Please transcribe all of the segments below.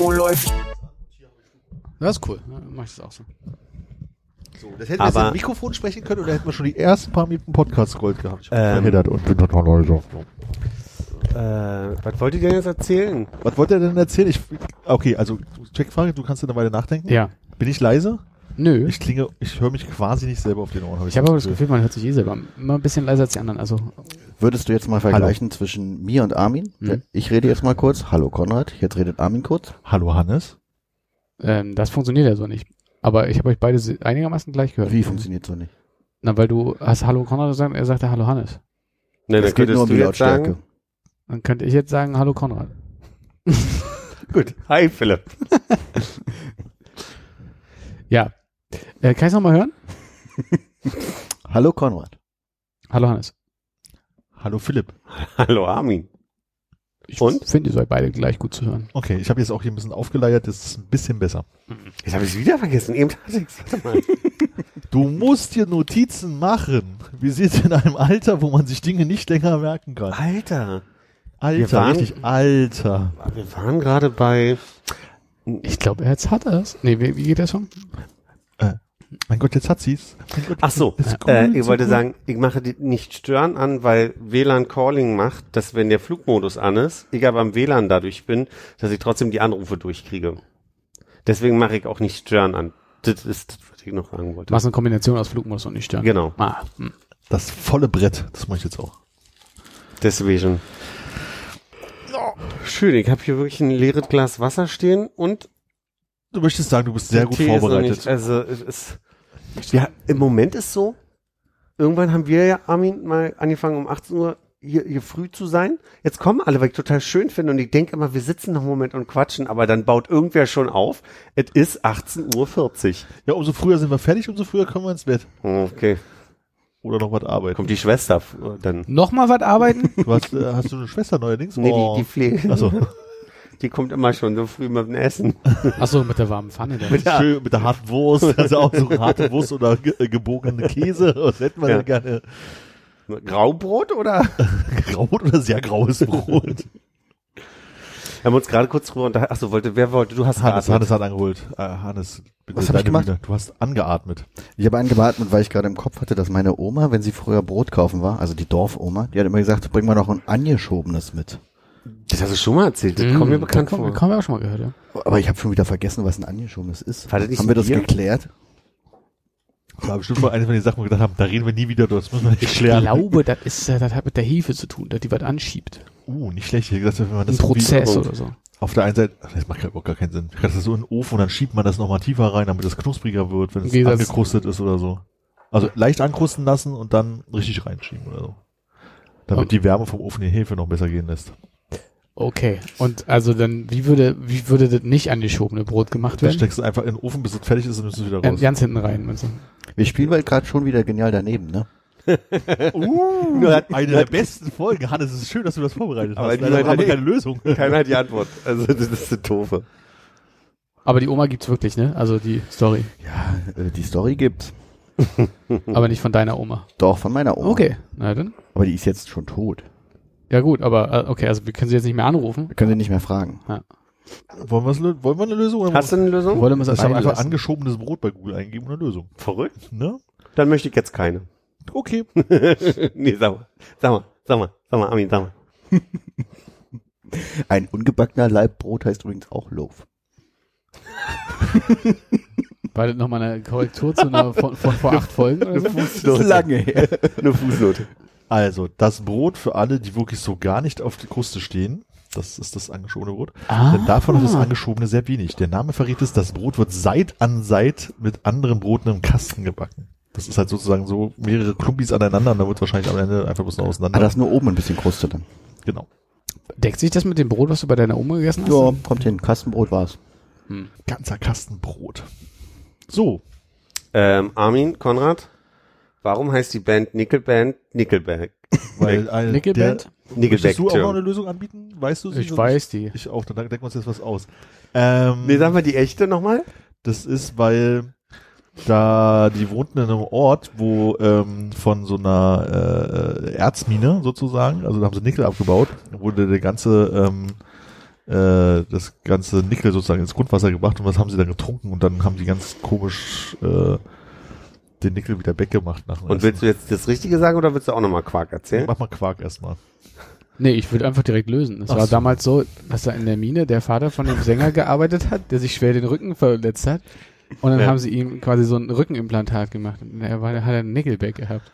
Oh, läuft. Das ist cool. Ja, mach ich das auch so. So, das hätten wir jetzt Aber- im Mikrofon sprechen können oder hätten wir schon die ersten paar Minuten Podcast Gold gehabt? Ich Ähm. verheddert und bin total leise. Äh, was wollt ihr denn jetzt erzählen? Was wollt ihr denn erzählen? Ich, okay, also Checkfrage, du kannst eine Weile nachdenken. Ja. Bin ich leise? Nö. Ich klinge, ich höre mich quasi nicht selber auf den Ohren. Ich habe aber das Gefühl, man hört sich eh selber immer ein bisschen leiser als die anderen. Also Würdest du jetzt mal vergleichen zwischen mir und Armin? Mhm. Ich rede jetzt mal kurz. Hallo Konrad, jetzt redet Armin kurz. Hallo Hannes. ähm, das funktioniert ja so nicht. Aber ich habe euch beide einigermaßen gleich gehört. Wie funktioniert so nicht? Na, weil du hast Hallo Konrad gesagt, er sagte Hallo Hannes. Nein, Es geht nur um die Lautstärke. Dann könnte ich jetzt sagen Hallo Konrad. Gut. Hi, Philipp. Ja. Äh, kann ich noch mal hören? Hallo Konrad. Hallo Hannes. Hallo Philipp. Hallo, Armin. Ich Und? finde, ihr seid beide gleich gut zu hören. Okay, ich habe jetzt auch hier ein bisschen aufgeleiert, das ist ein bisschen besser. Jetzt habe ich es wieder vergessen. Eben hatte ich's. Warte mal. Du musst dir Notizen machen. Wir sind in einem Alter, wo man sich Dinge nicht länger merken kann. Alter. Alter, waren- richtig, Alter. Wir waren gerade bei. Ich glaube, er jetzt hat es. Nee, wie, wie geht der Song? Mein Gott, jetzt hat sie's. Gott, Ach so, ist äh, ich so wollte gut. sagen, ich mache die nicht stören an, weil WLAN Calling macht, dass wenn der Flugmodus an ist, ich aber am WLAN dadurch bin, dass ich trotzdem die Anrufe durchkriege. Deswegen mache ich auch nicht stören an. Das ist, das, was ich noch sagen wollte. Was eine Kombination aus Flugmodus und nicht stören. Genau. Ah, hm. Das volle Brett, das mache ich jetzt auch. Deswegen. Schön, ich habe hier wirklich ein leeres Glas Wasser stehen und Du möchtest sagen, du bist sehr gut noch vorbereitet. Nicht, also es ist, ja, im Moment ist so. Irgendwann haben wir ja, Armin, mal angefangen um 18 Uhr hier, hier früh zu sein. Jetzt kommen alle, weil ich total schön finde und ich denke immer, wir sitzen noch einen Moment und quatschen, aber dann baut irgendwer schon auf. Es ist 18.40 Uhr. Ja, umso früher sind wir fertig, umso früher kommen wir ins Bett. Okay, Oder noch was arbeiten. kommt die Schwester dann. Nochmal was arbeiten? Du hast, äh, hast du eine Schwester neuerdings? Nee, Oh. die, die Pflege. Achso, Die kommt immer schon so früh mit dem Essen. Achso, mit der warmen Pfanne. Dann. mit, schön, mit der harten Wurst, also auch so harte Wurst oder ge äh, gebogene Käse. Was hätten wir Ja. denn gerne? Graubrot oder? Graut oder sehr graues Brot? Wir haben uns gerade kurz drüber unterhalten. Achso, wollte, wer wollte? Du hast Hannes, geatmet. Hannes hat angeholt. Äh, Hannes, bitte Was hab ich gemacht? Bühne. Du hast angeatmet. Ich habe angeatmet, weil ich gerade im Kopf hatte, dass meine Oma, wenn sie früher Brot kaufen war, also die Dorfoma, die hat immer gesagt, bring mal noch ein angeschobenes mit. Das hast du schon mal erzählt. Das kommt mir bekannt Hm, das vor. Kommen wir auch schon mal gehört, ja. Aber ich habe schon wieder vergessen, was ein angeschobenes ist. War das nicht haben wir das geklärt? Das war bestimmt mal eine von den Sachen, wo wir gedacht haben, da reden wir nie wieder, das müssen wir nicht Ich klären. glaube, das ist, äh, das hat mit der Hefe zu tun, dass die was anschiebt. Uh, nicht schlecht. Ich gesagt, wenn man Ein das irgendwie Prozess oder so. auf der einen Seite, das macht gar, gar keinen Sinn. Ich das so in den Ofen und dann schiebt man das nochmal tiefer rein, damit es knuspriger wird, wenn es Wie angekrustet ist oder so. Also leicht ankrusten lassen und dann richtig reinschieben oder so. Damit Oh. die Wärme vom Ofen die Hefe noch besser gehen lässt. Okay. Und also dann, wie würde, wie würde das nicht angeschobene Brot gemacht werden? steckst du einfach in den Ofen, bis es fertig ist und nimmst es wieder raus. ganz hinten rein. du? Wir spielen bald gerade schon wieder genial daneben, ne? Uh, eine der besten Folgen. Hannes, es ist schön, dass du das vorbereitet Aber hast. Leider haben wir ja keine Lösung. Keiner hat die Antwort. Also das ist eine doofe. Aber die Oma gibt's wirklich, ne? Also die Story. Ja, äh, die Story gibt's. Aber nicht von deiner Oma. Doch, von meiner Oma. Okay. Na dann. Aber die ist jetzt schon tot. Ja gut, aber äh, okay, also wir können sie jetzt nicht mehr anrufen. Wir können sie nicht mehr fragen. Wollen, wir's lö- wollen wir eine Lösung? Oder Hast du eine Lösung? Wollen wir es ich habe einfach lassen? angeschobenes Brot bei Google eingegeben und eine Lösung. Verrückt? Ne? Dann möchte ich jetzt keine. Okay. nee, sag mal. Sag mal, sag mal, sag mal, Armin, sag mal. Ein ungebackener Laib Brot heißt übrigens auch Loaf. War das nochmal eine Korrektur zu einer von, von vor acht Folgen oder so? Das ist lange her. Eine Fußnote. Also, das Brot für alle, die wirklich so gar nicht auf die Kruste stehen, das ist das angeschobene Brot. Ah. Denn davon hat das angeschobene sehr wenig. Der Name verrät es, das Brot wird Seit an Seit mit anderen Broten im Kasten gebacken. Das ist halt sozusagen so mehrere Klumpis aneinander und da wird wahrscheinlich am Ende einfach bloß noch Ah, auseinander. da ist nur oben ein bisschen Kruste dann. genau. deckt sich das mit dem Brot, was du bei deiner Oma gegessen hast? Ja, kommt hin. Kastenbrot war's. Ganzer Kasten Brot. So, Ähm, Armin, Konrad, warum heißt die Band Nickelband Nickelback? weil ein, Nickelband? Der, Nickelback. möchtest du auch noch eine Lösung anbieten? Weißt du sie? Ich weiß die. Ich auch, dann denken wir uns jetzt was aus. Ähm, Nee, sag mal die echte nochmal. Das ist, weil da die wohnten in einem Ort, wo ähm, von so einer äh, Erzmine sozusagen, also da haben sie Nickel abgebaut, wurde der ganze ähm, äh, das ganze Nickel sozusagen ins Grundwasser gebracht und was haben sie dann getrunken und dann haben die ganz komisch äh, den Nickel wieder weggemacht nach dem Und willst du jetzt das Richtige sagen oder willst du auch nochmal Quark erzählen? Mach mal Quark erstmal. Nee, ich würde einfach direkt lösen. Es Ach war so. damals so, dass da in der Mine der Vater von dem Sänger gearbeitet hat, der sich schwer den Rücken verletzt hat. Und dann Ja. haben sie ihm quasi so ein Rückenimplantat gemacht. Und er war, hat einen Nickelback gehabt.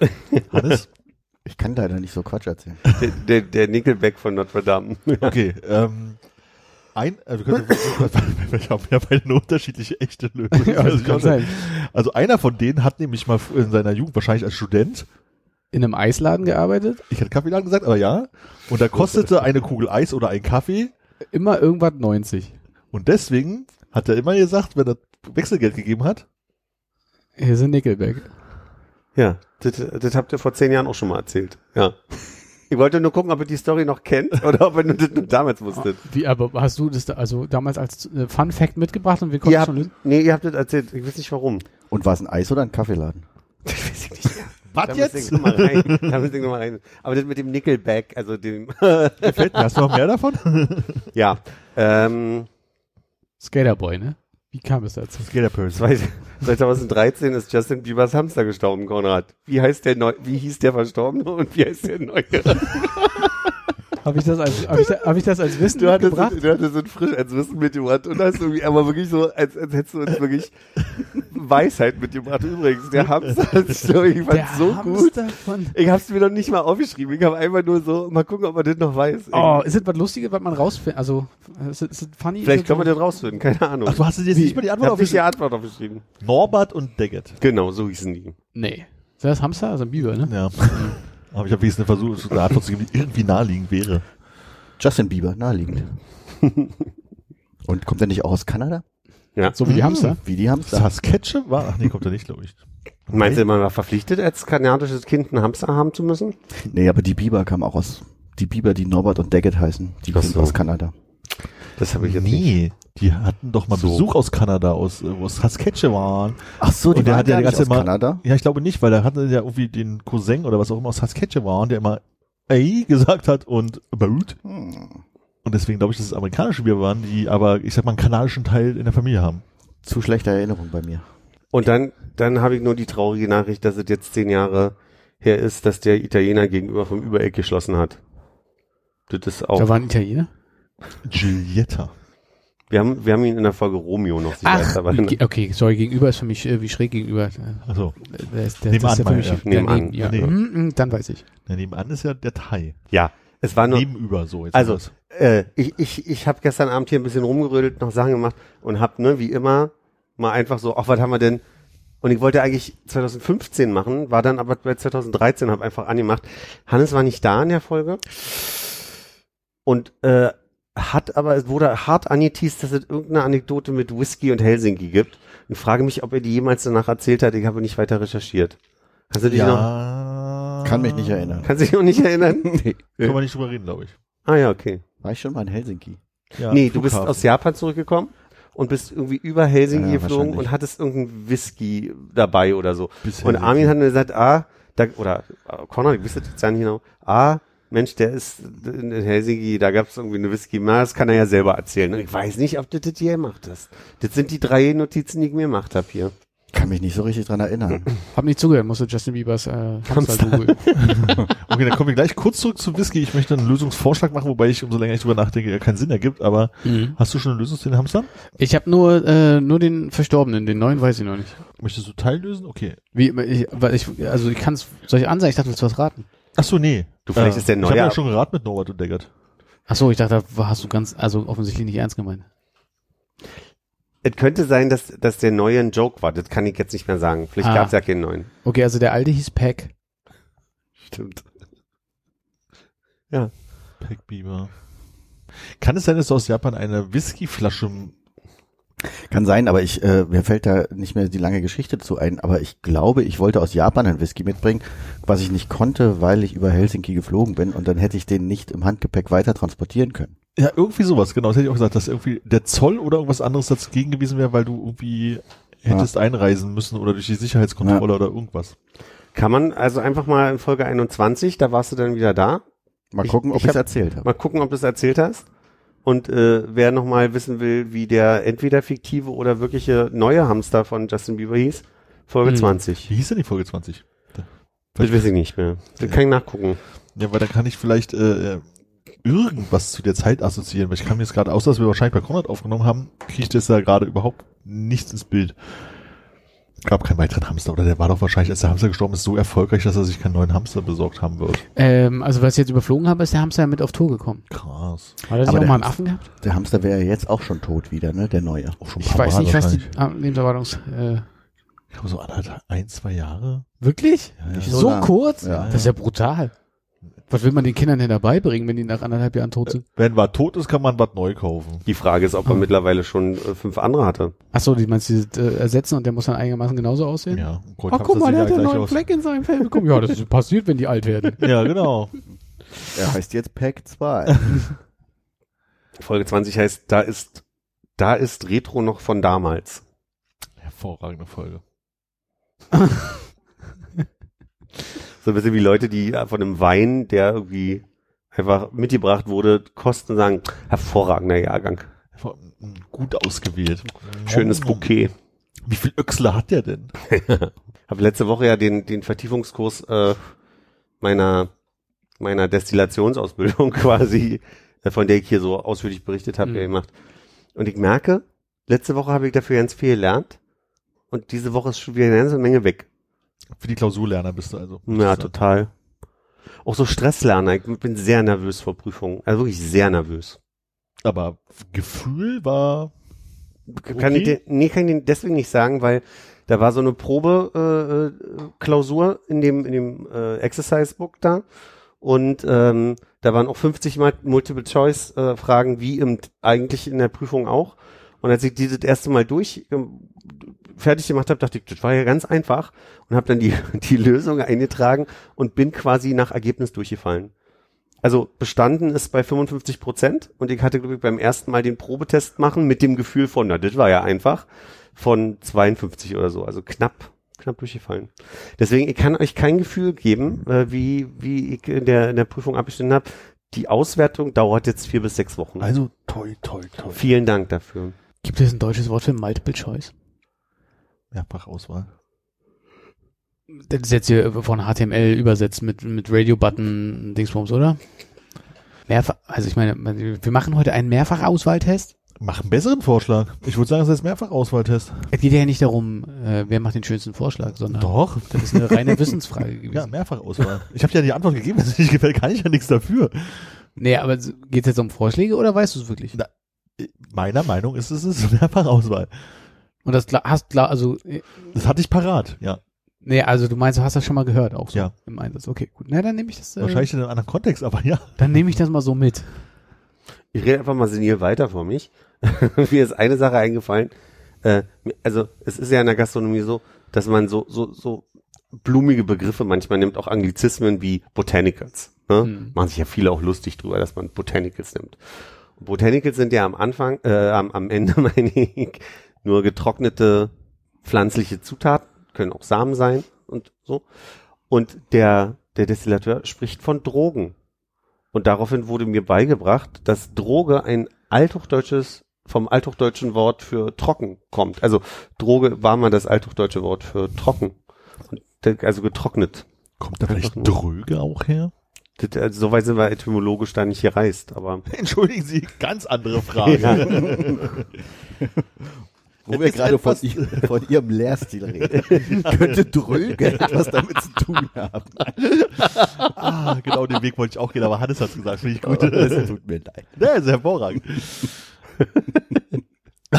Hannes? Ich kann leider nicht so Quatsch erzählen. Der, der, der Nickelback von Notre Dame. Okay, ähm, ein, äh, wir können, wir haben ja beide eine unterschiedliche echte Lösung. Ja, sein. Also einer von denen hat nämlich mal in seiner Jugend, wahrscheinlich als Student, In einem Eisladen gearbeitet. ich hätte Kaffeeladen gesagt, aber ja, und da kostete eine Kugel Eis oder ein Kaffee Immer irgendwas 90. und deswegen hat er immer gesagt, wenn er Wechselgeld gegeben hat, Hier sind Nickelback. Ja, das, das habt ihr vor zehn Jahren auch schon mal erzählt. Ja. Ich wollte nur gucken, ob ihr die Story noch kennt oder ob ihr nur das nur damals wusstet. Wie, aber hast du das da, also damals als äh, Fun Fact mitgebracht und wir konnten Ihr schon habt, lösen? nee, ihr habt das erzählt. Ich weiß nicht warum. Und war es ein Eis oder ein Kaffeeladen? Das weiß ich nicht mehr. was Da jetzt? muss ich noch mal rein. Da muss ich noch mal rein. Aber das mit dem Nickelback, also dem, Gefällt mir. Hast du noch mehr davon? ja. Ähm, Skaterboy, ne? Wie kam es dazu? Zwei- 2013 ist Justin Biebers Hamster gestorben, Konrad. Wie heißt der neu, wie hieß der Verstorbene und wie heißt der Neue? Habe ich das als, habe ich, hab ich das als Wissen Du hattest, mitgebracht? du hattest so ein frisch als Wissen mitgebracht und hast irgendwie, aber wirklich so, als, als hättest du uns wirklich Weisheit mitgebracht. Übrigens, der Hamster, Story, ich fand's Der so gut. Hamster von Ich hab's mir noch nicht mal aufgeschrieben. Ich habe einfach nur so, mal gucken, ob man das noch weiß. Oh, ist das was Lustiges, was man rausfindet? Also, ist es, ist es funny? Vielleicht es man das rausfinden, keine Ahnung. Ach, du hast jetzt nicht mal die ich Antwort habe nicht die aufgeschrieben. Antwort aufgeschrieben. Norbert und Daggett. Genau, so hießen die. Nee. Ist das Hamster? Also ein Biber, ne? Ja. Aber ich habe wenigstens versucht, so eine Antwort zu geben, die irgendwie naheliegend wäre. Justin Bieber, naheliegend. Und kommt er nicht auch aus Kanada? So wie die Hamster. Wie die Hamster? Saskatchewan? war? Ach nee, kommt er nicht, glaube ich. Meinst du, man war verpflichtet, als kanadisches Kind einen Hamster haben zu müssen? Nee, aber die Bieber kamen auch aus, die Bieber, die Norbert und Daggett heißen, die sind so. aus Kanada. Das habe ich jetzt nicht. Die hatten doch mal So. Besuch aus Kanada, aus, äh, aus Saskatchewan. Ach so, Und der hat ja die ganze nicht Mal- aus Kanada? Ja, ich glaube nicht, weil da hatte ja irgendwie den Cousin oder was auch immer aus Saskatchewan, der immer ey gesagt hat und about. Hm. Und deswegen glaube ich, dass es amerikanische Bier waren, die aber, ich sag mal, einen kanadischen Teil in der Familie haben. Zu schlechte Erinnerung bei mir. Und dann, dann habe ich nur die traurige Nachricht, dass es jetzt zehn Jahre her ist, dass der Italiener gegenüber vom Übereck geschlossen hat. Das ist auch. Da war ein Italiener. Giulietta. Wir haben, wir haben ihn in der Folge Romeo noch Ach, dabei. ge- okay, sorry, gegenüber ist für mich äh, wie schräg gegenüber. Also, Der ist, der, Nebenan ja für mal, mich ja. Nebenan. ja. Nee. Mm, mm, dann weiß ich. ja, nebenan ist ja der Thai. Ja, es war nur, Nebenüber so. Jetzt Also, äh, ich, ich, ich habe gestern Abend hier ein bisschen rumgerödelt, noch Sachen gemacht und hab, ne, wie immer, mal einfach so, ach, was haben wir denn? Und ich wollte eigentlich 2015 machen, war dann aber bei 2013, habe einfach angemacht. Hannes war nicht da in der Folge und äh, hat aber, es wurde hart angeteased, dass es irgendeine Anekdote mit Whisky und Helsinki gibt. Und frage mich, ob er die jemals danach erzählt hat. Ich habe nicht weiter recherchiert. Kannst du dich noch, ja. Kann mich nicht erinnern. kannst du dich noch nicht erinnern? nee. Können wir nicht drüber reden, glaube ich. ah ja, okay. War ich schon mal in Helsinki? Ja, nee, du bist Flughafen. aus Japan zurückgekommen und bist irgendwie über Helsinki Ja, geflogen und hattest irgendeinen Whisky dabei oder so. Bis Und Helsinki. Armin hat mir gesagt, ah, da, oder äh, ich wüsste jetzt ja nicht genau, ah, Mensch, der ist in Helsinki, da gab es irgendwie eine Whisky, na, das kann er ja selber erzählen. Und ich weiß nicht, ob du das hier gemacht hast. Das sind die drei Notizen, die ich mir gemacht habe hier. Kann mich nicht so richtig dran erinnern. Hab nicht zugehört, musste Justin Biebers äh, Hamster googeln. Okay, dann kommen wir gleich kurz zurück zu Whisky. Ich möchte einen Lösungsvorschlag machen, wobei ich umso länger ich drüber nachdenke, er keinen Sinn ergibt. Aber Mhm. hast du schon eine Lösung zu den Hamstern? Ich habe nur äh, nur den Verstorbenen, den neuen weiß ich noch nicht. Möchtest du teillösen? Okay. Wie, ich, weil ich, also ich kann es, soll ich ansagen? Ich dachte, du willst was raten. Ach so, nee. Du, vielleicht ist der Ich habe neue. ja schon geraten mit Norbert und Deckert. Ach so, ich dachte, da hast du ganz, also offensichtlich nicht ernst gemeint. Es könnte sein, dass, dass der neue ein Joke war. Das kann ich jetzt nicht mehr sagen. Vielleicht Ah. gab es ja keinen neuen. Okay, also der alte hieß Pack. Stimmt. Peck Bieber. Kann es sein, dass du aus Japan eine Whiskyflasche Kann sein, aber ich, äh, mir fällt da nicht mehr die lange Geschichte zu ein, aber ich glaube, ich wollte aus Japan einen Whisky mitbringen, was ich nicht konnte, weil ich über Helsinki geflogen bin und dann hätte ich den nicht im Handgepäck weiter transportieren können. Ja, irgendwie sowas, genau. Das hätte ich auch gesagt, dass irgendwie der Zoll oder irgendwas anderes dagegen gewesen wäre, weil du irgendwie hättest einreisen müssen oder durch die Sicherheitskontrolle oder irgendwas. Kann man also einfach mal in Folge 21, da warst du dann wieder da. Mal Ich- gucken, ob ich es hab- erzählt habe. Mal gucken, ob du es erzählt hast. Und äh, wer nochmal wissen will, wie der entweder fiktive oder wirkliche neue Hamster von Justin Bieber hieß, Folge Hm. 20. Wie hieß denn die Folge 20? Das weiß ich nicht mehr. Das kann ich nachgucken. Ja, weil dann kann ich vielleicht äh, irgendwas zu der Zeit assoziieren, weil ich mir jetzt gerade aus, dass wir wahrscheinlich bei Konrad aufgenommen haben, kriege ich das da gerade überhaupt nichts ins Bild. Gab keinen weiteren Hamster, oder der war doch wahrscheinlich, als der Hamster gestorben ist, so erfolgreich, dass er sich keinen neuen Hamster besorgt haben wird. Ähm, also was ich jetzt überflogen habe, ist der Hamster mit auf Tour gekommen. Krass. Hat er sich auch mal einen Affen gehabt? Der Hamster wäre ja jetzt auch schon tot wieder, ne, der neue. Auch schon ein Ich paar weiß Mal nicht, was die ah, Lebenserwartungs... Äh, Ich glaube so anderthalb, ein, zwei Jahre. wirklich? Ja, ja. So, so kurz? Ja. Das ist ja brutal. Was will man den Kindern denn dabei bringen, wenn die nach anderthalb Jahren tot sind? Wenn was tot ist, kann man was neu kaufen. Die Frage ist, ob er Hm. mittlerweile schon äh, fünf andere hatte. Ach so, die meinst du, die äh, ersetzen und der muss dann einigermaßen genauso aussehen? Ja. und Oh, guck mal, der hat ja einen neuen aus. Fleck in seinem Fell bekommen. Ja, das ist passiert, wenn die alt werden. Ja, genau. Er heißt jetzt Pack 2. Folge 20 heißt, da ist, da ist Retro noch von damals. Hervorragende Folge. So ein bisschen wie Leute, die von einem Wein, der irgendwie einfach mitgebracht wurde, kosten sagen, hervorragender Jahrgang. Hervor- Gut ausgewählt. Schönes Bouquet. Wie viel Öchsler hat der denn? Habe letzte Woche ja den, den Vertiefungskurs äh, meiner, meiner Destillationsausbildung quasi, äh, von der ich hier so ausführlich berichtet habe, Mhm. gemacht. Und ich merke, letzte Woche habe ich dafür ganz viel gelernt und diese Woche ist schon wieder eine ganze Menge weg. Für die Klausurlerner bist du also. Ja, total. Auch so Stresslerner. Ich bin sehr nervös vor Prüfungen. Also wirklich sehr nervös. Aber Gefühl war, Kann Okay. ich, de- nee, kann ich den deswegen nicht sagen, weil da war so eine Probe äh, äh, Klausur in dem in dem äh, Exercise Book da und ähm, da waren auch 50 Mal Multiple Choice äh, Fragen wie im eigentlich in der Prüfung auch und als ich dieses erste Mal durch ähm, fertig gemacht habe, dachte ich, das war ja ganz einfach und habe dann die die Lösung eingetragen und bin quasi nach Ergebnis durchgefallen. Also bestanden ist bei 55 Prozent und ich hatte, glaube ich, beim ersten Mal den Probetest machen mit dem Gefühl von, na, das war ja einfach, von 52 oder so, also knapp, knapp durchgefallen. Deswegen, ich kann euch kein Gefühl geben, äh, wie, wie ich in der, in der Prüfung abgestimmt habe. Die Auswertung dauert jetzt vier bis sechs Wochen. also toi, toi, toi. Vielen Dank dafür. Gibt es ein deutsches Wort für Multiple Choice? Mehrfachauswahl. Das ist jetzt hier von HTML übersetzt mit, mit Radio-Button Dingsbums, oder? Mehrfach, also ich meine, wir machen heute einen Mehrfachauswahltest. Mach einen besseren Vorschlag. Ich würde sagen, das ist Mehrfachauswahltest. Es geht ja nicht darum, äh, wer macht den schönsten Vorschlag, sondern Doch. das ist eine reine Wissensfrage Ja, gewesen. Mehrfachauswahl. Ich habe dir ja die Antwort gegeben, wenn es nicht gefällt, kann ich ja nichts dafür. Nee, aber geht es jetzt um Vorschläge oder weißt du es wirklich? Na, Meiner Meinung ist, es ist Mehrfachauswahl. Und das hast klar, also, äh, Das hatte ich parat, ja. nee, also du meinst, du hast das schon mal gehört, auch so Ja. im Einsatz. Okay, gut. Na, dann nehme ich das, äh, Wahrscheinlich in einem anderen Kontext, aber ja. dann nehme ich das mal so mit. Ich rede einfach mal senil weiter vor mich. Mir ist eine Sache eingefallen. Äh, also es ist ja in der Gastronomie so, dass man so so so blumige Begriffe manchmal nimmt, auch Anglizismen wie Botanicals. Ne? Hm. Machen sich ja viele auch lustig drüber, dass man Botanicals nimmt. Botanicals sind ja am Anfang, äh, am, am Ende meine ich, nur getrocknete pflanzliche Zutaten, können auch Samen sein und so. Und der der Destillateur spricht von Drogen. Und daraufhin wurde mir beigebracht, dass Droge ein althochdeutsches, vom althochdeutschen Wort für trocken kommt. Also Droge war mal das althochdeutsche Wort für trocken. Also getrocknet. Kommt da vielleicht. Dröge auch her? Das, also, so weit sind wir etymologisch da nicht gereist, aber Entschuldigen Sie, ganz andere Frage. Wo wir gerade von, von ihrem Lehrstil reden. Könnte Dröge etwas damit zu tun haben. ah, genau den Weg wollte ich auch gehen, aber Hannes hat's gesagt, finde ich gut. Es tut mir leid. Ja, ist hervorragend.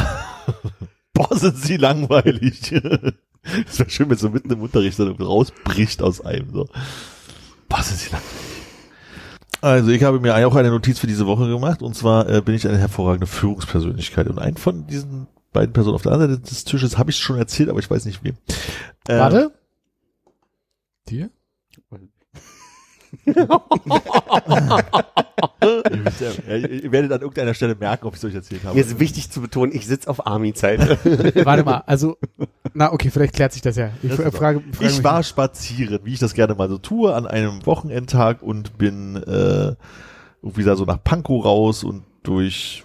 Boah, sind sie langweilig. Es wäre schön, wenn so mitten im Unterricht dann rausbricht aus einem. So. Boah, sind sie langweilig. Also ich habe mir auch eine Notiz für diese Woche gemacht und zwar äh, bin ich eine hervorragende Führungspersönlichkeit und ein von diesen beiden Personen auf der anderen Seite des Tisches habe ich schon erzählt, aber ich weiß nicht wem. Ähm, Warte. Dir? Ihr, werdet an irgendeiner Stelle merken, ob ich es euch erzählt habe. Mir ist wichtig zu betonen, ich sitze auf Army-Seite. Warte mal, also, na okay, vielleicht klärt sich das ja. Ich Das äh, frage, frage ich war spazieren, wie ich das gerne mal so tue, an einem Wochenendtag und bin äh, irgendwie da so nach Pankow raus und durch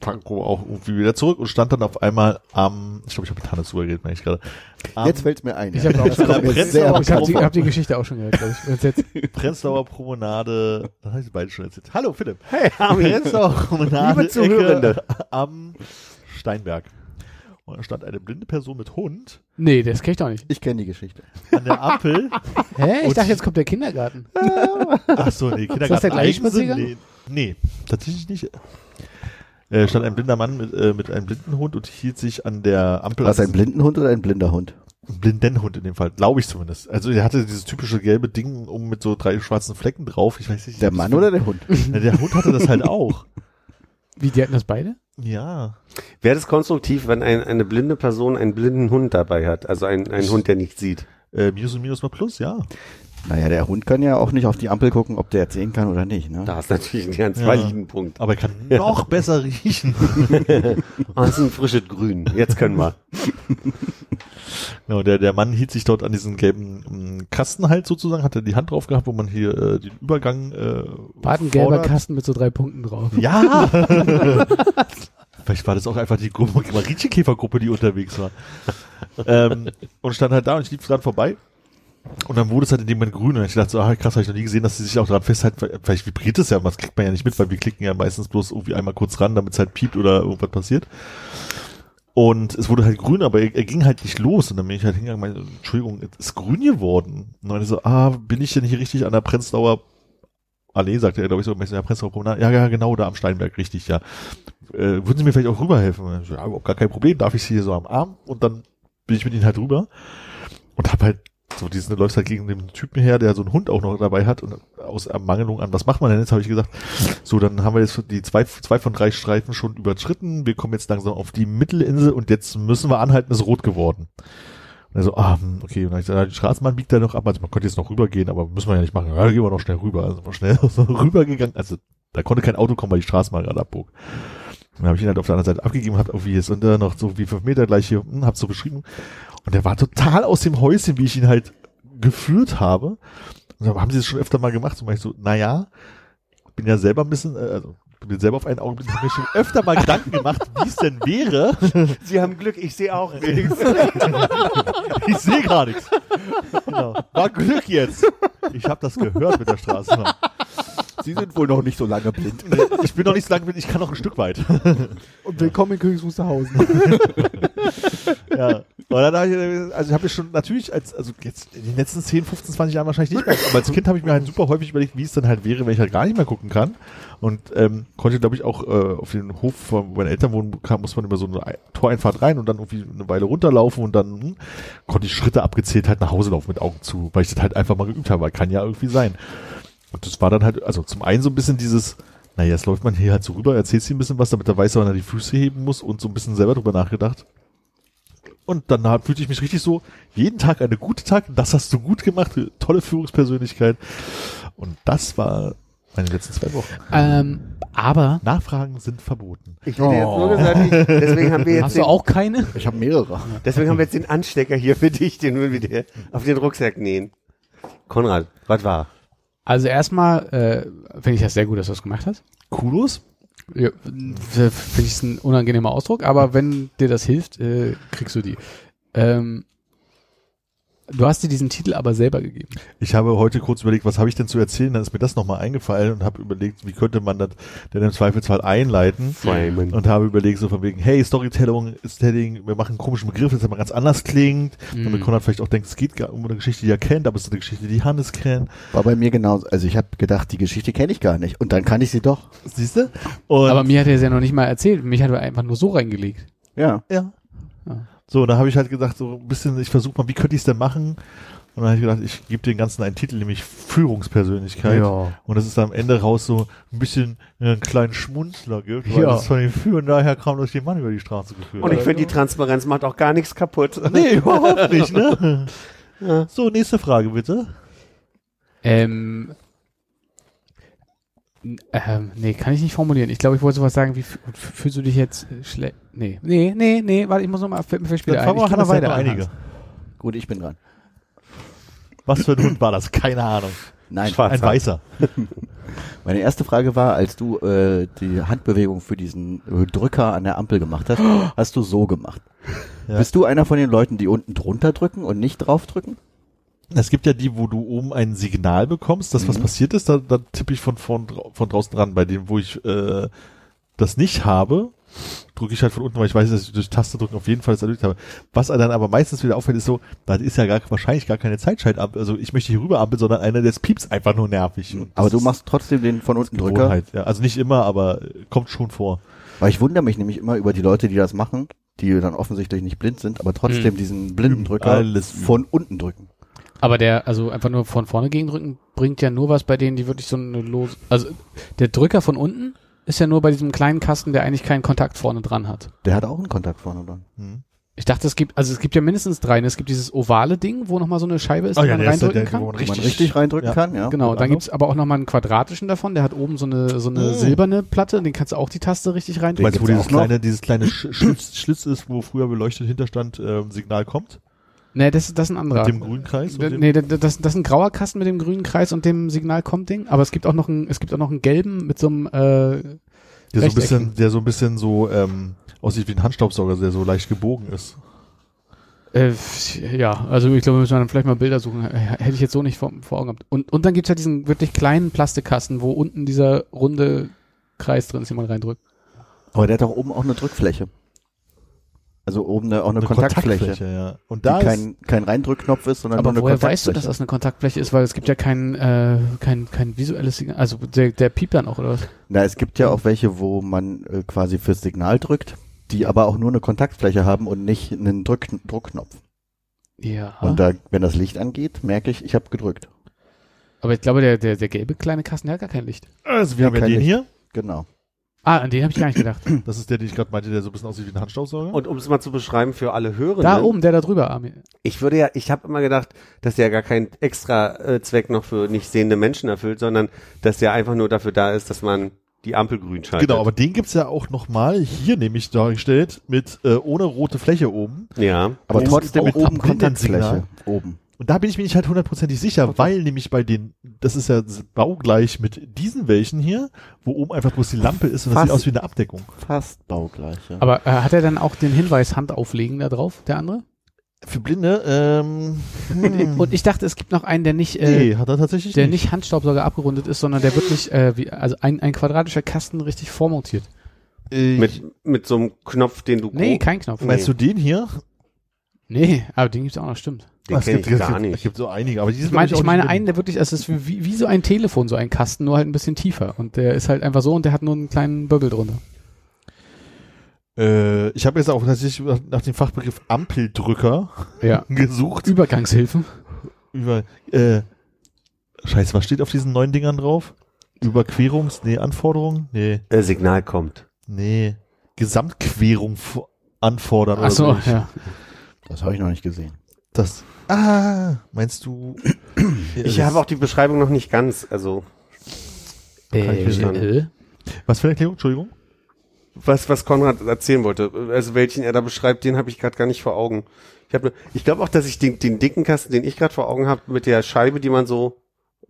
Pankow auch irgendwie wieder zurück und stand dann auf einmal am, ich glaube, ich habe mit Hannes drüber geredet, meine ich gerade, am Jetzt fällt's mir ein. Ich ja. habe auch schon, Prenzlauer ich habe die, hab die Geschichte auch schon gehört, glaube ich. Jetzt, Prenzlauer Promenade, das habe ich beide schon erzählt. Hallo Philipp. Hey. Prenzlauer Promenade Liebe Zuhörende. Am Steinberg. Und da stand eine blinde Person mit Hund nee, das kenn ich doch nicht. Ich kenne die Geschichte. an der Ampel. Hä? Ich dachte, jetzt kommt der Kindergarten. Ach so, nee, Kindergarten. Ist das der gleiche Eigensinn? Spaziergang? Nee, nee, tatsächlich nicht. Äh, stand ein blinder Mann mit, äh, mit einem blinden Hund und hielt sich an der Ampel. War es ein an- Blindenhund oder ein blinder Hund? Ein Blindenhund in dem Fall, glaube ich zumindest. Also er hatte dieses typische gelbe Ding um mit so drei schwarzen Flecken drauf. Ich weiß nicht. Der Mann oder der Hund? Ja, der Hund hatte das halt auch. Wie, die hatten das beide? Ja. Wäre das konstruktiv, wenn ein, eine blinde Person einen blinden Hund dabei hat? Also ein, ein Hund, der nicht sieht. Äh, Minus und Minus mal Plus, ja. Naja, der Hund kann ja auch nicht auf die Ampel gucken, ob der jetzt sehen kann oder nicht. Ne? Da ist natürlich ein ganz Ja. validen Punkt. Aber er kann noch besser riechen. Oh, das ist ein frisches Grün. Jetzt können wir. Genau, der, der Mann hielt sich dort an diesen gelben ähm, Kasten halt sozusagen, hatte die Hand drauf gehabt, wo man hier äh, den Übergang äh, War ein gelber. Kasten mit so drei Punkten drauf. Ja! Vielleicht war das auch einfach die Gruppe, Marienkäfergruppe, die unterwegs war. ähm, und stand halt da und ich lief dran vorbei. Und dann wurde es halt in dem Moment grün und ich dachte so, ah, krass, habe ich noch nie gesehen, dass sie sich auch dran festhalten. Vielleicht vibriert es ja, aber das kriegt man ja nicht mit, weil wir klicken ja meistens bloß irgendwie einmal kurz ran, damit es halt piept oder irgendwas passiert. Und es wurde halt grün, aber er, er ging halt nicht los. Und dann bin ich halt hingegangen und Entschuldigung, es ist grün geworden. Und dann so, ah, bin ich denn hier richtig an der Prenzlauer Allee, sagte er, glaube ich, so, ja, Prenzlauer Promenade. Ja, ja, genau, da am Steinberg, richtig, ja. Äh, würden Sie mir vielleicht auch rüberhelfen? So, ja, überhaupt gar kein Problem, darf ich Sie hier so am Arm? Und dann bin ich mit Ihnen halt rüber und hab halt so diesen, du läufst halt gegen den Typen her, der so einen Hund auch noch dabei hat und aus Ermangelung an, was macht man denn jetzt, habe ich gesagt, so, dann haben wir jetzt die zwei, zwei von drei Streifen schon überschritten, wir kommen jetzt langsam auf die Mittelinsel und jetzt müssen wir anhalten, ist rot geworden. Und er so, ah, hm, okay, und dann ich gesagt, die Straßenbahn biegt da noch ab, also man könnte jetzt noch rübergehen, aber müssen wir ja nicht machen. Ja, dann gehen wir noch schnell rüber. Also wir schnell so rübergegangen, also da konnte kein Auto kommen, weil die Straßenbahn gerade abbog. Dann habe ich ihn halt auf der anderen Seite abgegeben, hab irgendwie jetzt und da noch so wie fünf Meter gleich hier, hm, hab's so beschrieben. Und der war total aus dem Häuschen, wie ich ihn halt geführt habe. Und dann haben sie das schon öfter mal gemacht. Und war ich so, naja, bin ja selber ein bisschen, äh, also bin selber auf einen Augenblick, hab mir schon öfter mal Gedanken gemacht, wie es denn wäre. Sie haben Glück, ich sehe auch nichts. Ich sehe gar nichts. Genau. War Glück jetzt. Ich habe das gehört mit der Straßenbahn. Sie sind wohl noch nicht so lange blind. Ich bin noch nicht so lange, ich kann noch ein Stück weit. Und willkommen in Königs Wusterhausen. Ja. Und dann hab ich, also ich habe schon natürlich als, also jetzt in den letzten 10, 15, 20 Jahren wahrscheinlich nicht mehr, aber als Kind habe ich mir halt super häufig überlegt, wie es dann halt wäre, wenn ich halt gar nicht mehr gucken kann. Und ähm, konnte, glaube ich, auch äh, auf den Hof, wo meine Eltern wohnen, kam, muss man über so eine Ei- Toreinfahrt rein und dann irgendwie eine Weile runterlaufen und dann hm, konnte ich Schritte abgezählt halt nach Hause laufen mit Augen zu, weil ich das halt einfach mal geübt habe, weil kann ja irgendwie sein. Und das war dann halt, also zum einen so ein bisschen dieses, naja, jetzt läuft man hier halt so rüber, erzählst ihm ein bisschen was, damit er weiß, wann er die Füße heben muss und so ein bisschen selber drüber nachgedacht. Und dann fühlte ich mich richtig so, jeden Tag eine gute Tag, das hast du gut gemacht, tolle Führungspersönlichkeit. Und das war meine letzten zwei Wochen. ähm, aber Nachfragen sind verboten. Ich hätte jetzt nur gesagt, ich, deswegen haben wir jetzt hast du den, auch keine? Ich habe mehrere. deswegen haben wir jetzt den Anstecker hier für dich, den wir wieder auf den Rucksack nähen. Konrad, was war? Also erstmal äh, finde ich das sehr gut, dass du das gemacht hast. Kudos. Ja, finde ich es ein unangenehmer Ausdruck, aber wenn dir das hilft, äh, kriegst du die. Ähm, du hast dir diesen Titel aber selber gegeben. Ich habe heute kurz überlegt, was habe ich denn zu erzählen, dann ist mir das nochmal eingefallen und habe überlegt, wie könnte man das denn im Zweifelsfall einleiten. Framen. Und habe überlegt, so von wegen, hey, Storytelling, Storytelling, wir machen einen komischen Begriff, das aber ganz anders klingt. Damit Mhm. Konrad vielleicht auch denkt, es geht gar um eine Geschichte, die er kennt, aber es ist eine Geschichte, die Hannes kennt. War bei mir genauso. Also ich habe gedacht, die Geschichte kenne ich gar nicht. Und dann kann ich sie doch. Siehst du? Aber mir hat er es ja noch nicht mal erzählt. Mich hat er einfach nur so reingelegt. Ja. ja. Ja. So, da habe ich halt gedacht, so ein bisschen, ich versuche mal, wie könnte ich es denn machen? Und dann habe ich gedacht, ich gebe den Ganzen einen Titel, nämlich Führungspersönlichkeit. Ja. Und das ist am Ende raus so ein bisschen äh, einen kleinen Schmunzler gibt, weil Ja. das von dem Führen daher kam, durch den Mann über die Straße geführt. Und ich finde, die Transparenz macht auch gar nichts kaputt. Nee, überhaupt nicht, ne? So, nächste Frage bitte. Ähm, ähm, nee, kann ich nicht formulieren. Ich glaube, ich wollte sowas sagen, wie fü- fühlst du dich jetzt schlecht? Nee, nee, nee, nee, warte, ich muss nochmal für, für Dann ein. Ich kann ja weiter einige. Gut, ich bin dran. Was für ein Hund war das? Keine Ahnung. Nein, Ein weißer. meine erste Frage war, als du äh, die Handbewegung für diesen äh, Drücker an der Ampel gemacht hast, hast du so gemacht. Ja. Bist du einer von den Leuten, die unten drunter drücken und nicht draufdrücken? Es gibt ja die, wo du oben ein Signal bekommst, dass was Mhm. passiert ist, da, da tippe ich von, von, von draußen dran. Bei dem, wo ich äh, das nicht habe, drücke ich halt von unten, weil ich weiß, dass ich durch Taste drücken auf jeden Fall das erledigt habe. Was dann aber meistens wieder auffällt, ist so, da ist ja gar, wahrscheinlich gar keine Zeitschaltampel. Also ich möchte hier rüber ampeln, sondern einer, der pieps einfach nur nervig. Aber du machst trotzdem den von unten Drücker. Ja, also nicht immer, aber äh, kommt schon vor. Weil ich wundere mich nämlich immer über die Leute, die das machen, die dann offensichtlich nicht blind sind, aber trotzdem diesen blinden Drücker Alles von unten drücken. Aber der, also einfach nur von vorne gegendrücken, bringt ja nur was bei denen, die wirklich so eine lose, also der Drücker von unten ist ja nur bei diesem kleinen Kasten, der eigentlich keinen Kontakt vorne dran hat. Der hat auch einen Kontakt vorne dran. Hm. Ich dachte, es gibt, also es gibt ja mindestens drei. ne? Es gibt dieses ovale Ding, wo nochmal so eine Scheibe ist, Oh die ja, man reindrücken der, kann. wo man Wo man richtig, richtig reindrücken ja. kann, ja. Genau, Und dann andere? gibt's aber auch nochmal einen quadratischen davon, der hat oben so eine, so eine Oh. silberne Platte, den kannst du auch die Taste richtig reindrücken. Meinst du, wo dieses kleine, dieses kleine Sch Schlitz, Schlitz ist, wo früher beleuchtet hinterstand, ähm, Signal kommt? Nee, das, das ist ein anderer. Mit dem grünen Kreis? und D- dem- Nee, das, das, ist ein grauer Kasten mit dem grünen Kreis und dem Signal kommt Ding, aber es gibt auch noch einen, es gibt auch noch einen gelben mit so einem, äh, Der so ein bisschen, der so ein bisschen so ähm, aussieht wie ein Handstaubsauger, der so leicht gebogen ist. äh, ja, also ich glaube, wir müssen dann vielleicht mal Bilder suchen. Hätte ich jetzt so nicht vor, vor Augen gehabt. Und, und dann gibt's ja diesen wirklich kleinen Plastikkasten, wo unten dieser runde Kreis drin ist, den man reindrückt. Aber der hat auch oben auch eine Drückfläche. Also oben eine, auch eine, Kontaktfläche. ja. Und Die da ist, kein, kein Reindrückknopf ist, sondern Aber nur eine woher weißt du, dass Kontaktfläche. das eine Kontaktfläche ist? Weil es gibt ja kein, äh, kein, kein visuelles Signal. Also der, der piept dann auch, oder was? Na, es gibt ja auch welche, wo man äh, quasi fürs Signal drückt, die aber auch nur eine Kontaktfläche haben und nicht einen Drück Druckknopf. Ja. Und da, wenn das Licht angeht, merke ich, ich habe gedrückt. aber ich glaube, der, der, der gelbe kleine Kasten, der hat gar kein Licht. also wir haben ja den Licht. hier. Genau. Ah, an den habe ich gar nicht gedacht. Das ist der, den ich gerade meinte, der so ein bisschen aussieht wie ein Handstaubsauger. Und um es mal zu beschreiben für alle Hörenden. da oben, der da drüber, Armin. Ich würde ja, ich habe immer gedacht, dass der gar keinen extra äh, Zweck noch für nicht sehende Menschen erfüllt, sondern dass der einfach nur dafür da ist, dass man die Ampel grün schaltet. Genau, aber den gibt's ja auch nochmal hier nämlich dargestellt mit äh, ohne rote Fläche oben. ja. Aber trotzdem mit oben. Kontaktfläche. Oben. Und da bin ich mir nicht halt hundertprozentig sicher, weil nämlich bei den, das ist ja baugleich mit diesen welchen hier, wo oben einfach bloß die Lampe ist und das Fast. sieht aus wie eine Abdeckung. Fast baugleich, ja. Aber äh, hat er dann auch den Hinweis Hand auflegen da drauf, der andere? Für Blinde, ähm, hm, Und ich dachte, es gibt noch einen, der nicht, äh, nee, hat er tatsächlich der nicht. nicht Handstaubsauger abgerundet ist, sondern der wirklich, äh, wie, also ein, ein quadratischer Kasten richtig vormontiert. Äh, Mit, mit so einem Knopf, den du Nee, kein Knopf. meinst du den hier? Nee, aber den gibt's auch noch, stimmt. Den Ah, es kenn ich gar gibt, nicht. Es gibt so einige, aber die sind Ich ich meine einen, der wirklich, es ist wie, wie so ein Telefon, so ein Kasten, nur halt ein bisschen tiefer. Und der ist halt einfach so und der hat nur einen kleinen Böbbel drunter. Äh, ich habe jetzt auch tatsächlich nach- dem Fachbegriff Ampeldrücker Ja. gesucht. Übergangshilfen. Über, äh, scheiße, was steht auf diesen neuen Dingern drauf? Überquerungs, nee, Anforderungen? Nee, Äh, Signal kommt. nee. Gesamtquerung anfordern Ach so, oder so. ja. Das habe ich noch nicht gesehen. Das, ah, meinst du? Ich habe auch die Beschreibung noch nicht ganz, also Äh, äh, Was für eine Erklärung? Entschuldigung? was, was Konrad erzählen wollte, also welchen er da beschreibt, den habe ich gerade gar nicht vor Augen. Ich ich glaube auch, dass ich den, den dicken Kasten, den ich gerade vor Augen habe, mit der Scheibe, die man so,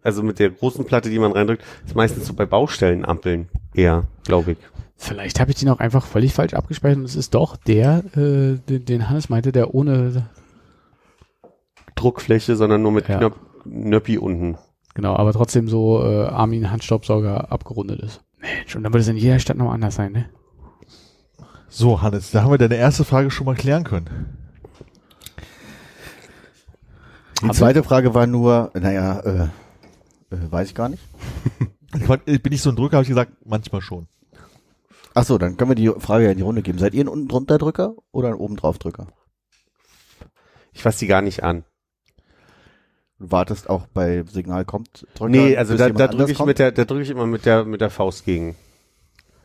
also mit der großen Platte, die man reindrückt, ist meistens so bei Baustellenampeln eher, glaube ich. Vielleicht habe ich den auch einfach völlig falsch abgespeichert und es ist doch der, äh, den, den Hannes meinte, der ohne, Druckfläche, sondern nur mit Ja. Knöp Nöppi unten. genau, aber trotzdem so äh, Armin Handstaubsauger abgerundet ist. Mensch, und dann wird es in jeder Stadt noch anders sein, ne? So, Hannes, da haben wir deine erste Frage schon mal klären können. Die zweite Frage war nur, naja, äh, äh, weiß ich gar nicht. Ich bin nicht so ein Drücker, habe ich gesagt, manchmal schon. Ach so, dann können wir die Frage ja in die Runde geben. Seid ihr ein unten drunter Drücker oder ein oben drauf Drücker? Ich fasse die gar nicht an. Du wartest auch bei Signal kommt Drücker, Nee, also da, da drücke ich kommt? mit der, da drücke ich immer mit der, mit der Faust gegen.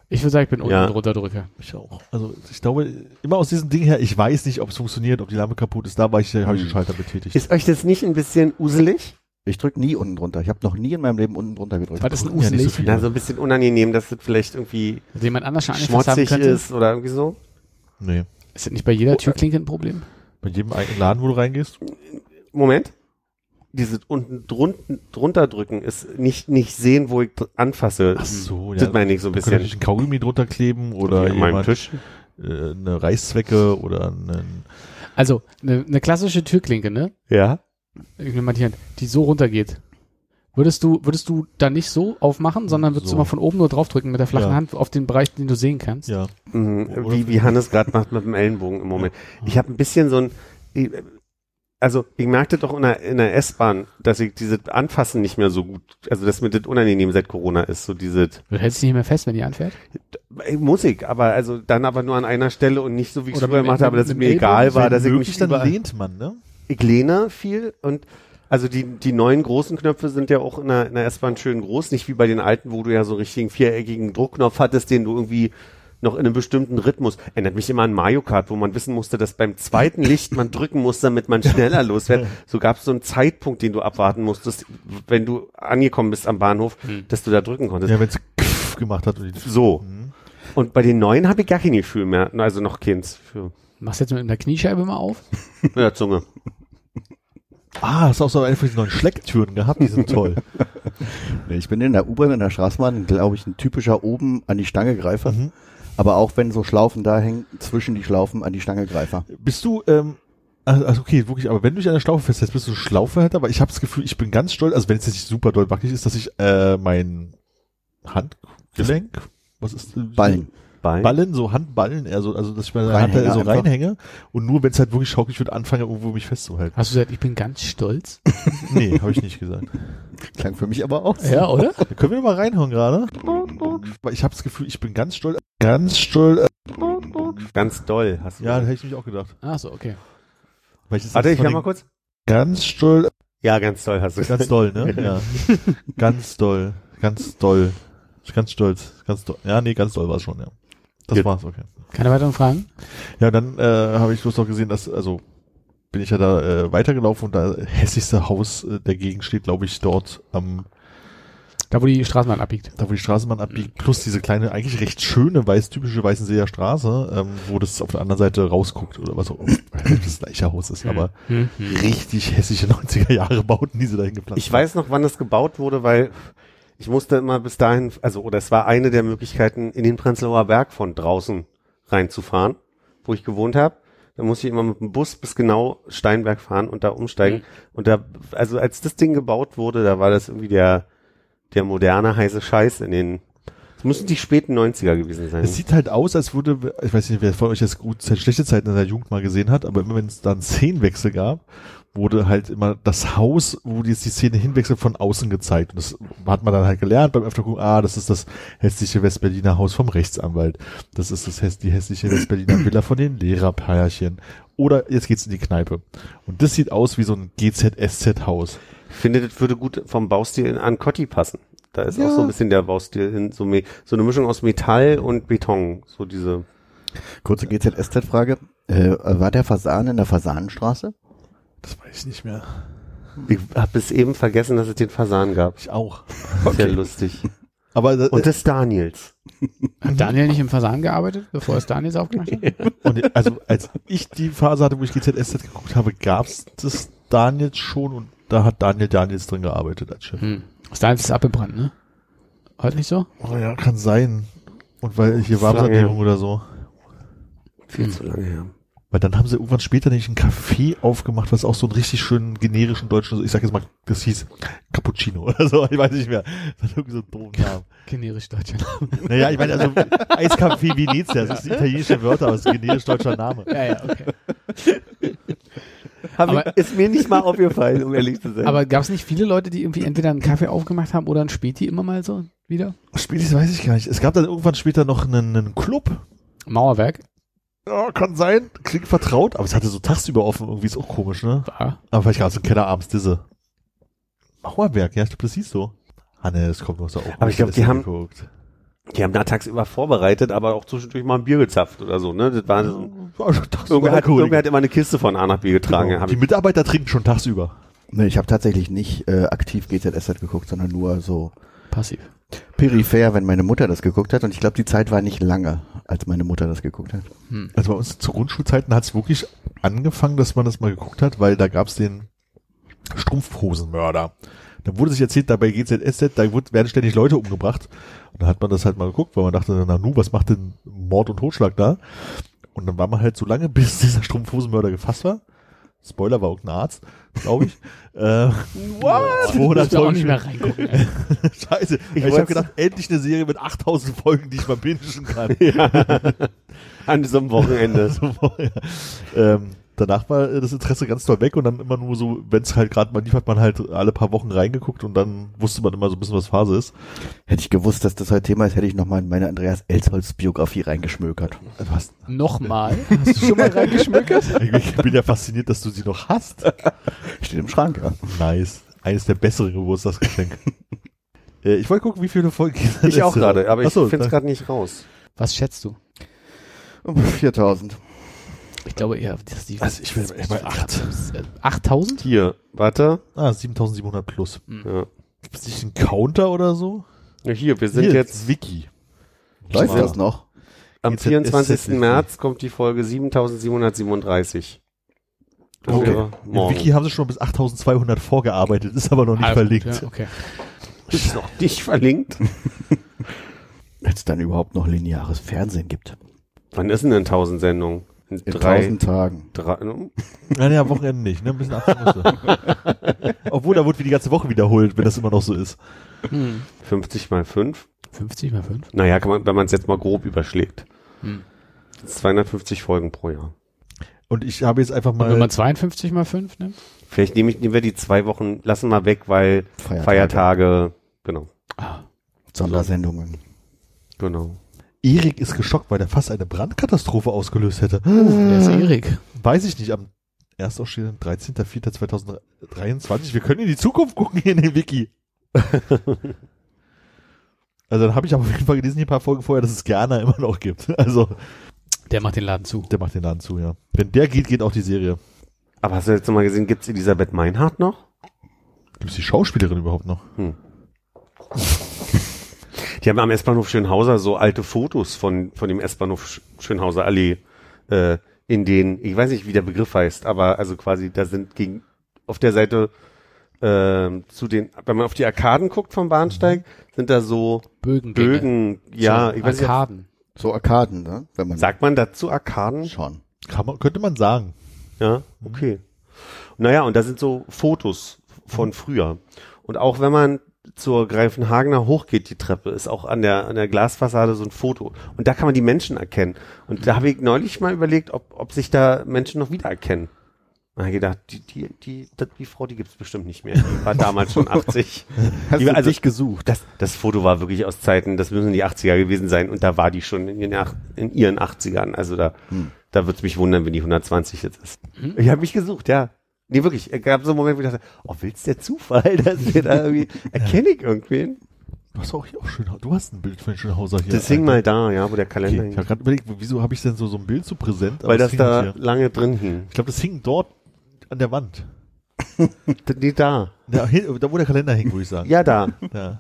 Ich würde sagen, ich bin unten Ja. drunter Drücker. Ich auch. Also ich glaube, immer aus diesem Ding her, ich weiß nicht, ob es funktioniert, ob die Lampe kaputt ist. Da war ich, habe ich den Schalter betätigt. Ist euch das nicht ein bisschen uselig? Ich drück nie unten drunter. Ich habe noch nie in meinem Leben unten drunter gedrückt. Was ist ein Ja, nicht so Uselig? viel. Na, so ein bisschen unangenehm, dass das vielleicht irgendwie Dass jemand anders schon schmutzig ist oder irgendwie so. nee. Ist das nicht bei jeder Türklinke ein Problem? Bei jedem eigenen Laden, wo du reingehst. Moment. Dieses unten drunten, drunter drücken ist nicht, nicht sehen, wo ich anfasse. Ach so, Das meine ich so ein könnte bisschen. natürlich ein Kaugummi drunter kleben oder an meinem jemand, Tisch. äh, eine Reißzwecke oder einen, Also, eine ne klassische Türklinke, ne? Ja. Ich nehme mal die Hand, die so runtergeht. Würdest du, würdest du da nicht so aufmachen, sondern würdest So. du mal von oben nur draufdrücken mit der flachen Ja. Hand auf den Bereich, den du sehen kannst? ja. Mhm, wie, wie Hannes gerade macht mit dem Ellenbogen im Moment. Ich habe ein bisschen so ein, ich- also ich merkte doch in der, in der S-Bahn, dass ich dieses Anfassen nicht mehr so gut, also dass mir das unangenehm seit Corona ist, so dieses, Du hältst dich nicht mehr fest, wenn die anfährt? äh, Musik, aber also dann aber nur an einer Stelle und nicht so wie ich es früher gemacht habe, dass es mir egal war, dass ich mich dann überall, lehnt man, ne? ich lehne viel und also die, die neuen großen Knöpfe sind ja auch in der, in der S-Bahn schön groß, nicht wie bei den alten, wo du ja so einen richtigen viereckigen Druckknopf hattest, den du irgendwie noch in einem bestimmten Rhythmus. Erinnert mich immer an Mario Kart, wo man wissen musste, dass beim zweiten Licht man drücken muss, damit man schneller losfährt. So gab es so einen Zeitpunkt, den du abwarten musstest, wenn du angekommen bist am Bahnhof, dass du da drücken konntest. Ja, wenn es gemacht hat. Und die, So. Mhm. Und bei den neuen habe ich gar kein Gefühl mehr, also noch keins für Machst du jetzt mit der Kniescheibe mal auf? mit der Zunge. Ah, hast du auch so eine von diesen neuen Schlecktüren gehabt, die sind toll. Nee, ich bin in der U-Bahn, in der Straßenbahn, glaube ich, ein typischer oben an die Stange Greifer. Mhm. Aber auch wenn so Schlaufen da hängen, zwischen die Schlaufen an die Stange Greifer. Bist du, ähm, also also okay, wirklich, aber wenn du dich an der Schlaufe festhältst, bist du Schlaufenhalter, weil ich habe das Gefühl, ich bin ganz stolz, also wenn es jetzt nicht super doll wackelig ist, dass ich äh, mein Handgelenk, was ist Ballen. Bei Ballen, so Handballen, eher so, also dass ich meine Hand so einfach. reinhänge und nur wenn es halt wirklich schaukelig wird, anfange irgendwo mich festzuhalten. Hast du gesagt, ich bin ganz stolz? Nee, habe ich nicht gesagt. Klang für mich aber auch so. Ja, oder? Da können wir mal reinhauen gerade? Weil ich habe das Gefühl, ich bin ganz stolz, ganz stolz. ganz doll hast du. Ja, da hätte ich mich auch gedacht. Ach so, okay. Weil ich Warte, ich hör mal kurz. Ganz stolz, Ja, ganz toll hast du. ganz doll, ne? Ja. ganz doll, ganz doll. Ganz stolz, ganz doll. Ja, nee, ganz doll war es schon, ja. Das Ja. war's, okay. Keine weiteren Fragen? Ja, dann äh, habe ich bloß noch gesehen, dass, also bin ich ja da äh, weitergelaufen und da hässlichste Haus äh, der Gegend steht, glaube ich, dort am, Da, wo die Straßenbahn abbiegt. da wo die Straßenbahn abbiegt, plus diese kleine, eigentlich recht schöne, weiß, typische Weißenseer Straße, ähm, wo das auf der anderen Seite rausguckt oder was auch immer. das gleiche Haus ist, aber Hm. richtig hässliche 90er Jahre Bauten, die sie dahin gepflanzt Ich weiß noch, wann das gebaut wurde, weil ich musste immer bis dahin, also oder es war eine der Möglichkeiten, in den Prenzlauer Berg von draußen reinzufahren, wo ich gewohnt habe. Da musste ich immer mit dem Bus bis genau Steinberg fahren und da umsteigen. Mhm. Und da, also als das Ding gebaut wurde, da war das irgendwie der, der moderne heiße Scheiß in den, es müssen die späten 90er gewesen sein. Es sieht halt aus, als würde, ich weiß nicht, wer von euch jetzt gut Zeit, schlechte Zeiten in der Jugend mal gesehen hat, aber immer wenn es da einen Szenenwechsel gab, wurde halt immer das Haus, wo jetzt die Szene hinwechselt, von außen gezeigt. Und das hat man dann halt gelernt beim öfter gucken, ah, das ist das hässliche Westberliner Haus vom Rechtsanwalt. Das ist das häss die hässliche Westberliner Villa von den Lehrerpärchen. Oder jetzt geht's in die Kneipe. Und das sieht aus wie so ein GZ-SZ-Haus. Ich finde, das würde gut vom Baustil in an Cotti passen. Da ist auch so ein bisschen der Baustil in so, so eine Mischung aus Metall und Beton. So diese, Kurze GZSZ-Frage. Äh, war der Fasan in der Fasanenstraße? Das weiß ich nicht mehr. ich habe bis eben vergessen, dass es den Fasan gab. Ich auch. Sehr lustig. Aber das, Und des Daniels. Hat Daniel nicht im Fasan gearbeitet, bevor es Daniels aufgemacht hat? Und also als ich die Phase hatte, wo ich GZSZ geguckt habe, gab's das Daniels schon und da hat Daniel Daniels drin gearbeitet als Chef. Hm. Das Daniels ist abgebrannt, ne? Heute nicht so? Oh ja, kann sein. Und weil hier Warmsanierung oder so. Viel zu lange her. Weil dann haben sie irgendwann später nämlich ein Café aufgemacht, was auch so einen richtig schönen generischen deutschen, ich sag jetzt mal, das hieß Cappuccino oder so, ich weiß nicht mehr. Das hat irgendwie so einen doofen Namen. Generisch deutscher Name. Naja, ich meine, also Eiscafé Venezia, das ist italienische Wörter, aber es ist ein generisch deutscher Name. Ja, ja, okay. Hab Aber- ich, ist mir nicht mal aufgefallen, um ehrlich zu sein. Aber gab es nicht viele Leute, die irgendwie entweder einen Kaffee aufgemacht haben oder einen Späti immer mal so wieder? Spätestens weiß ich gar nicht. Es gab dann irgendwann später noch einen, einen Club, Mauerwerk? Ja, kann sein. Klingt vertraut, aber es hatte so tagsüber offen. Irgendwie ist auch komisch, ne? War. Aber vielleicht gab es einen Keller abends diese. Mauerwerk, ja, ich glaube, das siehst du. Hanne, das kommt noch so auch. Aber ich glaub, die haben- Geguckt. Die haben da tagsüber vorbereitet, aber auch zwischendurch mal ein Bier gezapft oder so, ne? Das war so, schon tagsüber irgendwer, hat, irgendwer hat immer eine Kiste von A nach B getragen. Genau. Die Mitarbeiter trinken schon tagsüber. Nee, ich habe tatsächlich nicht äh, aktiv GZSZ geguckt, sondern nur so Passiv. peripher, wenn meine Mutter das geguckt hat. Und ich glaube, die Zeit war nicht lange, als meine Mutter das geguckt hat. Also bei uns zu Grundschulzeiten hat es wirklich angefangen, dass man das mal geguckt hat, weil da gab's den Strumpfhosenmörder. Da wurde sich erzählt, da bei GZSZ, da wird- werden ständig Leute umgebracht. Und dann hat man das halt mal geguckt, weil man dachte, na nu, was macht denn Mord und Totschlag da? Und dann war man halt so lange, bis dieser Strumpfhosenmörder gefasst war. Spoiler war irgendein Arzt, glaube ich. äh, What? 200 Ich will auch nicht mehr reingucken. Scheiße. Ich, ich habe gedacht, endlich eine Serie mit 8000 Folgen, die ich mal bingen kann. an diesem Wochenende. So, ja. ähm, danach war das Interesse ganz doll weg und dann immer nur so, wenn es halt gerade mal lief, hat man halt alle paar Wochen reingeguckt und dann wusste man immer so ein bisschen, was Phase ist. Hätte ich gewusst, dass das heute Thema ist, hätte ich nochmal in meine Andreas Elsholz Biografie reingeschmökert. Was? Nochmal? Hast du schon mal reingeschmückert? Ich bin ja fasziniert, dass du sie noch hast. Steht im Schrank, ja. Nice. Eines der besseren Geburtstagsgeschenke. äh, ich wollte gucken, wie viele Folgen Ich auch gerade, aber ich Achso, finde es gerade nicht raus. Was schätzt du? Um 4000. Ich glaube eher, dass die. Also ich will mal acht. 8000? Hier, warte. Ah, 7700 plus. Ja. Gibt es nicht einen Counter oder so? Ja, Hier, wir sind Hier, jetzt Wiki. Läuft Ja. das noch? am Jetzt- 24. jetzt- jetzt- März kommt die Folge 7737. Das Okay. wäre Im morgen. Wiki haben sie schon bis 8200 vorgearbeitet, ist aber noch nicht gut, verlinkt. Ja, okay. Ist noch nicht verlinkt. Wenn es dann überhaupt noch lineares Fernsehen gibt. Wann ist denn denn 1000 Sendungen? In drei, 1000 Tagen. drei, Nein, ja, Wochenende nicht, ne? Ein bisschen. Obwohl, da wird wie die ganze Woche wiederholt, wenn das immer noch so ist. Hm. 50 mal 5. 50 mal 5? Naja, kann man, wenn man es jetzt mal grob überschlägt. Hm. Das ist 250 Folgen pro Jahr. Und ich habe jetzt einfach Und wenn mal, man 52 mal 5 nimmt? Vielleicht nehme ich, nehmen wir die zwei Wochen, lassen mal weg, weil Feiertage. Feiertage, genau, Ah. Sondersendungen. genau. Erik ist geschockt, weil er fast eine Brandkatastrophe ausgelöst hätte. Der ist Erik. Weiß ich nicht, am erst auch stehen 13.04.2023. Wir können in die Zukunft gucken hier in den Wiki. also dann habe ich aber auf jeden Fall gelesen, hier ein paar Folgen vorher, dass es Gerner immer noch gibt. Also Der macht den Laden zu. der macht den Laden zu, ja. Wenn der geht, geht auch die Serie. Aber hast du jetzt mal gesehen, gibt's Elisabeth Meinhardt noch? Gibt es die Schauspielerin überhaupt noch? Die haben am S-Bahnhof Schönhauser so alte Fotos von, von dem S-Bahnhof Sch- Schönhauser Allee, äh, in denen, ich weiß nicht, wie der Begriff heißt, aber also quasi, da sind gegen, auf der Seite, ähm, zu den, wenn man auf die Arkaden guckt vom Bahnsteig, sind da so Bögen. Bögen, ja, so, ich weiß nicht, Arkaden. So Arkaden, ne? Wenn man sagt man dazu Arkaden? schon. Kann man, könnte man sagen. Ja, okay. Naja, und da sind so Fotos von früher. Und auch wenn man zur Greifenhagener hochgeht, die Treppe, ist auch an der, an der Glasfassade so ein Foto. Und da kann man die Menschen erkennen. Und da habe ich neulich mal überlegt, ob, ob sich da Menschen noch wiedererkennen. Da habe ich gedacht, die, die, die, die Frau, die gibt's bestimmt nicht mehr. Die war damals schon 80. Hast Die, du also dich gesucht? das, das Foto war wirklich aus Zeiten, das müssen die 80er gewesen sein. Und da war die schon in ihren, in ihren 80ern. Also da, da wird's mich wundern, wenn die 120 jetzt ist. Ich habe mich gesucht, ja. Nee, wirklich. Es gab so einen Moment, wo ich dachte, oh, willst der Zufall, dass wir da irgendwie, erkenne ich irgendwen? Du hast auch hier auch schön, du hast ein Bild von Schönhauser hier. Das hing mal da, ja, wo der Kalender Okay, ich habe hing. gerade überlegt, wieso habe ich denn so, so ein Bild so präsent? Aber Weil das hing da hier. lange drin hing. Ich glaube, das hing dort an der Wand. Nee, da. Ja, hin, da wo der Kalender hing, würde ich sagen. Ja, da. Ja.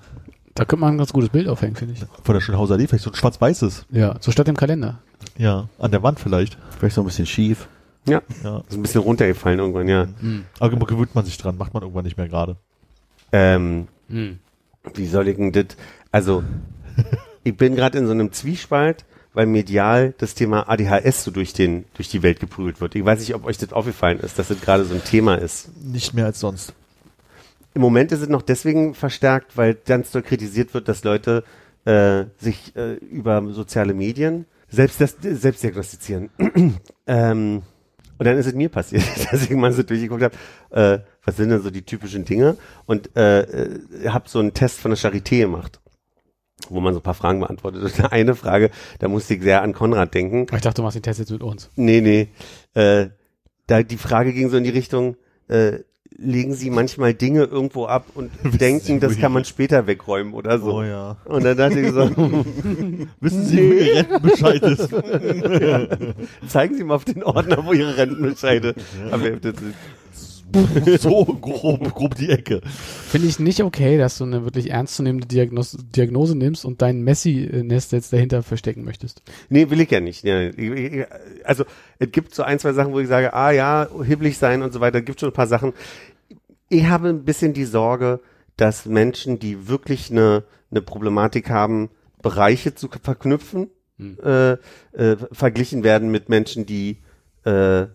Da könnte man ein ganz gutes Bild aufhängen, finde ich. Von der Schönhauser Allee, vielleicht so ein schwarz-weißes. Ja, so statt dem Kalender. Ja, an der Wand vielleicht. Vielleicht so ein bisschen schief. Ja. Ja. Ist ein bisschen runtergefallen irgendwann, ja. Aber gewöhnt man sich dran, macht man irgendwann nicht mehr gerade. Ähm, Hm. wie soll ich denn das? Also, ich bin gerade in so einem Zwiespalt, weil medial das Thema ADHS so durch den durch die Welt geprügelt wird. Ich weiß nicht, ob euch das aufgefallen ist, dass das gerade so ein Thema ist. Nicht mehr als sonst. Im Moment ist es noch deswegen verstärkt, weil ganz doll kritisiert wird, dass Leute äh, sich äh, über soziale Medien selbst das, selbst diagnostizieren. ähm, und dann ist es mir passiert, dass ich mal so durchgeguckt habe, äh, was sind denn so die typischen Dinge und äh, äh, habe so einen Test von der Charité gemacht, wo man so ein paar Fragen beantwortet. Und eine Frage, da musste ich sehr an Konrad denken. Ich dachte, du machst den Test jetzt mit uns. Nee, nee. Äh, da die Frage ging so in die Richtung, äh, legen sie manchmal Dinge irgendwo ab und denken, das kann man später wegräumen oder so. Oh ja. Und dann dachte ich so, Wissen Sie, wo Ihr Rentenbescheid ist? zeigen Sie mal auf den Ordner, wo Ihre Rentenbescheide sind. so grob, grob die Ecke. Finde ich nicht okay, dass du eine wirklich ernstzunehmende Diagnose, Diagnose nimmst und dein Messi-Nest jetzt dahinter verstecken möchtest. Nee, will ich ja nicht. Also es gibt so ein, zwei Sachen, wo ich sage, ah ja, hibbelig sein und so weiter, gibt schon ein paar Sachen. Ich habe ein bisschen die Sorge, dass Menschen, die wirklich eine, eine Problematik haben, Bereiche zu verknüpfen, äh, äh, verglichen werden mit Menschen, die äh,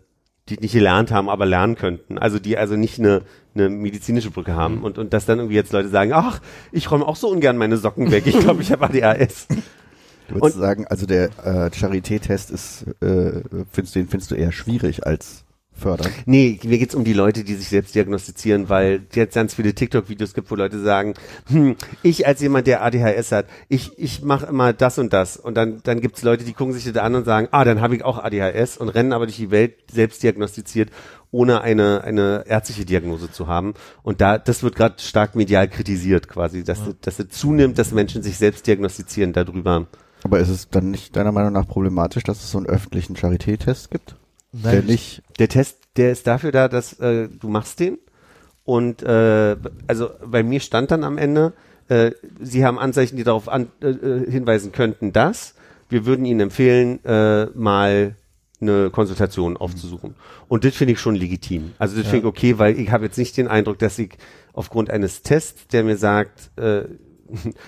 die nicht gelernt haben, aber lernen könnten. Also die also nicht eine, eine medizinische Brücke haben. Und, und dass dann irgendwie jetzt Leute sagen, ach, ich räume auch so ungern meine Socken weg. Ich glaube, ich habe ADHS. Du würdest sagen, also der äh, Charité-Test ist, äh, findest du, den findest du eher schwierig als fördernd. Nee, mir geht's um die Leute, die sich selbst diagnostizieren, weil es jetzt ganz viele TikTok-Videos gibt, wo Leute sagen, hm, ich als jemand, der ADHS hat, ich, ich mache immer das und das. Und dann, dann gibt's Leute, die gucken sich das an und sagen, ah, dann habe ich auch ADHS und rennen aber durch die Welt selbst diagnostiziert, ohne eine, eine ärztliche Diagnose zu haben. Und da, das wird gerade stark medial kritisiert quasi, dass, es- dass es zunimmt, dass Menschen sich selbst diagnostizieren darüber. Aber ist es dann nicht deiner Meinung nach problematisch, dass es so einen öffentlichen Charité-Test gibt? Der nicht, Der Test, der ist dafür da, dass äh, du machst den. Und äh, also bei mir stand dann am Ende, äh, Sie haben Anzeichen, die darauf an, äh, äh, hinweisen könnten, dass. Wir würden Ihnen empfehlen, äh, mal eine Konsultation aufzusuchen. Und das finde ich schon legitim. Also das finde ich okay, weil ich habe jetzt nicht den Eindruck, dass ich aufgrund eines Tests, der mir sagt, äh,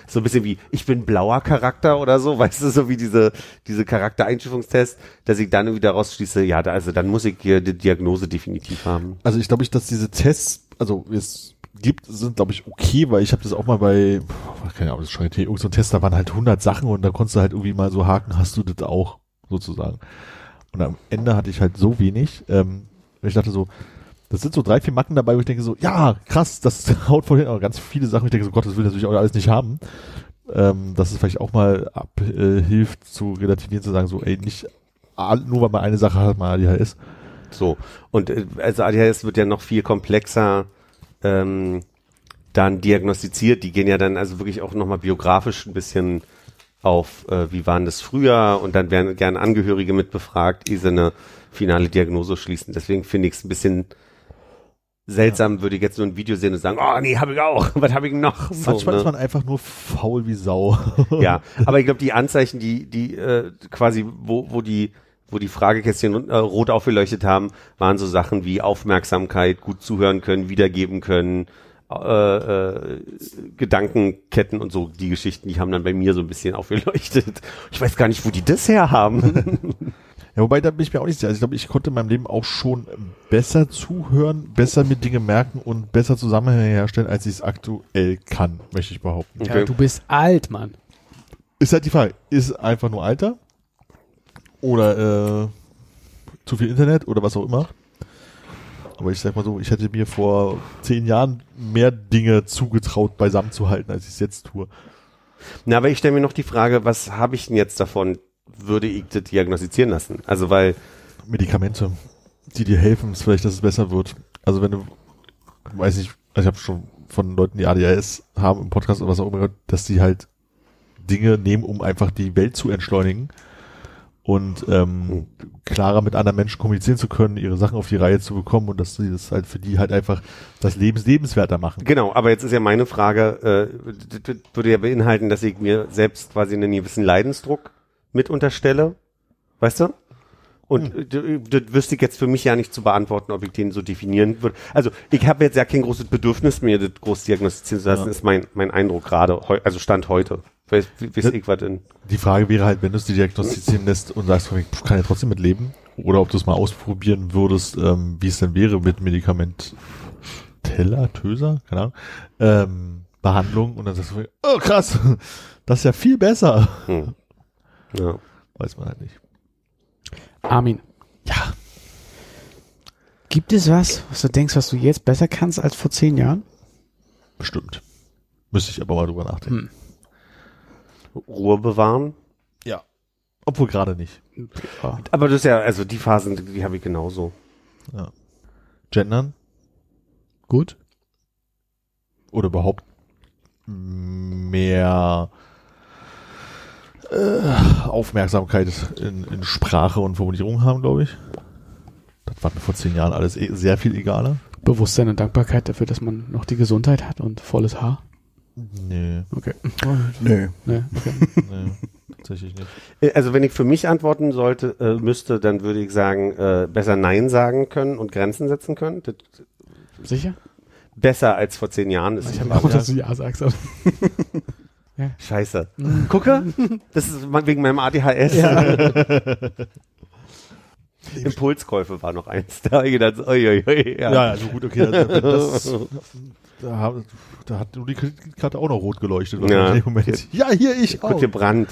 so ein bisschen wie, ich bin blauer Charakter oder so, weißt du, so wie diese, diese Charaktereinstufungstest, dass ich dann irgendwie daraus schließe, ja, da, also dann muss ich hier die Diagnose definitiv haben. Also ich glaube ich, dass diese Tests, also es gibt, sind glaube ich okay, weil ich habe das auch mal bei, keine Ahnung, das ist schon irgend so ein Test, da waren halt 100 Sachen und da konntest du halt irgendwie mal so haken, hast du das auch, sozusagen. Und am Ende hatte ich halt so wenig, ähm, ich dachte so, das sind so drei, vier Macken dabei, wo ich denke so, ja, krass, das haut voll aber ganz viele Sachen, ich denke so, Gott, das will ich natürlich auch alles nicht haben. Ähm, dass es vielleicht auch mal abhilft, äh, zu relativieren, zu sagen so, ey, nicht nur weil man eine Sache hat, mal ADHS. So. Und äh, also ADHS wird ja noch viel komplexer ähm, dann diagnostiziert. Die gehen ja dann also wirklich auch nochmal biografisch ein bisschen auf, äh, wie waren das früher und dann werden gerne Angehörige mit befragt, ehe eine finale Diagnose schließen. Deswegen finde ich es ein bisschen seltsam, würde ich jetzt so ein Video sehen und sagen, oh nee, habe ich auch, was habe ich noch? So, Manchmal ne? ist man einfach nur faul wie Sau. Ja, aber ich glaube, die Anzeichen, die, die äh, quasi, wo, wo die, wo die Fragekästchen äh, rot aufgeleuchtet haben, waren so Sachen wie Aufmerksamkeit, gut zuhören können, wiedergeben können, äh, äh, Gedankenketten und so, die Geschichten, die haben dann bei mir so ein bisschen aufgeleuchtet. Ich weiß gar nicht, wo die das her haben. Ja, wobei, da bin ich mir auch nicht sicher. Also ich glaube, ich konnte in meinem Leben auch schon besser zuhören, besser mir Dinge merken und besser Zusammenhänge herstellen, als ich es aktuell kann, möchte ich behaupten. Ja, du bist alt, Mann. Ist halt die Frage, ist einfach nur Alter? Oder äh, zu viel Internet oder was auch immer? Aber ich sag mal so, ich hätte mir vor zehn Jahren mehr Dinge zugetraut, beisammen zu halten, als ich es jetzt tue. Na, aber ich stelle mir noch die Frage, was habe ich denn jetzt davon, würde ich das diagnostizieren lassen? Also, weil, Medikamente, die dir helfen, ist vielleicht, dass es besser wird. Also wenn du, weiß ich, also ich habe schon von Leuten, die ADHS haben im Podcast oder was auch immer, gehört, dass die halt Dinge nehmen, um einfach die Welt zu entschleunigen und ähm, klarer mit anderen Menschen kommunizieren zu können, ihre Sachen auf die Reihe zu bekommen und dass sie das halt für die halt einfach das Lebens lebenswerter machen. Genau, aber jetzt ist ja meine Frage, äh, das würde ja beinhalten, dass ich mir selbst quasi einen gewissen Leidensdruck mit unterstelle, weißt du? Und d- das wüsste ich jetzt für mich ja nicht zu beantworten, ob ich den so definieren würde. Also ich habe jetzt ja kein großes Bedürfnis, mir das groß diagnostizieren zu lassen, Ja. ist mein, mein Eindruck gerade, also Stand heute. Weiß, weiß Ja. ich was in. Die Frage wäre halt, wenn du es dir diagnostizieren lässt und sagst, ich kann ja trotzdem mit leben, oder ob du es mal ausprobieren würdest, ähm, wie es denn wäre mit Medikament Teller, Töser, keine Ahnung, ähm, Behandlung und dann sagst du, oh krass, das ist ja viel besser. Hm. Ja. Weiß man halt nicht. Armin. Ja. Gibt es was, was du denkst, was du jetzt besser kannst als vor zehn Jahren? Bestimmt. Müsste ich aber mal drüber nachdenken. Ruhe bewahren. Ja. Obwohl gerade nicht. Ja. Aber das ist ja, also die Phasen, die habe ich genauso. Gendern. Gut. Oder überhaupt mehr äh, Aufmerksamkeit in, in Sprache und Formulierung haben, glaube ich. Das war mir vor zehn Jahren alles eh sehr viel egaler. Bewusstsein und Dankbarkeit dafür, dass man noch die Gesundheit hat und volles Haar. Nee, Okay. Nö. Nee, okay. nee tatsächlich nicht. Äh, Also wenn ich für mich antworten sollte, äh, müsste, dann würde ich sagen, äh, besser Nein sagen können und Grenzen setzen können. Das, Sicher? besser als vor zehn Jahren ist Ich es habe auch, dass du Ja sagst. Scheiße. Gucke, das ist wegen meinem ADHS. Impulskäufe war noch eins. Da ich gedacht, oi, oi, oi, Ja, ja. also gut, okay. Das, das, da, da hat nur die Kreditkarte auch noch rot geleuchtet. Ja. in dem Moment. ja hier ich Gut auch. gebrannt.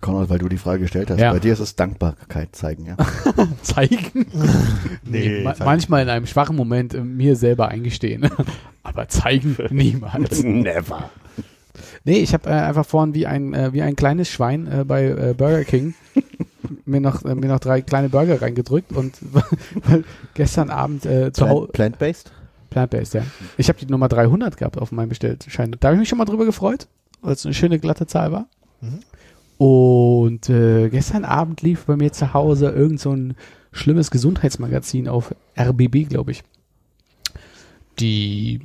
Konrad, weil du die Frage gestellt hast. Ja. Bei dir ist es Dankbarkeit zeigen, ja. Zeigen? Nee, ma zeigen. manchmal in einem schwachen Moment äh, mir selber eingestehen. Aber zeigen niemals. Never. Nee, ich habe äh, einfach vorhin wie ein, äh, wie ein kleines Schwein äh, bei äh, Burger King mir noch, äh, mir noch drei kleine Burger reingedrückt und gestern Abend äh, zu Hause, Plant- Plant-based? Plant-Based, ja. Ich habe die Nummer 300 gehabt auf meinem Bestellschein. Da habe ich mich schon mal drüber gefreut, weil es eine schöne glatte Zahl war. Mhm. Und gestern Abend lief bei mir zu Hause irgend so ein schlimmes Gesundheitsmagazin auf RBB, glaube ich. Die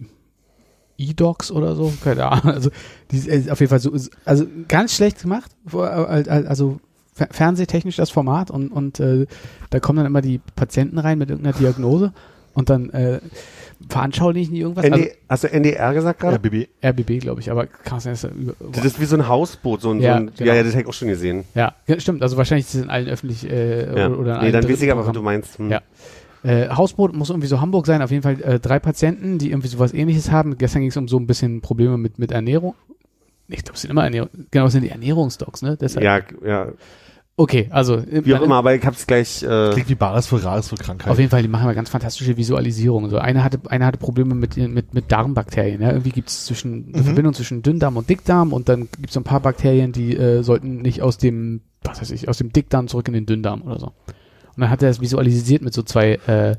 E-Docs oder so, keine Ahnung. Also die ist äh, auf jeden Fall so, also ganz schlecht gemacht, äh, also fer- fernsehtechnisch das Format und und äh, da kommen dann immer die Patienten rein mit irgendeiner Diagnose und dann äh, veranschaulichen die irgendwas. ND, hast du NDR gesagt gerade? RBB. Also RBB, glaube ich, aber er über, Das ist wie so ein Hausboot, so ein, Ja, so ein genau. ja, ja, das habe ich auch schon gesehen. ja, ja, stimmt. Also wahrscheinlich ist es in allen öffentlich äh, Ja. oder in nee, allen dann weiß ich aber, was du meinst. Hm. Ja. Äh, Hausboot muss irgendwie so Hamburg sein, auf jeden Fall äh, drei Patienten, die irgendwie sowas ähnliches haben. Gestern ging es um so ein bisschen Probleme mit, mit Ernährung. Ich glaube, es sind immer Ernährung, genau, es sind die Ernährungsdocs, ne? Deshalb. Ja, ja, Okay, also äh, wie auch immer, aber ich hab's gleich, äh, Klingt wie Bares für Rares für Krankheit. Auf jeden Fall, die machen mal ganz fantastische Visualisierungen. So, einer hatte, einer hatte Probleme mit, mit, mit Darmbakterien. Ja? Irgendwie gibt es zwischen eine Verbindung zwischen Dünndarm und Dickdarm und dann gibt es so ein paar Bakterien, die äh, sollten nicht aus dem, was weiß ich, aus dem Dickdarm zurück in den Dünndarm oder so. Und dann hat er das visualisiert mit so zwei äh,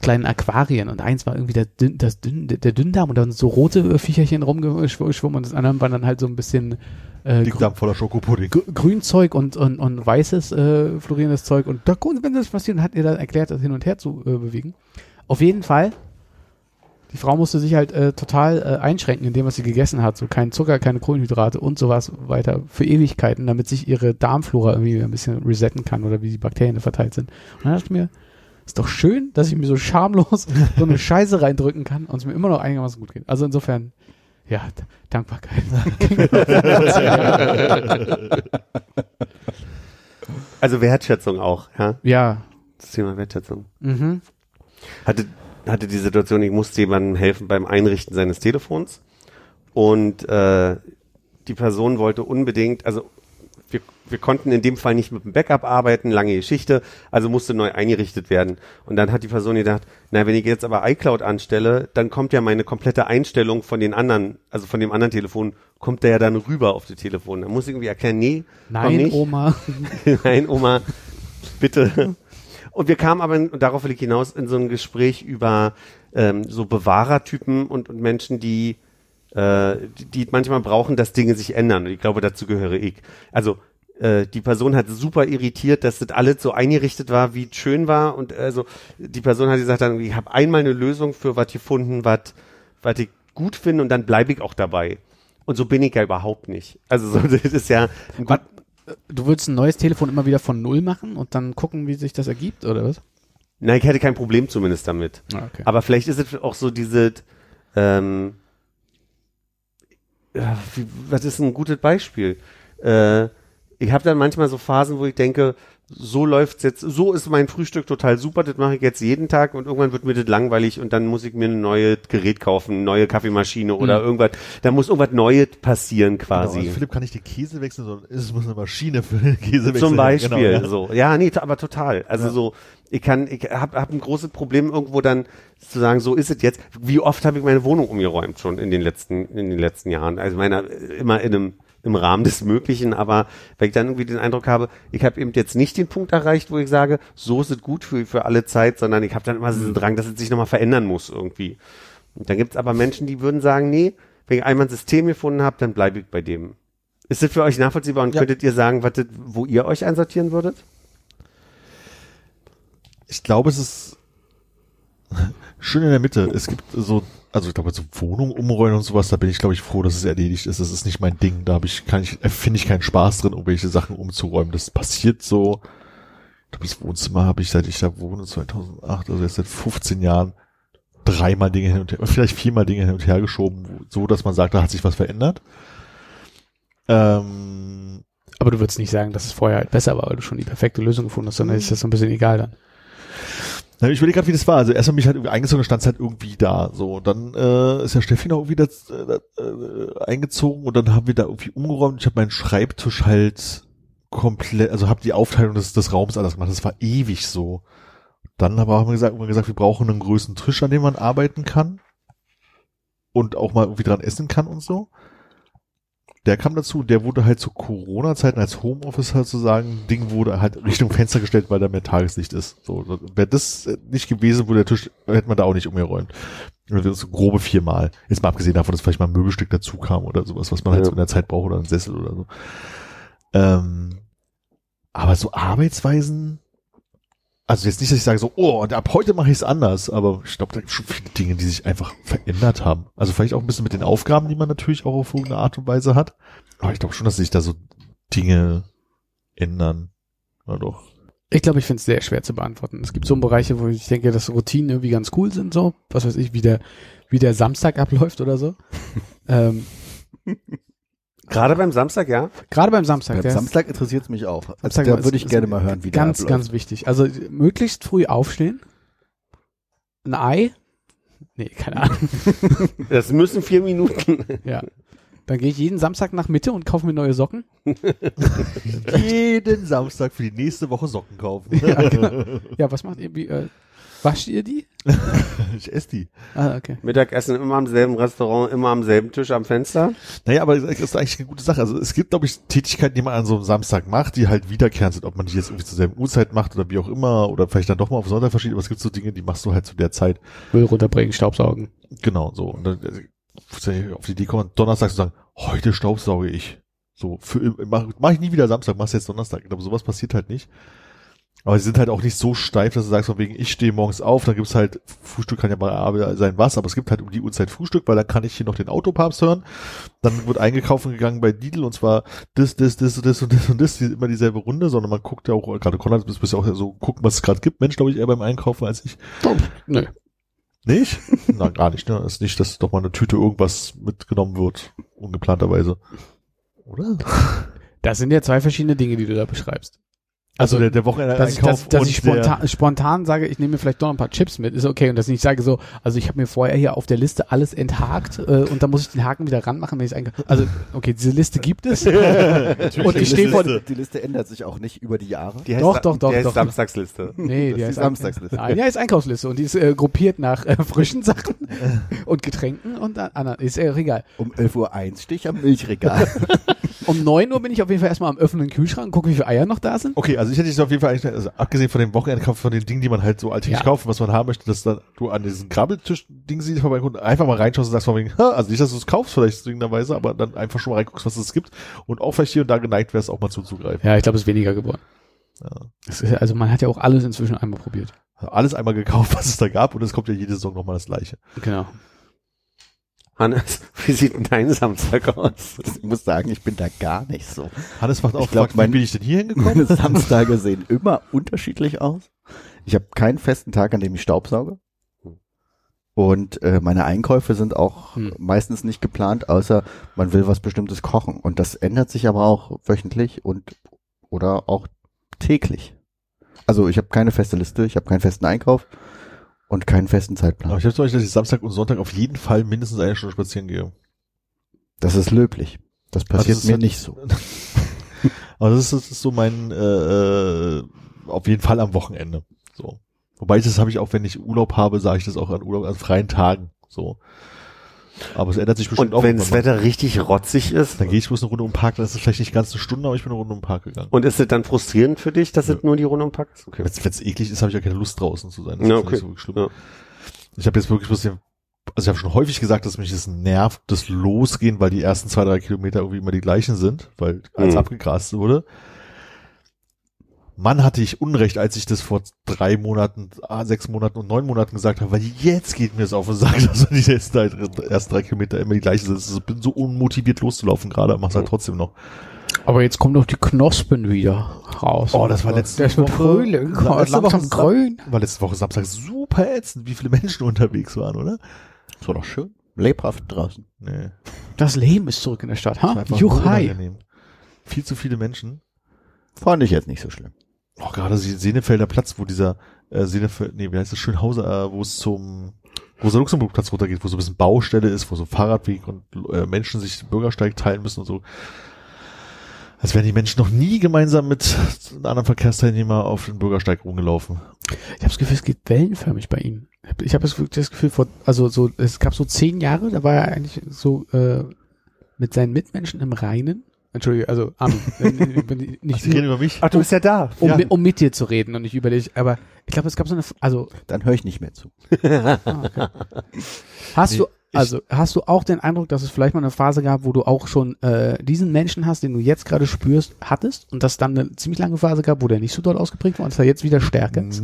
kleinen Aquarien und eins war irgendwie der, Dünn, das Dünn, der Dünndarm und dann so rote Viecherchen rumgeschwommen und das andere war dann halt so ein bisschen äh, Dickdarm voller Schokopudding. Gr- Grünzeug und, und, und weißes äh, florierendes Zeug. Und da, wenn das passiert, hat ihr da erklärt, das hin und her zu äh, bewegen. Auf jeden Fall, die Frau musste sich halt äh, total äh, einschränken in dem, was sie gegessen hat. So kein Zucker, keine Kohlenhydrate und sowas weiter für Ewigkeiten, damit sich ihre Darmflora irgendwie ein bisschen resetten kann oder wie die Bakterien verteilt sind. Und dann dachte ich mir, ist doch schön, dass ich mir so schamlos so eine Scheiße reindrücken kann und es mir immer noch einigermaßen gut geht. Also insofern, ja, Dankbarkeit. also Wertschätzung auch, ja. ja, Das Thema Wertschätzung. mhm. hatte, hatte die Situation, ich musste jemandem helfen beim Einrichten seines Telefons und äh, die Person wollte unbedingt, also wir, wir konnten in dem Fall nicht mit dem Backup arbeiten, lange Geschichte, also musste neu eingerichtet werden. Und dann hat die Person gedacht, na, wenn ich jetzt aber iCloud anstelle, dann kommt ja meine komplette Einstellung von den anderen, also von dem anderen Telefon, kommt der ja dann rüber auf das Telefon. Da muss ich irgendwie erklären, nee, Nein. Oma. Nein, Oma, bitte. Und wir kamen aber, in, und darauf will ich hinaus, in so ein Gespräch über ähm, so Bewahrertypen und, und Menschen, die, äh, die, die manchmal brauchen, dass Dinge sich ändern. Und ich glaube, dazu gehöre ich. Also äh, die Person hat super irritiert, dass das alles so eingerichtet war, wie es schön war. Und also die Person hat gesagt, dann, ich habe einmal eine Lösung für was gefunden, was was ich gut finde und dann bleibe ich auch dabei. Und so bin ich ja überhaupt nicht. Also so, das ist ja ein Du würdest ein neues Telefon immer wieder von Null machen und dann gucken, wie sich das ergibt, oder was? Nein, ich hätte kein Problem zumindest damit. Ah, okay. Aber vielleicht ist es auch so diese, ähm, ja, wie, was ist ein gutes Beispiel? Äh, ich habe dann manchmal so Phasen, wo ich denke, so läuft's jetzt, so ist mein Frühstück total super, das mache ich jetzt jeden Tag und irgendwann wird mir das langweilig und dann muss ich mir ein neues Gerät kaufen, eine neue Kaffeemaschine oder Mhm. irgendwas, da muss irgendwas Neues passieren Genau, quasi. also Philipp kann nicht den Käse wechseln, sondern es muss eine Maschine für den Käse wechseln. Zum Beispiel Genau, ja. so. Ja, nee, aber total. Also Ja. so, ich kann, ich habe hab ein großes Problem irgendwo dann zu sagen, so ist es jetzt. Wie oft habe ich meine Wohnung umgeräumt schon in den letzten, in den letzten Jahren? Also meiner immer in einem im Rahmen des Möglichen, aber wenn ich dann irgendwie den Eindruck habe, ich habe eben jetzt nicht den Punkt erreicht, wo ich sage, so ist es gut für, für alle Zeit, sondern ich habe dann immer diesen Drang, dass es sich nochmal verändern muss irgendwie. Und dann gibt's aber Menschen, die würden sagen, nee, wenn ich einmal ein System gefunden habe, dann bleibe ich bei dem. Ist das für euch nachvollziehbar und Ja. könntet ihr sagen, was das, wo ihr euch einsortieren würdet? Ich glaube, es ist schön in der Mitte. Es gibt so, also ich glaube, so Wohnung umräumen und sowas, da bin ich, glaube ich, froh, dass es erledigt ist. Das ist nicht mein Ding. Da habe ich, kann ich, äh, finde ich keinen Spaß drin, irgendwelche Sachen umzuräumen. Das passiert so. Ich glaube, das Wohnzimmer habe ich, seit ich da wohne, 2008, also jetzt seit 15 Jahren, dreimal Dinge hin und her, vielleicht viermal Dinge hin und her geschoben, so dass man sagt, da hat sich was verändert. Ähm, Aber du würdest nicht sagen, dass es vorher halt besser war, weil du schon die perfekte Lösung gefunden hast, sondern ist das so ein bisschen egal dann. Na, ich überlege gerade, wie das war. Also erstmal mich halt irgendwie eingezogen, stand es halt irgendwie da. So, dann äh, ist ja Steffi noch irgendwie das, äh, äh, eingezogen und dann haben wir da irgendwie umgeräumt. Ich habe meinen Schreibtisch halt komplett, also habe die Aufteilung des, des Raums anders gemacht. Das war ewig so. Dann haben wir gesagt, irgendwann gesagt, wir brauchen einen größeren Tisch, an dem man arbeiten kann und auch mal irgendwie dran essen kann und so. Der kam dazu, der wurde halt zu Corona-Zeiten als Homeoffice halt sozusagen, Ding wurde halt Richtung Fenster gestellt, weil da mehr Tageslicht ist. So, wäre das nicht gewesen, wo der Tisch, hätte man da auch nicht umgeräumt. So grobe viermal. Jetzt mal abgesehen davon, dass vielleicht mal ein Möbelstück dazu kam oder sowas, was man halt Ja. so in der Zeit braucht oder ein Sessel oder so. Ähm, aber so Arbeitsweisen, also jetzt nicht, dass ich sage so, oh, und ab heute mache ich es anders, aber ich glaube, da gibt schon viele Dinge, die sich einfach verändert haben. Also vielleicht auch ein bisschen mit den Aufgaben, die man natürlich auch auf irgendeine Art und Weise hat. Aber ich glaube schon, dass sich da so Dinge ändern. Ja doch. Ich glaube, ich finde es sehr schwer zu beantworten. Es gibt so Bereiche, wo ich denke, dass Routinen irgendwie ganz cool sind, so, was weiß ich, wie der, wie der Samstag abläuft oder so. ähm, Gerade beim Samstag, ja? Gerade beim Samstag, Beim der ist Samstag interessiert es mich auch. Also Samstag da würde ich gerne mal hören, wie der ganz, abläuft. ganz wichtig. Also möglichst früh aufstehen. Ein Ei. Nee, keine Ahnung. Das müssen vier Minuten. ja. Dann gehe ich jeden Samstag nach Mitte und kaufe mir neue Socken. Jeden Samstag für die nächste Woche Socken kaufen. Ja, genau. Ja, was macht ihr? Wie, äh, wascht ihr die? Ich esse die. Ah, okay. Mittagessen immer am selben Restaurant, immer am selben Tisch am Fenster. Naja, aber das ist eigentlich eine gute Sache. Also es gibt, glaube ich, Tätigkeiten, die man an so einem Samstag macht, die halt wiederkehrend sind, ob man die jetzt irgendwie zur selben Uhrzeit macht oder wie auch immer oder vielleicht dann doch mal auf Sonntag verschiebt, aber es gibt so Dinge, die machst du halt zu der Zeit. Müll runterbringen, Staubsaugen. Genau, so. Und dann äh, auf die Idee kommen, Donnerstag zu sagen, heute staubsauge ich. So, für, mach, mach ich nie wieder Samstag, mach's jetzt Donnerstag. Ich glaube, sowas passiert halt nicht. Aber sie sind halt auch nicht so steif, dass du sagst, von wegen, ich stehe morgens auf, dann gibt's halt, Frühstück kann ja mal sein was, aber es gibt halt um die Uhrzeit Frühstück, weil dann kann ich hier noch den Autopapst hören. Dann wird eingekauft und gegangen bei Lidl und zwar das, das, das, das und das und das, die, immer dieselbe Runde, sondern man guckt ja auch, gerade Konrad, du bist ja auch so gucken, was es gerade gibt. Mensch, glaube ich, eher beim Einkaufen als ich. Nö. Nicht? Na, gar nicht, ne? Ist nicht, dass doch mal eine Tüte irgendwas mitgenommen wird, ungeplanterweise. Oder? Das sind ja zwei verschiedene Dinge, die du da beschreibst. Also der, der Wochenende dass ich, dass, dass ich spontan, spontan sage, ich nehme mir vielleicht doch noch ein paar Chips mit, ist okay. Und dass ich nicht sage so, also ich habe mir vorher hier auf der Liste alles enthakt äh, und dann muss ich den Haken wieder ranmachen, wenn ich es Also, okay, diese Liste gibt es. und ich stehe vor... Liste, die Liste ändert sich auch nicht über die Jahre. Die heißt, Doch, doch, doch, Die heißt doch. Samstagsliste. Nee, Das die ist heißt die Samstagsliste. Nein, ja, ist Einkaufsliste und die ist äh, gruppiert nach äh, frischen Sachen und Getränken und an- anderen. Ist äh, egal. Um 11.01 Uhr stehe ich am Milchregal. Um 9 Uhr bin ich auf jeden Fall erstmal am öffnen Kühlschrank und gucke, wie viele Eier noch da sind. Okay, also ich hätte dich auf jeden Fall eigentlich, also abgesehen von dem Wochenendkauf, von den Dingen, die man halt so alltäglich Ja. kauft, was man haben möchte, dass dann du an diesen Grabbeltisch-Ding siehst vorbeikommst, einfach mal reinschaust und sagst von wegen, ha, also nicht, dass du es kaufst vielleicht zwingenderweise, aber dann einfach schon mal reinguckst, was es gibt und auch vielleicht hier und da geneigt wärst, auch mal zuzugreifen. Ja, ich glaube, es ist weniger geworden. Ja. Es also man hat ja auch alles inzwischen einmal probiert. Alles einmal gekauft, was es da gab und es kommt ja jede Saison nochmal das gleiche. Genau. Hannes, wie sieht denn dein Samstag aus? Ich muss sagen, ich bin da gar nicht so. Hannes macht auch, Ich glaub, mein- wie bin ich denn hier hingekommen? Meine Samstage sehen immer unterschiedlich aus. Ich habe keinen festen Tag, an dem ich Staubsauge. Und äh, meine Einkäufe sind auch Hm. meistens nicht geplant, außer man will was Bestimmtes kochen. Und das ändert sich aber auch wöchentlich und oder auch täglich. Also ich habe keine feste Liste, ich habe keinen festen Einkauf und keinen festen Aber Zeitplan. ich habe zum Beispiel, dass ich Samstag und Sonntag auf jeden Fall mindestens eine Stunde spazieren gehe. Das ist löblich. Das passiert ist mir halt- nicht so. Aber das ist, das ist so mein, äh, äh, auf jeden Fall am Wochenende. So. Wobei das habe ich auch, wenn ich Urlaub habe, sage ich das auch an Urlaub, an freien Tagen. So. Aber es ändert sich bestimmt Und auch. wenn das. Wetter richtig rotzig ist, Dann gehe ich bloß eine Runde um den Park, dann ist es vielleicht nicht ganz eine Stunde, aber ich bin eine Runde um den Park gegangen. und ist es dann frustrierend für dich, dass es nur die Runde umpackt? Okay. Wenn es eklig ist, habe ich ja keine Lust draußen zu sein. Das Ja, ist okay. nicht so schlimm. Ja. Ich habe jetzt wirklich bloß den, also ich habe schon häufig gesagt, dass mich das nervt, das Losgehen, weil die ersten zwei, drei Kilometer irgendwie immer die gleichen sind, weil alles Mhm. abgegrast wurde. Mann hatte ich Unrecht, als ich das vor drei Monaten, ah, sechs Monaten und neun Monaten gesagt habe, weil jetzt geht mir es auf und sagt, dass die ersten drei, ersten drei Kilometer immer die gleichen sind. Ich bin so unmotiviert loszulaufen gerade, aber mach's halt trotzdem noch. Aber jetzt kommen doch die Knospen wieder raus. Oh, das war letzte Das Woche- Frühling, letzte langsam Woche Sam- grün. War letzte Woche Samstag super ätzend, wie viele Menschen unterwegs waren, oder? Das war doch schön. Lebhaft draußen. Nee. Das Leben ist zurück in der Stadt. War Ha? einfach Juchai. Viel zu viele Menschen. Fand ich jetzt nicht so schlimm. Auch gerade die Senefelder Platz, wo dieser äh, Senefeld, nee, wie heißt das, Schönhauser, äh, wo es zum wo der Luxemburgplatz runtergeht, wo so ein bisschen Baustelle ist, wo so Fahrradweg und äh, Menschen sich Bürgersteig teilen müssen und so. Als wären die Menschen noch nie gemeinsam mit anderen Verkehrsteilnehmer auf den Bürgersteig rumgelaufen. Ich habe das Gefühl, es geht wellenförmig bei ihm. Ich habe das, das Gefühl, vor, also so, es gab so zehn Jahre, da war er eigentlich so äh, mit seinen Mitmenschen im Reinen. Entschuldige, also Armin, äh, ich bin nicht Sie reden über mich? Ach, du bist ja da. um, ja. um mit dir zu reden und nicht über dich. Aber ich glaube, es gab so eine, also Dann höre ich nicht mehr zu. ah, okay. hast Nee, du, ich- also hast du auch den Eindruck, dass es vielleicht mal eine Phase gab, wo du auch schon äh, diesen Menschen hast, den du jetzt gerade spürst, hattest und dass dann eine ziemlich lange Phase gab, wo der nicht so dort ausgeprägt war und dass er jetzt wieder stärker ist?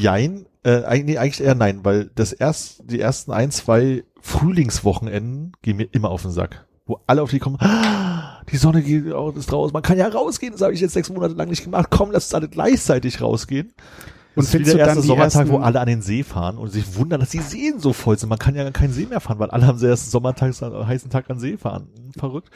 Jein, äh, eigentlich, nee, eigentlich eher nein, weil das erst, die ersten ein, zwei Frühlingswochenenden gehen mir immer auf den Sack. Wo alle auf die kommen, "Ah, die Sonne geht auch ist raus, man kann ja rausgehen, das habe ich jetzt sechs Monate lang nicht gemacht, komm, lass uns alle gleichzeitig rausgehen. Und es ist findest wieder du der dann erste Sommertag, wo alle an den See fahren und sich wundern, dass die Seen so voll sind. Man kann ja gar keinen See mehr fahren, weil alle am ersten Sommertag, heißen Tag an den See fahren. Verrückt.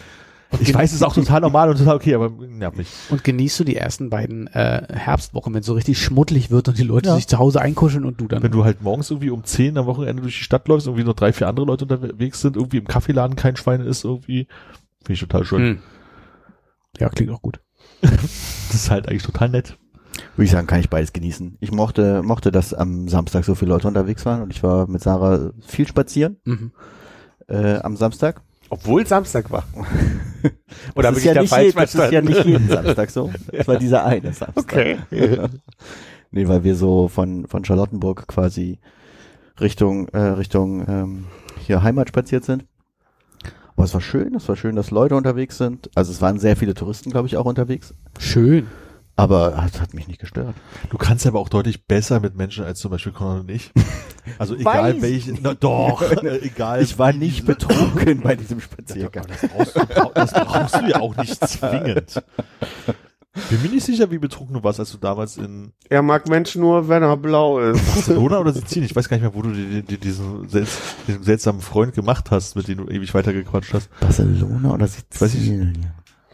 Ich weiß, es ist auch total normal und total okay, aber nervt mich. Und genießt du die ersten beiden äh, Herbstwochen, wenn es so richtig schmuddelig wird und die Leute Ja. sich zu Hause einkuscheln und du dann. Wenn du halt morgens irgendwie um 10 am Wochenende durch die Stadt läufst, irgendwie noch drei, vier andere Leute unterwegs sind, irgendwie im Kaffeeladen kein Schwein ist, irgendwie, finde ich total schön. Hm. Ja, klingt auch gut. Das ist halt eigentlich total nett. Würde ich sagen, kann ich beides genießen. Ich mochte, mochte, dass am Samstag so viele Leute unterwegs waren und ich war mit Sarah viel spazieren Mhm. äh, am Samstag. Obwohl Samstag war. Oder das bin ist, ich ja da nicht falsch je, das ist ja nicht jeden Samstag so. Das war dieser eine Samstag. Okay. nee, weil wir so von, von Charlottenburg quasi Richtung, äh, Richtung ähm, hier Heimat spaziert sind. Aber es war schön, es war schön, dass Leute unterwegs sind. Also es waren sehr viele Touristen, glaube ich, auch unterwegs. Schön. Aber es hat mich nicht gestört. Du kannst aber auch deutlich besser mit Menschen als zum Beispiel Conor und ich. Also egal welche, na doch, äh, egal. Ich war nicht betrunken bei diesem Spaziergang. das brauchst, du, das brauchst du ja auch nicht zwingend. Bin mir nicht sicher, wie betrunken du warst, als du damals in Er mag Menschen nur, wenn er blau ist. Barcelona oder Sizilien, ich weiß gar nicht mehr, wo du diesen, sel diesen seltsamen Freund gemacht hast, mit dem du ewig weitergequatscht hast. Barcelona oder Weiß ich- Sizilien?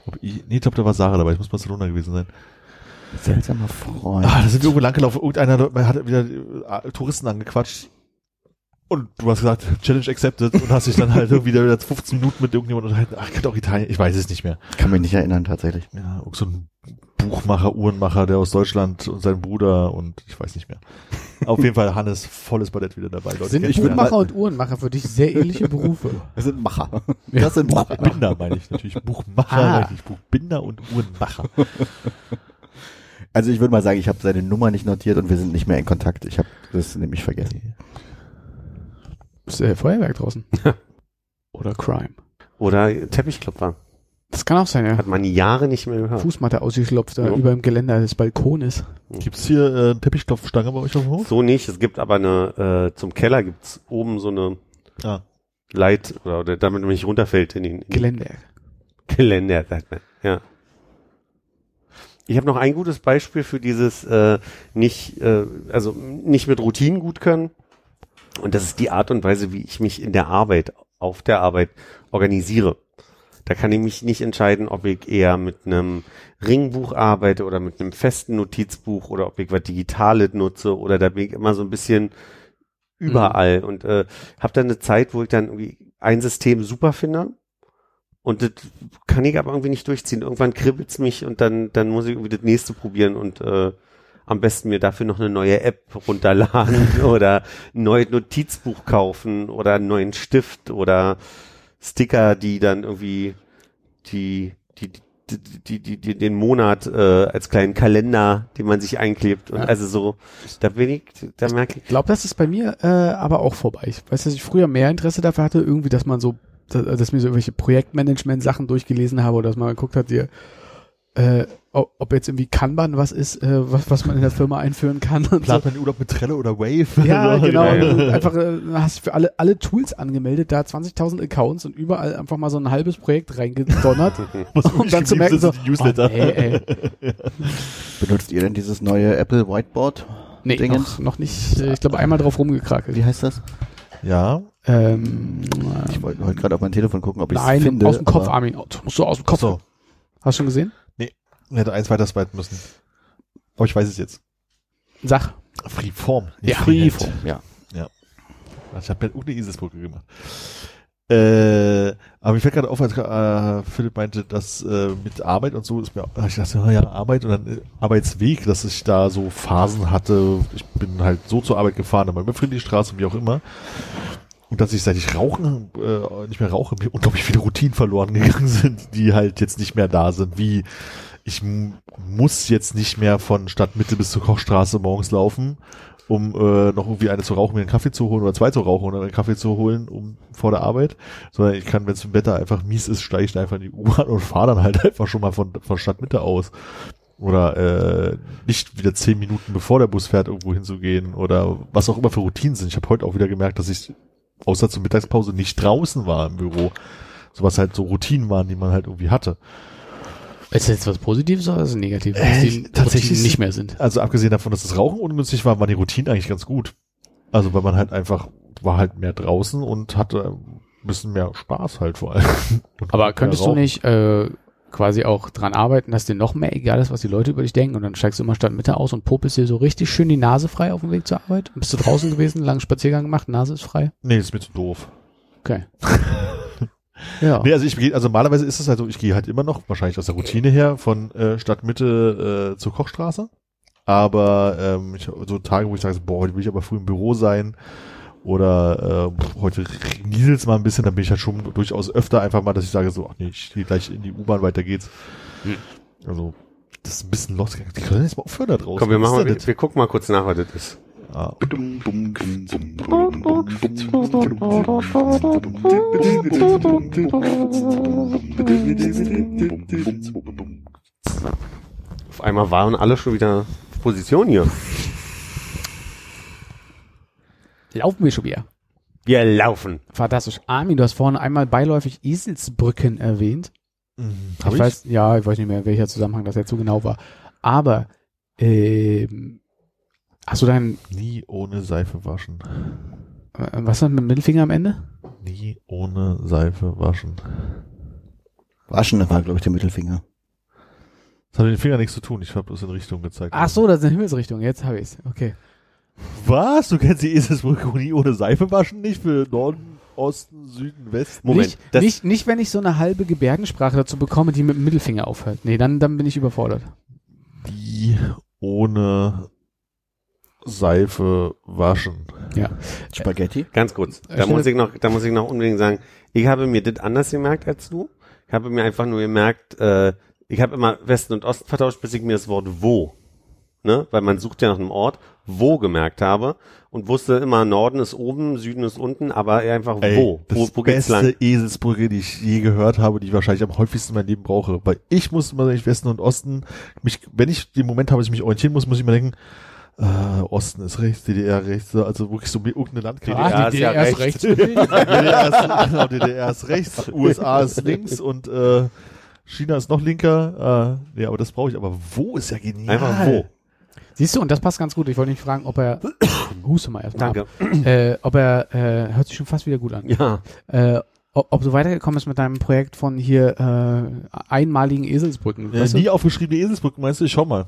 Ob ich, nee, ich glaube, da war Sarah dabei, es muss Barcelona gewesen sein. Seltsamer Freund. Ah, da sind wir irgendwo langgelaufen, irgendeiner hat wieder äh, Touristen angequatscht. Und du hast gesagt, Challenge accepted und hast dich dann halt irgendwie wieder 15 Minuten mit irgendjemandem unterhalten. Ach, könnte auch Italien, ich weiß es nicht mehr. Kann mich nicht erinnern, tatsächlich. Ja, so ein Buchmacher, Uhrenmacher, der aus Deutschland und sein Bruder und ich weiß nicht mehr. Auf jeden Fall Hannes, volles Ballett wieder dabei. Leute, Sind? Buchmacher und Uhrenmacher für dich sehr ähnliche Berufe? Das sind Macher. Ja. Das sind Macher. Buchbinder meine ich natürlich. Buchmacher, Ah. Buchbinder und Uhrenmacher. Also ich würde mal sagen, ich habe seine Nummer nicht notiert und wir sind nicht mehr in Kontakt. Ich habe das nämlich vergessen. Äh, Feuerwerk draußen. Oder Crime. Oder Teppichklopfer. Das kann auch sein, ja. Hat man Jahre nicht mehr gehört. Fußmatte ausgeklopft da Ja. über dem Geländer des Balkones. Gibt's hier äh, eine Teppichklopfstange bei euch auf dem Hof? So nicht. Es gibt aber eine, äh, zum Keller gibt's oben so eine Ah. Leit, oder, oder damit man nicht runterfällt in den, in den Geländer. Geländer, sagt man. Ja. Ich habe noch ein gutes Beispiel für dieses äh, nicht, äh, also nicht mit Routinen gut können. Und das ist die Art und Weise, wie ich mich in der Arbeit, auf der Arbeit organisiere. Da kann ich mich nicht entscheiden, ob ich eher mit einem Ringbuch arbeite oder mit einem festen Notizbuch oder ob ich was Digitales nutze oder da bin ich immer so ein bisschen überall und äh, habe dann eine Zeit, wo ich dann irgendwie ein System super finde und das kann ich aber irgendwie nicht durchziehen. Irgendwann kribbelt's mich und dann dann muss ich irgendwie das nächste probieren und äh, am besten mir dafür noch eine neue App runterladen oder ein neues Notizbuch kaufen oder einen neuen Stift oder Sticker, die dann irgendwie die, die, die, die, die, die den Monat äh, als kleinen Kalender, den man sich einklebt. Und Ja. also so, da bin ich, da merke ich, Ich glaube, das ist bei mir äh, aber auch vorbei. Ich weiß, dass ich früher mehr Interesse dafür hatte, irgendwie, dass man so, dass, dass mir so irgendwelche Projektmanagement-Sachen durchgelesen habe oder dass man geguckt hat, hier, äh, ob, ob jetzt irgendwie Kanban was ist, äh, was, was man in der Firma einführen kann und so. Plant man den Urlaub mit Trello oder Wave? Ja, So, genau. ja, ja. Du Einfach äh, hast für alle, alle Tools angemeldet, da 20.000 Accounts und überall einfach mal so ein halbes Projekt reingedonnert. Um dann zu merken, so, Newsletter. oh, ey, ey. Benutzt ihr denn dieses neue Apple Whiteboard? Nee, Dingens? noch, noch nicht. Ich glaube, einmal drauf rumgekrakelt. Wie heißt das? Ja. Ähm, Ich wollte heute gerade auf mein Telefon gucken, ob ich es nein, finde. aus dem Kopf, Armin. Musst du aus dem Kopf. So. Hast du schon gesehen? Hätte eins weiter swipen müssen. Aber ich weiß es jetzt. Sag. Freeform. Ja. Freeform, ja. Ich habe ja irgendeine Eselsbrücke gemacht. Äh, aber mir fällt gerade auf, als äh, Philipp meinte, dass äh, mit Arbeit und so ist mir, ich dachte, ja, ja, Arbeit und dann äh, Arbeitsweg, dass ich da so Phasen hatte. Ich bin halt so zur Arbeit gefahren, aber mit Friedrichstraße und wie auch immer. Und dass ich, seit ich rauchen, äh, nicht mehr rauche, mir unglaublich viele Routinen verloren gegangen sind, die halt jetzt nicht mehr da sind. Wie ich muss jetzt nicht mehr von Stadtmitte bis zur Kochstraße morgens laufen, um äh, noch irgendwie eine zu rauchen, mir einen Kaffee zu holen oder zwei zu rauchen oder einen Kaffee zu holen, um vor der Arbeit, sondern ich kann, wenn es im Wetter einfach mies ist, steige ich einfach in die U-Bahn und fahre dann halt einfach schon mal von, von Stadtmitte aus. Oder äh, nicht wieder zehn Minuten bevor der Bus fährt, irgendwo hinzugehen oder was auch immer für Routinen sind. Ich habe heute auch wieder gemerkt, dass ich außer zur Mittagspause nicht draußen war im Büro. So was halt so Routinen waren, die man halt irgendwie hatte. Ist das jetzt was Positives oder ist es negativ? Äh, die tatsächlich nicht mehr sind. Also abgesehen davon, dass das Rauchen ungünstig war, waren die Routinen eigentlich ganz gut. Also weil man halt einfach war halt mehr draußen und hatte ein bisschen mehr Spaß halt vor allem. Und Aber könntest du nicht äh, quasi auch dran arbeiten, dass dir noch mehr egal ist, was die Leute über dich denken und dann steigst du immer statt Mitte aus und popelst dir so richtig schön die Nase frei auf dem Weg zur Arbeit? Bist du draußen gewesen, langen Spaziergang gemacht, Nase ist frei? Nee, das ist mir zu doof. Okay. ja. Nee, also ich gehe, also normalerweise ist es halt so, ich gehe halt immer noch, wahrscheinlich aus der Routine her, von äh, Stadtmitte äh, zur Kochstraße. Aber ähm, ich, so Tage, wo ich sage, boah, heute will ich aber früh im Büro sein oder äh, heute nieselt's mal ein bisschen, dann bin ich halt schon durchaus öfter einfach mal, dass ich sage so, ach nee, ich gehe gleich in die U-Bahn, weiter geht's. Hm. Also das ist ein bisschen los. Die können jetzt mal aufhören da draußen. komm, wir machen wir, wir gucken mal kurz nach, was das ist. Ah. Auf einmal waren alle schon wieder auf Position hier. Laufen wir schon wieder. Wir laufen. Fantastisch. Armin, du hast vorhin einmal beiläufig Eselsbrücken erwähnt. Mhm. ich, weiß, ja, ich weiß nicht mehr, welcher Zusammenhang das jetzt so genau war. Aber ähm, hast du deinen, nie ohne Seife waschen. was war mit dem Mittelfinger am Ende? Nie ohne Seife waschen. Waschen war, glaube ich, der Mittelfinger. Das hat mit den Fingern nichts zu tun. Ich habe bloß in Richtung gezeigt. Ach so, das ist eine Himmelsrichtung. Jetzt habe ich's. Okay. Was? Du kennst die Eselsbrücke nie ohne Seife waschen? Nicht für Norden, Osten, Süden, Westen? Moment, nicht, das- nicht, nicht, wenn ich so eine halbe Gebärdensprache dazu bekomme, die mit dem Mittelfinger aufhört. Nee, dann, dann bin ich überfordert. Die ohne Seife waschen. Spaghetti? Ganz kurz. Äh, Da stell- muss ich noch, da muss ich noch unbedingt sagen, ich habe mir das anders gemerkt als du. Ich habe mir einfach nur gemerkt, äh, ich habe immer Westen und Osten vertauscht, bis ich mir das Wort wo, ne, weil man sucht ja nach einem Ort, wo gemerkt habe und wusste immer Norden ist oben, Süden ist unten, aber einfach Ey, wo, das wo, wo geht's beste lang? Eselsbrücke, die ich je gehört habe, die ich wahrscheinlich am häufigsten in meinem Leben brauche. Weil ich muss immer, wenn ich Westen und Osten, mich, wenn ich den Moment habe, dass ich mich orientieren muss, muss ich immer denken, äh, Osten ist rechts, DDR rechts, so, also wirklich so mir irgendeine Landkarte. DDR ist ja rechts. rechts. DDR ist, genau, DDR ist rechts, USA ist links und äh, China ist noch linker. Äh, nee, aber das brauche ich. Aber wo ist ja genial. Einfach wo. Siehst du, und das passt ganz gut. Ich wollte nicht fragen, ob er, huste mal erstmal Danke. ab, äh, ob er, äh, hört sich schon fast wieder gut an, Ja. äh, ob, ob du weitergekommen bist mit deinem Projekt von hier äh, einmaligen Eselsbrücken. Ja, weißt nie du? aufgeschriebene Eselsbrücken, meinst du? Ich schau mal.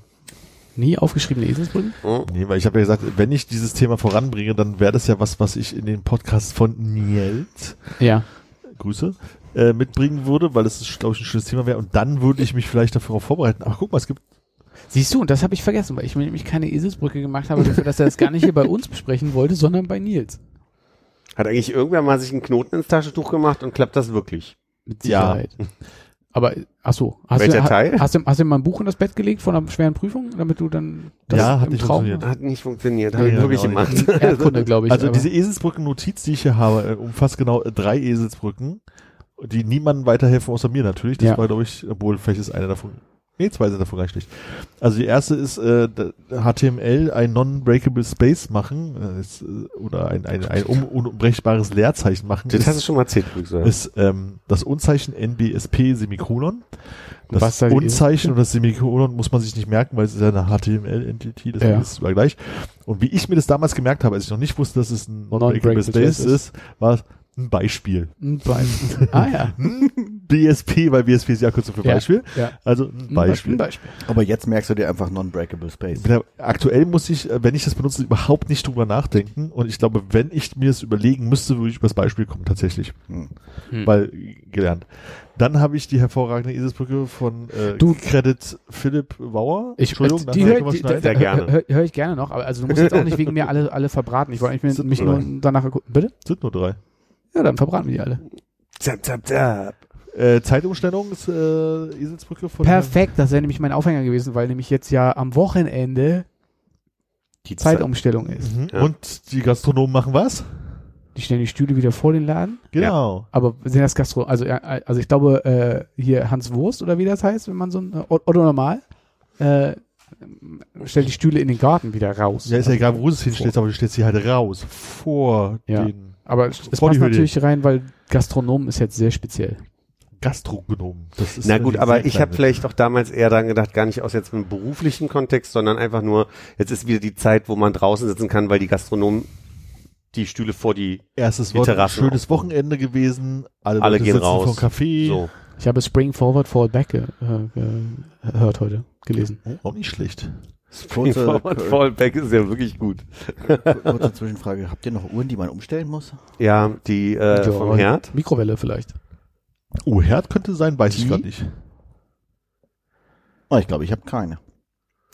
Nie aufgeschriebene Eselsbrücken? Hm. Nee, weil ich habe ja gesagt, wenn ich dieses Thema voranbringe, dann wäre das ja was, was ich in den Podcast von Nielt, Ja. Grüße, äh, mitbringen würde, weil es, glaube ich, ein schönes Thema wäre. Und dann würde ich mich vielleicht darauf vorbereiten. Aber guck mal, es gibt Siehst du, und das habe ich vergessen, weil ich mir nämlich keine Eselsbrücke gemacht habe, dafür, dass er das gar nicht hier bei uns besprechen wollte, sondern bei Nils. Hat eigentlich irgendwer mal sich einen Knoten ins Taschentuch gemacht und klappt das wirklich? Mit Ja. Aber, ach so, hast Welcher du, Teil? Hast du, hast du mal ein Buch in das Bett gelegt von einer schweren Prüfung, damit du dann das Ja, hat im nicht Traum funktioniert. Hat nicht funktioniert, habe ich ja, wirklich genau. gemacht. Erdkunde, glaube ich. Also aber- diese Eselsbrücken-Notiz, die ich hier habe, äh, umfasst genau äh, drei Eselsbrücken, die niemandem weiterhelfen außer mir natürlich. Das Ja. war, glaube ich, obwohl vielleicht ist eine davon. Nee, zwei sind davon gar nicht schlecht. Also die erste ist äh, HTML ein non-breakable Space machen äh, ist, äh, oder ein, ein, ein un unbrechbares Leerzeichen machen. Das ist, hast du schon mal erzählt, Glücksal. ist ähm, das Unzeichen NBSP Semikolon. Das Unzeichen und das Semikolon muss man sich nicht merken, weil es ist ja eine HTML-Entity, deswegen Ja. ist gleich. Und wie ich mir das damals gemerkt habe, als ich noch nicht wusste, dass es ein non-breakable Non-breakable Space Space ist, war es ein Beispiel. Ein Bein. ah ja. BSP, weil BSP ist ja Abkürzung für Ja. Beispiel. ja. Also ein Beispiel. Ein Beispiel. Aber jetzt merkst du dir einfach non-breakable space. Ja, Aktuell muss ich, äh, wenn ich das benutze, überhaupt nicht drüber nachdenken. Und ich glaube, wenn ich mir das überlegen müsste, würde ich über das Beispiel kommen, tatsächlich. Hm. Hm. Weil, äh, gelernt. Dann habe ich die hervorragende Eselsbrücke von äh, Du- Credit Philipp Bauer. Ich, Entschuldigung, die nachher höre die, schneiden. Sehr gerne. Hör, hör ich gerne noch, aber also du musst jetzt auch nicht wegen mir alle, alle verbraten. Ich wollte Sind mich nur nur danach. Bitte? Sind nur drei. Ja, dann verbraten wir die alle. Zap, zap, zap. Äh, Zeitumstellung ist äh, Eselsbrücke von Perfekt, das wäre nämlich mein Aufhänger gewesen, weil nämlich jetzt ja am Wochenende Die Zeitumstellung ist. Mhm. Ja. Und die Gastronomen machen was? Die stellen die Stühle wieder vor den Laden. Genau. Aber sind das Gastro, also, ja, also ich glaube, äh, hier Hans Wurst oder wie das heißt, wenn man so ein, äh, Otto normal, äh, stellt die Stühle in den Garten wieder raus. Ja, ist ja egal, wo du es hinstellst, aber du stellst sie halt raus. Vor Ja. den Aber es passt natürlich rein, weil Gastronom ist jetzt sehr speziell. Gastronomen. Das ist Na gut, aber ich habe vielleicht auch damals eher daran gedacht, gar nicht aus jetzt einem beruflichen Kontext, sondern einfach nur, jetzt ist wieder die Zeit, wo man draußen sitzen kann, weil die Gastronomen die Stühle vor die, erstes die Wort, Terrassen schönes Wochenende gewesen. Alle, Alle gehen sitzen raus. vom Café. so. Ich habe Spring Forward, Fall Back ge äh, gehört heute, gelesen. Auch nicht schlecht. Kurze, Forward Fallback ist ja wirklich gut. kurze Zwischenfrage. Habt ihr noch Uhren, die man umstellen muss? Ja, die äh, Ja, vom Herd. Mikrowelle vielleicht. Oh, Herd könnte sein, weiß ich Die? gerade nicht. Oh, ich glaube, ich habe keine.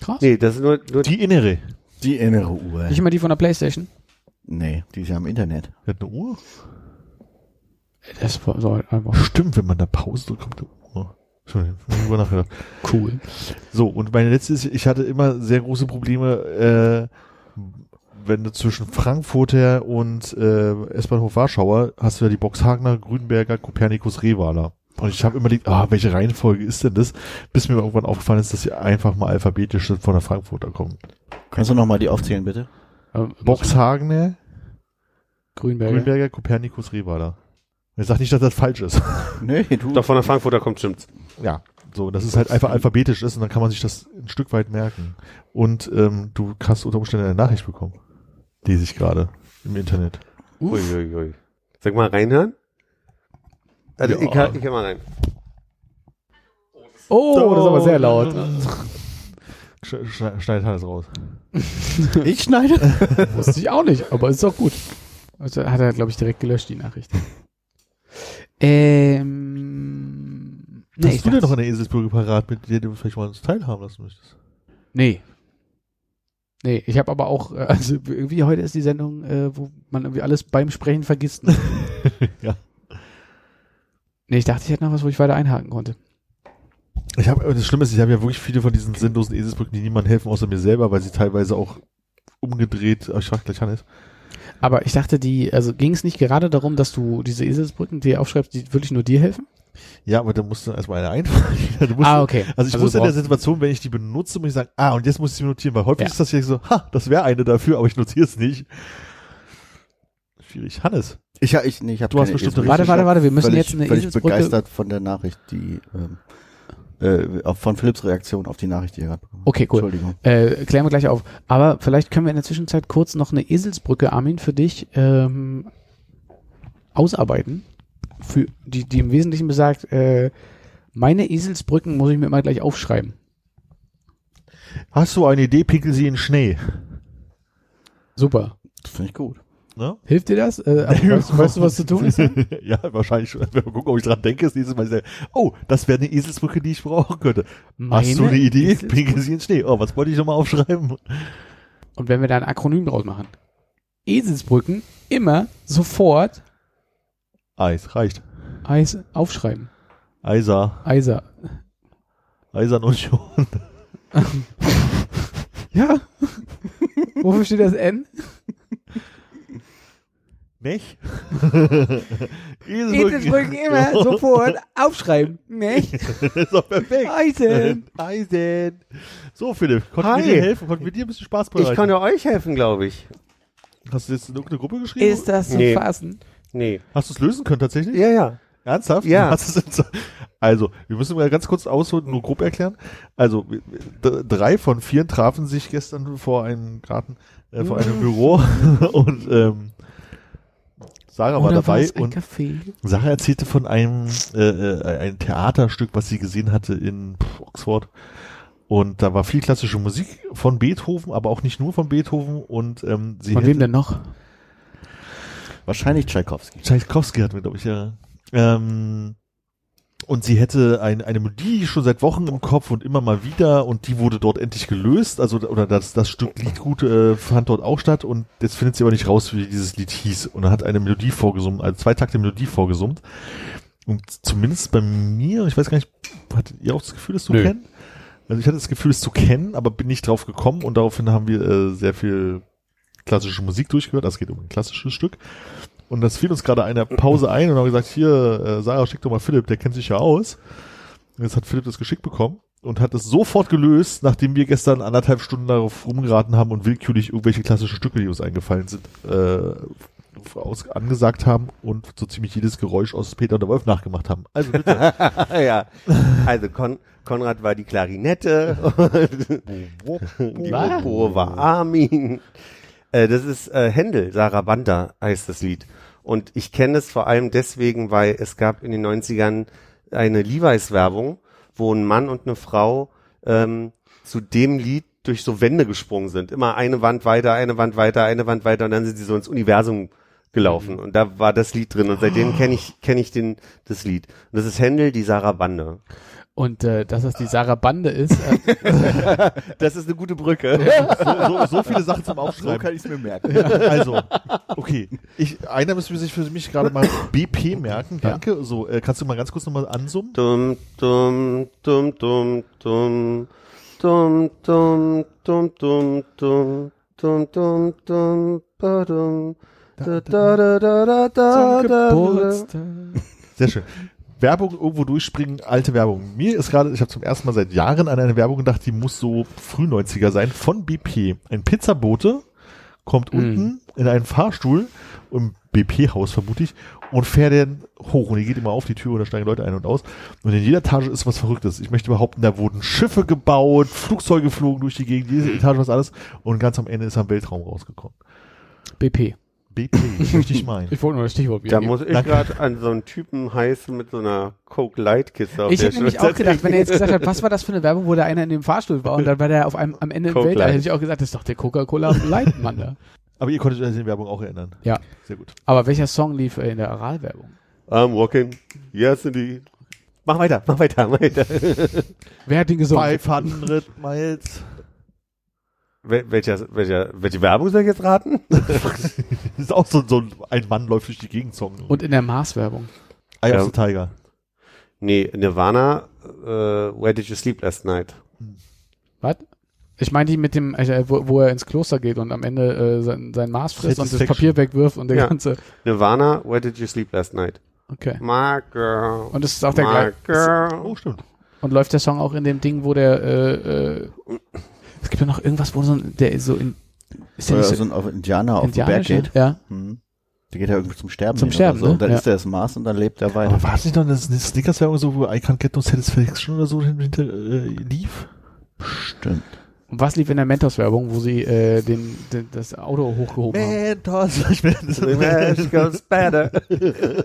Krass. Nee, das ist nur, nur Die innere. Die innere Uhr. Nicht immer die von der Playstation. nee, die ist ja im Internet. Der hat eine Uhr? Das war so einfach Stimmt, wenn man da Pause drückt, kommt eine Uhr. Drüber nachgedacht. cool. So, und meine letzte ist, ich hatte immer sehr große Probleme, äh, wenn du zwischen Frankfurter und äh, S-Bahnhof Warschauer hast du ja die Boxhagener, Grünberger, Kopernikus, Revaler. Und ich habe immer gedacht, ah, welche Reihenfolge ist denn das? Bis mir irgendwann aufgefallen ist, dass sie einfach mal alphabetisch von der Frankfurter kommen. Kannst du noch mal die aufzählen, bitte? Ähm, Boxhagener, Grünberger. Grünberger, Kopernikus, Revaler. Ich sag nicht, dass das falsch ist. Nee, du. doch von der Frankfurter kommt, stimmt's. Ja, so, dass es halt einfach alphabetisch ist und dann kann man sich das ein Stück weit merken. Und ähm, du hast unter Umständen eine Nachricht bekommen. Lese ich gerade im Internet. Uiuiui. Sag mal reinhören. Also Ja. ich, hör- ich hör mal rein. Oh, das ist aber sehr laut. Sch schne- Schneidet alles raus. Ich schneide. Wusste ich auch nicht, aber ist doch gut. Also hat er, glaube ich, direkt gelöscht, die Nachricht. Ähm. Nee, Hast du denn noch eine Eselsbrücke parat, mit der du vielleicht mal uns teilhaben lassen möchtest? Nee. Nee, ich habe aber auch, äh, also irgendwie heute ist die Sendung, äh, wo man irgendwie alles beim Sprechen vergisst. Ne? Ja. Nee, ich dachte, ich hätte noch was, wo ich weiter einhaken konnte. Ich habe, das Schlimme ist, ich habe ja wirklich viele von diesen sinnlosen Eselsbrücken, die niemandem helfen, außer mir selber, weil sie teilweise auch umgedreht, ich frage gleich Hannes. Aber ich dachte, die, also ging es nicht gerade darum, dass du diese Eselsbrücken dir aufschreibst, die wirklich nur dir helfen? Ja, aber da musst du erstmal eine einfallen. Du musst, ah, okay. Also ich Also wusste in der Situation, wenn ich die benutze, muss ich sagen, ah, und jetzt muss ich sie notieren, weil häufig Ja. ist das hier so, ha, das wäre eine dafür, aber ich notiere es nicht. Schwierig. Hannes, Ich, ja, ich, nee, ich hab Du hast keine bestimmt Eselsbrücke. Warte, warte, warte, wir müssen völlig, jetzt eine völlig Eselsbrücke. begeistert von der Nachricht, die ähm, äh, von Philipps Reaktion auf die Nachricht, die er gerade bekommen hat. Okay, cool. Entschuldigung. Äh, klären wir gleich auf. Aber vielleicht können wir in der Zwischenzeit kurz noch eine Eselsbrücke, Armin, für dich ähm, ausarbeiten. Für die, die im Wesentlichen besagt, äh, meine Eselsbrücken muss ich mir immer gleich aufschreiben. hast du eine Idee, pinkel sie in Schnee. Super. Das finde ich gut. ne? Hilft dir das? Äh, weißt, du- weißt du, was zu tun ist? ja, wahrscheinlich schon. Wenn wir gucken, ob ich dran denke, ist nächstes Mal, sehr- oh, das wäre eine Eselsbrücke, die ich brauchen könnte. Hast du Meine eine Idee? Eselsbrücke? Pinke sie in Schnee. Oh, was wollte ich nochmal aufschreiben? Und wenn wir da ein Akronym draus machen. Eselsbrücken immer sofort Eis, reicht. Eis aufschreiben. Eiser, Eiser. Eisern Union. Ja. Wofür steht das N? Mech? Eselsbrücken immer sofort aufschreiben. Nicht? ist doch perfekt. Eisen. Eisen. So, Philipp, konnten Hi. wir dir helfen? Konnten wir dir ein bisschen Spaß bereiten? Ich konnte euch helfen, glaube ich. Hast du jetzt in irgendeine Gruppe geschrieben? Ist das zu Nee. fassen? Nee. Hast du es lösen können tatsächlich? Ja, ja. Ernsthaft? Ja. Also, wir müssen mal ganz kurz ausholen, nur grob erklären. Also, drei von vier trafen sich gestern vor einem Garten, äh, vor einem Büro und ähm, Sarah war Oder war dabei ein und Café? Sarah erzählte von einem äh, äh, ein Theaterstück, was sie gesehen hatte in Oxford. Und da war viel klassische Musik von Beethoven, aber auch nicht nur von Beethoven. Und ähm, sie Von hätte, wem denn noch? Wahrscheinlich Tchaikovsky. Tchaikovsky hatten wir, glaube ich, ja. Ähm, und sie hätte ein, eine Melodie schon seit Wochen im Kopf und immer mal wieder und die wurde dort endlich gelöst. Also, oder das, das Stück Liedgut äh, fand dort auch statt und jetzt findet sie aber nicht raus, wie dieses Lied hieß. Und er hat eine Melodie vorgesummt, also zwei Takte Melodie vorgesummt. Und zumindest bei mir, ich weiß gar nicht, hattet ihr auch das Gefühl, es zu Nö. kennen? Also ich hatte das Gefühl, es zu kennen, aber bin nicht drauf gekommen und daraufhin haben wir äh, sehr viel klassische Musik durchgehört. Das geht um ein klassisches Stück. Und das fiel uns gerade eine Pause ein und haben gesagt, hier, äh, Sarah, schick doch mal Philipp, der kennt sich ja aus. Und jetzt hat Philipp das geschickt bekommen und hat es sofort gelöst, nachdem wir gestern anderthalb Stunden darauf rumgeraten haben und willkürlich irgendwelche klassischen Stücke, die uns eingefallen sind, äh, aus, angesagt haben und so ziemlich jedes Geräusch aus Peter und der Wolf nachgemacht haben. Also bitte. ja. Also Kon Konrad war die Klarinette und die Was? Oboe war Armin. Äh, das ist äh, Händel, Sarabanda heißt das Lied. Und ich kenne es vor allem deswegen, weil es gab in den 90ern eine Levi's-Werbung, wo ein Mann und eine Frau ähm, zu dem Lied durch so Wände gesprungen sind. Immer eine Wand weiter, eine Wand weiter, eine Wand weiter und dann sind sie so ins Universum gelaufen. Und da war das Lied drin und seitdem kenne ich kenne ich den das Lied. Und das ist Händel, die Sarabande. Und äh, dass das die Sarah Bande ist, äh, Das ist eine gute Brücke. so, so, so viele Sachen zum Aufschreiben. ich es mir merken. Also, okay. Ich, einer müssen wir sich für mich gerade mal BP merken. Danke. So, äh, kannst du mal ganz kurz nochmal ansummen? Dum, dum, dum, dum, dum. Dum, dum, dum, dum, dum. Dum, dum, dum, badum. Da, da, da, da, da, da, da, da. Geburtstag. Sehr schön. Werbung irgendwo durchspringen, alte Werbung. Mir ist gerade, ich habe zum ersten Mal seit Jahren an eine Werbung gedacht, die muss so früh 90er sein, von BP. Ein Pizzabote kommt Mhm. unten in einen Fahrstuhl, im BP-Haus vermute ich, und fährt dann hoch. Und die geht immer auf die Tür und da steigen Leute ein und aus. Und in jeder Etage ist was Verrücktes. Ich möchte behaupten, da wurden Schiffe gebaut, Flugzeuge flogen durch die Gegend, jede Etage was alles. Und ganz am Ende ist er im Weltraum rausgekommen. BP. BP, möchte ich meinen. Ich wollte nur das Stichwort Da wiedergeben. muss ich gerade an so einen Typen heißen mit so einer Coke Light Kiste auf Ich hätte nämlich auch gedacht, wenn er jetzt gesagt hat, was war das für eine Werbung, wo der einer in dem Fahrstuhl war und dann war der auf einem am Ende im Weltall, hätte ich auch gesagt, das ist doch der Coca-Cola Light Mann da. Aber ihr konntet euch an die Werbung auch erinnern. Ja. Sehr gut. Aber welcher Song lief äh, in der Aral-Werbung? I'm walking, yes indeed. Mach weiter, mach weiter, mach weiter. Wer hat den gesungen? 500 Miles. Wel welcher, welcher, welche Werbung soll ich jetzt raten? Das ist auch so, so ein Mann läuft durch die Gegend Song. Und in der Mars-Werbung. Eye Ja. of the Tiger. Nee, Nirvana, äh, Where Did You Sleep Last Night? Was? Ich meine die mit dem, äh, wo, wo er ins Kloster geht und am Ende äh, sein, sein Maß frisst und das. Papier wegwirft und der Ja. ganze. Nirvana, Where Did You Sleep Last Night? Okay. My girl. Und es ist auch der my gleiche. girl. Oh, stimmt. Und läuft der Song auch in dem Ding, wo der, äh, äh, es gibt ja noch irgendwas, wo so ein, der so in, ist der Oder nicht so so ein auf Indianer auf den Berg geht. Ja. Mhm. Der geht ja irgendwie zum Sterben. Zum hin Sterben, oder so. ne? Und dann Ja. ist er das Mars und dann lebt er weiter. Aber war es nicht noch eine Snickers-Werbung so, wo I Can't Get No Satisfaction oder so hinter äh, lief? Stimmt. Und was lief in der Mentos-Werbung, wo sie äh, den, den, das Auto hochgehoben haben? Mentos. Ich bin, The match goes better.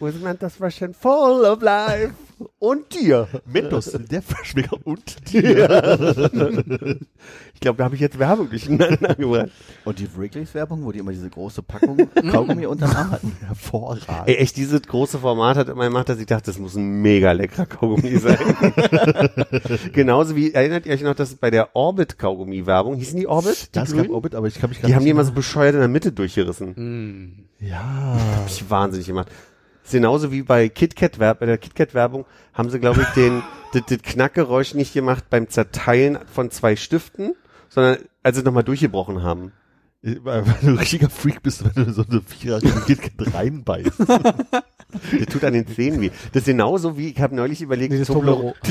Usman, das Russian full of life. Und dir. Mentos, der Verschmecker und Ich glaube, da habe ich jetzt Werbung durcheinander gebracht. Und die Wrigley's Werbung, wo die immer diese große Packung Kaugummi unterm Arm hatten. hervorragend. Ey, echt, dieses große Format hat immer gemacht, dass ich dachte, das muss ein mega leckerer Kaugummi sein. Genauso wie, erinnert ihr euch noch, dass bei der Orbit-Kaugummi-Werbung, hießen die Orbit? Die, Das gab? Orbit, aber ich kann mich gar die haben die immer so bescheuert in der Mitte durchgerissen. Hm. Ja. Hab ich wahnsinnig gemacht. Ist genauso wie bei KitKat Werb bei der KitKat Werbung haben sie glaube ich den das, das Knackgeräusch nicht gemacht beim Zerteilen von zwei Stiften, sondern als sie nochmal durchgebrochen haben. Weil du ein richtiger Freak bist, wenn du so eine Vierer KitKat reinbeißt. Das tut an den Zähnen weh. Das ist genauso wie ich habe neulich überlegt, Nee, das Toblerone-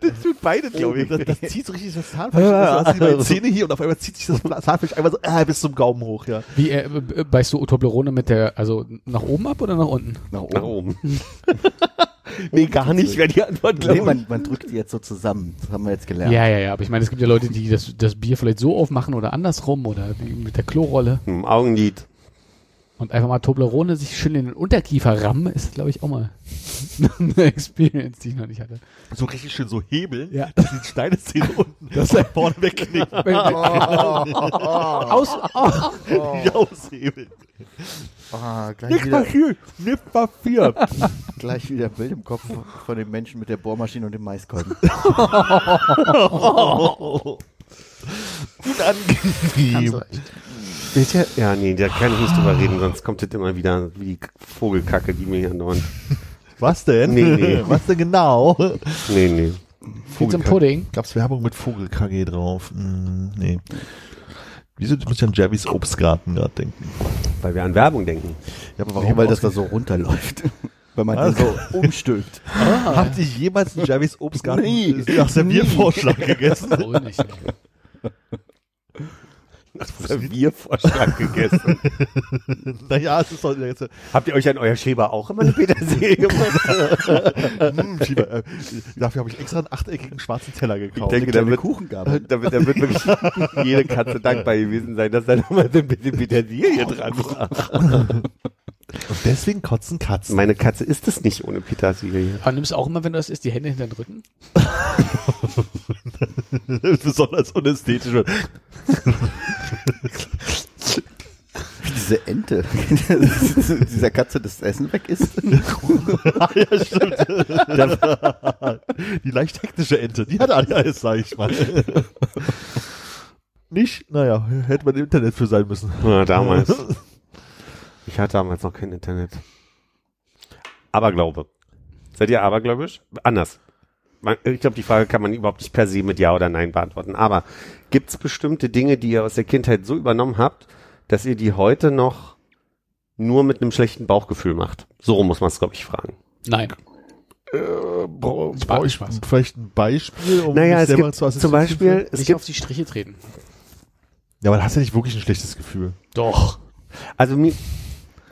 das tut beide glaube ich. Das, das zieht so richtig das Zahnfleisch. Du hast die Zähne hier und auf einmal zieht sich das Zahnfleisch einfach so äh, bis zum Gaumen hoch, ja. Wie, äh, äh, beißt du Toblerone mit der, also nach oben ab oder nach unten? Nach oben. Nach oben. nee, gar nicht, wäre die Antwort, glaube Nee, man, man drückt die jetzt so zusammen. Das haben wir jetzt gelernt. Ja, ja, ja, aber ich meine, es gibt ja Leute, die das, das Bier vielleicht so aufmachen oder andersrum oder wie mit der Klorolle Hm, Augenlid. Und einfach mal Toblerone sich schön in den Unterkiefer rammen, ist, glaube ich, auch mal eine Experience, die ich noch nicht hatte. So richtig schön so hebeln, Ja. dass die Steineszene unten Das- nach vorne wegknicken. Aus, oh, Die aushebeln. Ah, gleich, wieder, Papier, nicht Papier. gleich wieder Bild im Kopf von dem Menschen mit der Bohrmaschine und dem Maiskolben. Unangenehm. Recht. Ja, nee, da kann ich nicht drüber reden, sonst kommt das immer wieder wie die Vogelkacke, die mir hier andauernd. Was denn? Nee, nee. Was denn genau? Nee, nee. Zum Pudding. Gab's Werbung mit Vogelkacke drauf? Hm, nee. Wieso muss ich an Jerry's Obstgarten gerade denken? Weil wir an Werbung denken. Ja, aber Warum? Weil das da so runterläuft. Weil man den so umstülpt. Habt ihr jemals einen Jerry's Obstgarten Nie. nach Serviervorschlag gegessen? Wohl nicht. Serviervorschlag gegessen. naja, es ist doch jetzt. Habt ihr euch an euer Schäber auch immer eine Petersilie gemacht? Hm, Schieber, äh, dafür habe ich extra einen achteckigen schwarzen Teller gekauft. denke, da wird, Kuchengabel. da, wird, da wird wirklich jede Katze dankbar gewesen sein, dass da nochmal so ein bisschen Petersilie dran war. Und deswegen kotzen Katzen. Meine Katze isst es nicht ohne Petersilie. Aber nimmst du auch immer, wenn du das isst, die Hände hinter den Rücken? Besonders unästhetisch. Diese Ente. Dieser Katze das Essen weg ist. ja, stimmt. die leicht hektische Ente, die hat alles, sag ich mal. Nicht? Naja, hätte man im Internet für sein müssen. Ja, damals. Ich hatte damals noch kein Internet. Aberglaube. Seid ihr abergläubisch? Anders. Man, ich glaube, die Frage kann man überhaupt nicht per se mit Ja oder Nein beantworten. Aber gibt es bestimmte Dinge, die ihr aus der Kindheit so übernommen habt, dass ihr die heute noch nur mit einem schlechten Bauchgefühl macht? So rum muss man es, glaube ich, fragen. Nein. Brauche ich vielleicht ein Beispiel, um Naja, es selber gibt zu zum Beispiel, es Nicht gibt, auf die Striche treten. Ja, aber da hast du nicht wirklich ein schlechtes Gefühl. Doch. also mi-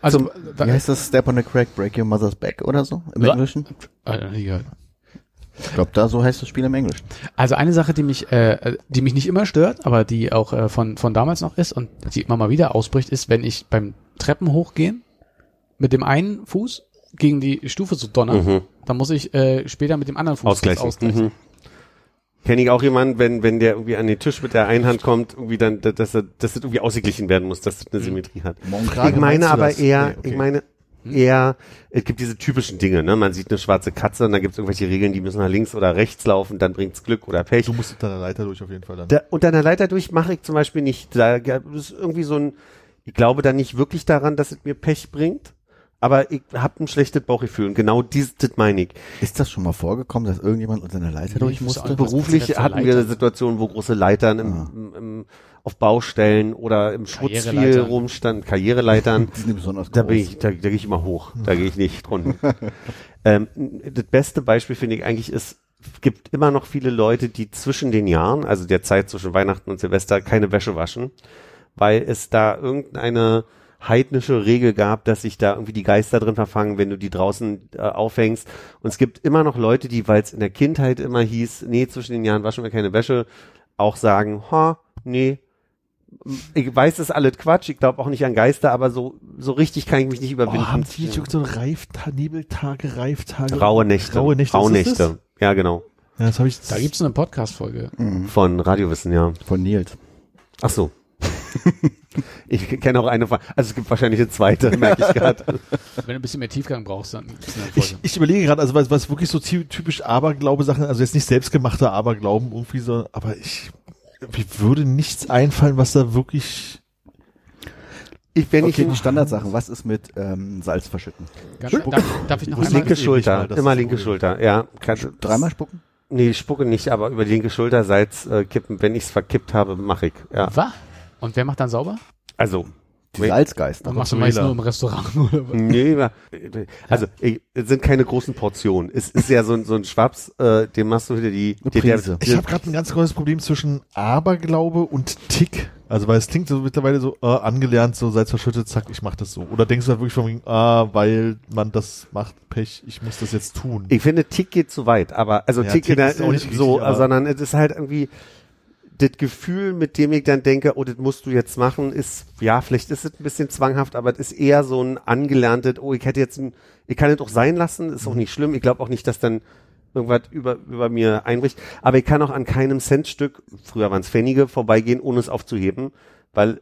Also, Wie heißt das? Step on the crack, break your mother's back oder so? Im Ja. Englischen? äh, ja. Ich glaube, da so heißt das Spiel im Englischen. Also eine Sache, die mich, äh, die mich nicht immer stört, aber die auch äh, von, von damals noch ist und die immer mal wieder ausbricht, ist, wenn ich beim Treppen hochgehen mit dem einen Fuß gegen die Stufe zu donnern, Mhm. dann muss ich äh, später mit dem anderen Fuß ausgleichen. ausgleichen. Mhm. Kenne ich auch jemanden, wenn, wenn der irgendwie an den Tisch mit der einen Hand kommt, irgendwie dann, dass, er- dass das irgendwie ausgeglichen werden muss, dass das eine Symmetrie hat. Ich meine aber eher, Nee, okay. ich meine eher, es gibt diese typischen Dinge, ne? Man sieht eine schwarze Katze und da gibt es irgendwelche Regeln, die müssen nach links oder rechts laufen, dann bringt's Glück oder Pech. Du musst unter der Leiter durch auf jeden Fall dann. Da, unter einer Leiter durch mache ich zum Beispiel nicht. Da ist irgendwie so ein, ich glaube da nicht wirklich daran, dass es mir Pech bringt, aber ich habe ein schlechtes Bauchgefühl und genau dieses das meine ich. Ist das schon mal vorgekommen, dass irgendjemand unter einer Leiter durch musste? Beruflich hatten wir Leiter? eine Situation, wo große Leitern im, Ah. im, im, auf Baustellen oder im Schmutz viel Karriereleitern. rumstanden, Karriereleitern. Die sind besonders Da groß. bin ich, da, da gehe ich immer hoch. Da gehe ich nicht runter. ähm, das beste Beispiel finde ich eigentlich ist, es gibt immer noch viele Leute, die zwischen den Jahren, also der Zeit zwischen Weihnachten und Silvester, keine Wäsche waschen, weil es da irgendeine heidnische Regel gab, dass sich da irgendwie die Geister drin verfangen, wenn du die draußen äh, aufhängst. Und es gibt immer noch Leute, die, weil es in der Kindheit immer hieß, nee, zwischen den Jahren waschen wir keine Wäsche, auch sagen, ha, nee, ich weiß, das ist alles Quatsch, ich glaube auch nicht an Geister, aber so, so richtig kann ich mich nicht Oh, überwinden. haben die jetzt so Reiftag, Nebeltage, Reiftage? Raue Nächte. Raue Nächte. Raue Nächte. Ja, genau. das? Ja, das habe ich. Da gibt's eine Podcast-Folge. Von Radiowissen, ja. Von Nils. Ach so. Ich kenne auch eine von, also es gibt wahrscheinlich eine zweite, merke ich gerade. Wenn du ein bisschen mehr Tiefgang brauchst, dann eine Ich, ich überlege gerade, also was, was wirklich so ty- typisch Aberglaube-Sachen, also jetzt nicht selbstgemachte Aberglauben irgendwie so, aber ich, mir würde nichts einfallen, was da wirklich. Ich, wenn Okay, ich die Standardsachen. Was ist mit ähm, Salz verschütten? Ganz, darf, darf ich noch einmal? linke Schulter, mal, immer linke. Schulter, ja. Kann, Dreimal spucken? Nee, ich spucke nicht, aber über die linke Schulter Salz äh, kippen. Wenn ich es verkippt habe, mache ich. Ja. Was? Und wer macht dann sauber? Also, Die Wait. Salzgeister. Dann machst du meist nur im Restaurant oder was? nee, also ich, es sind keine großen Portionen. Es ist ja so, ein- so ein Schwaps, äh, dem machst du wieder die, die der, Prise. Ich habe gerade ein ganz großes Problem zwischen Aberglaube und Tick. Also weil es klingt so mittlerweile so äh, angelernt, so Salz verschüttet, zack, ich mach das so. Oder denkst du halt wirklich von wegen, ah, weil man das macht, Pech, ich muss das jetzt tun. Ich finde, Tick geht zu weit, aber also Ja, Tick, Tick ist auch nicht so, richtig, sondern es ist halt irgendwie das Gefühl, mit dem ich dann denke, oh, das musst du jetzt machen, ist ja, vielleicht ist es ein bisschen zwanghaft, aber es ist eher so ein angelerntes, oh, ich hätte jetzt, ein, ich kann es auch sein lassen, ist Mhm. auch nicht schlimm. Ich glaube auch nicht, dass dann irgendwas über über mir einbricht, aber ich kann auch an keinem Centstück, früher waren es Pfennige, vorbeigehen, ohne es aufzuheben, weil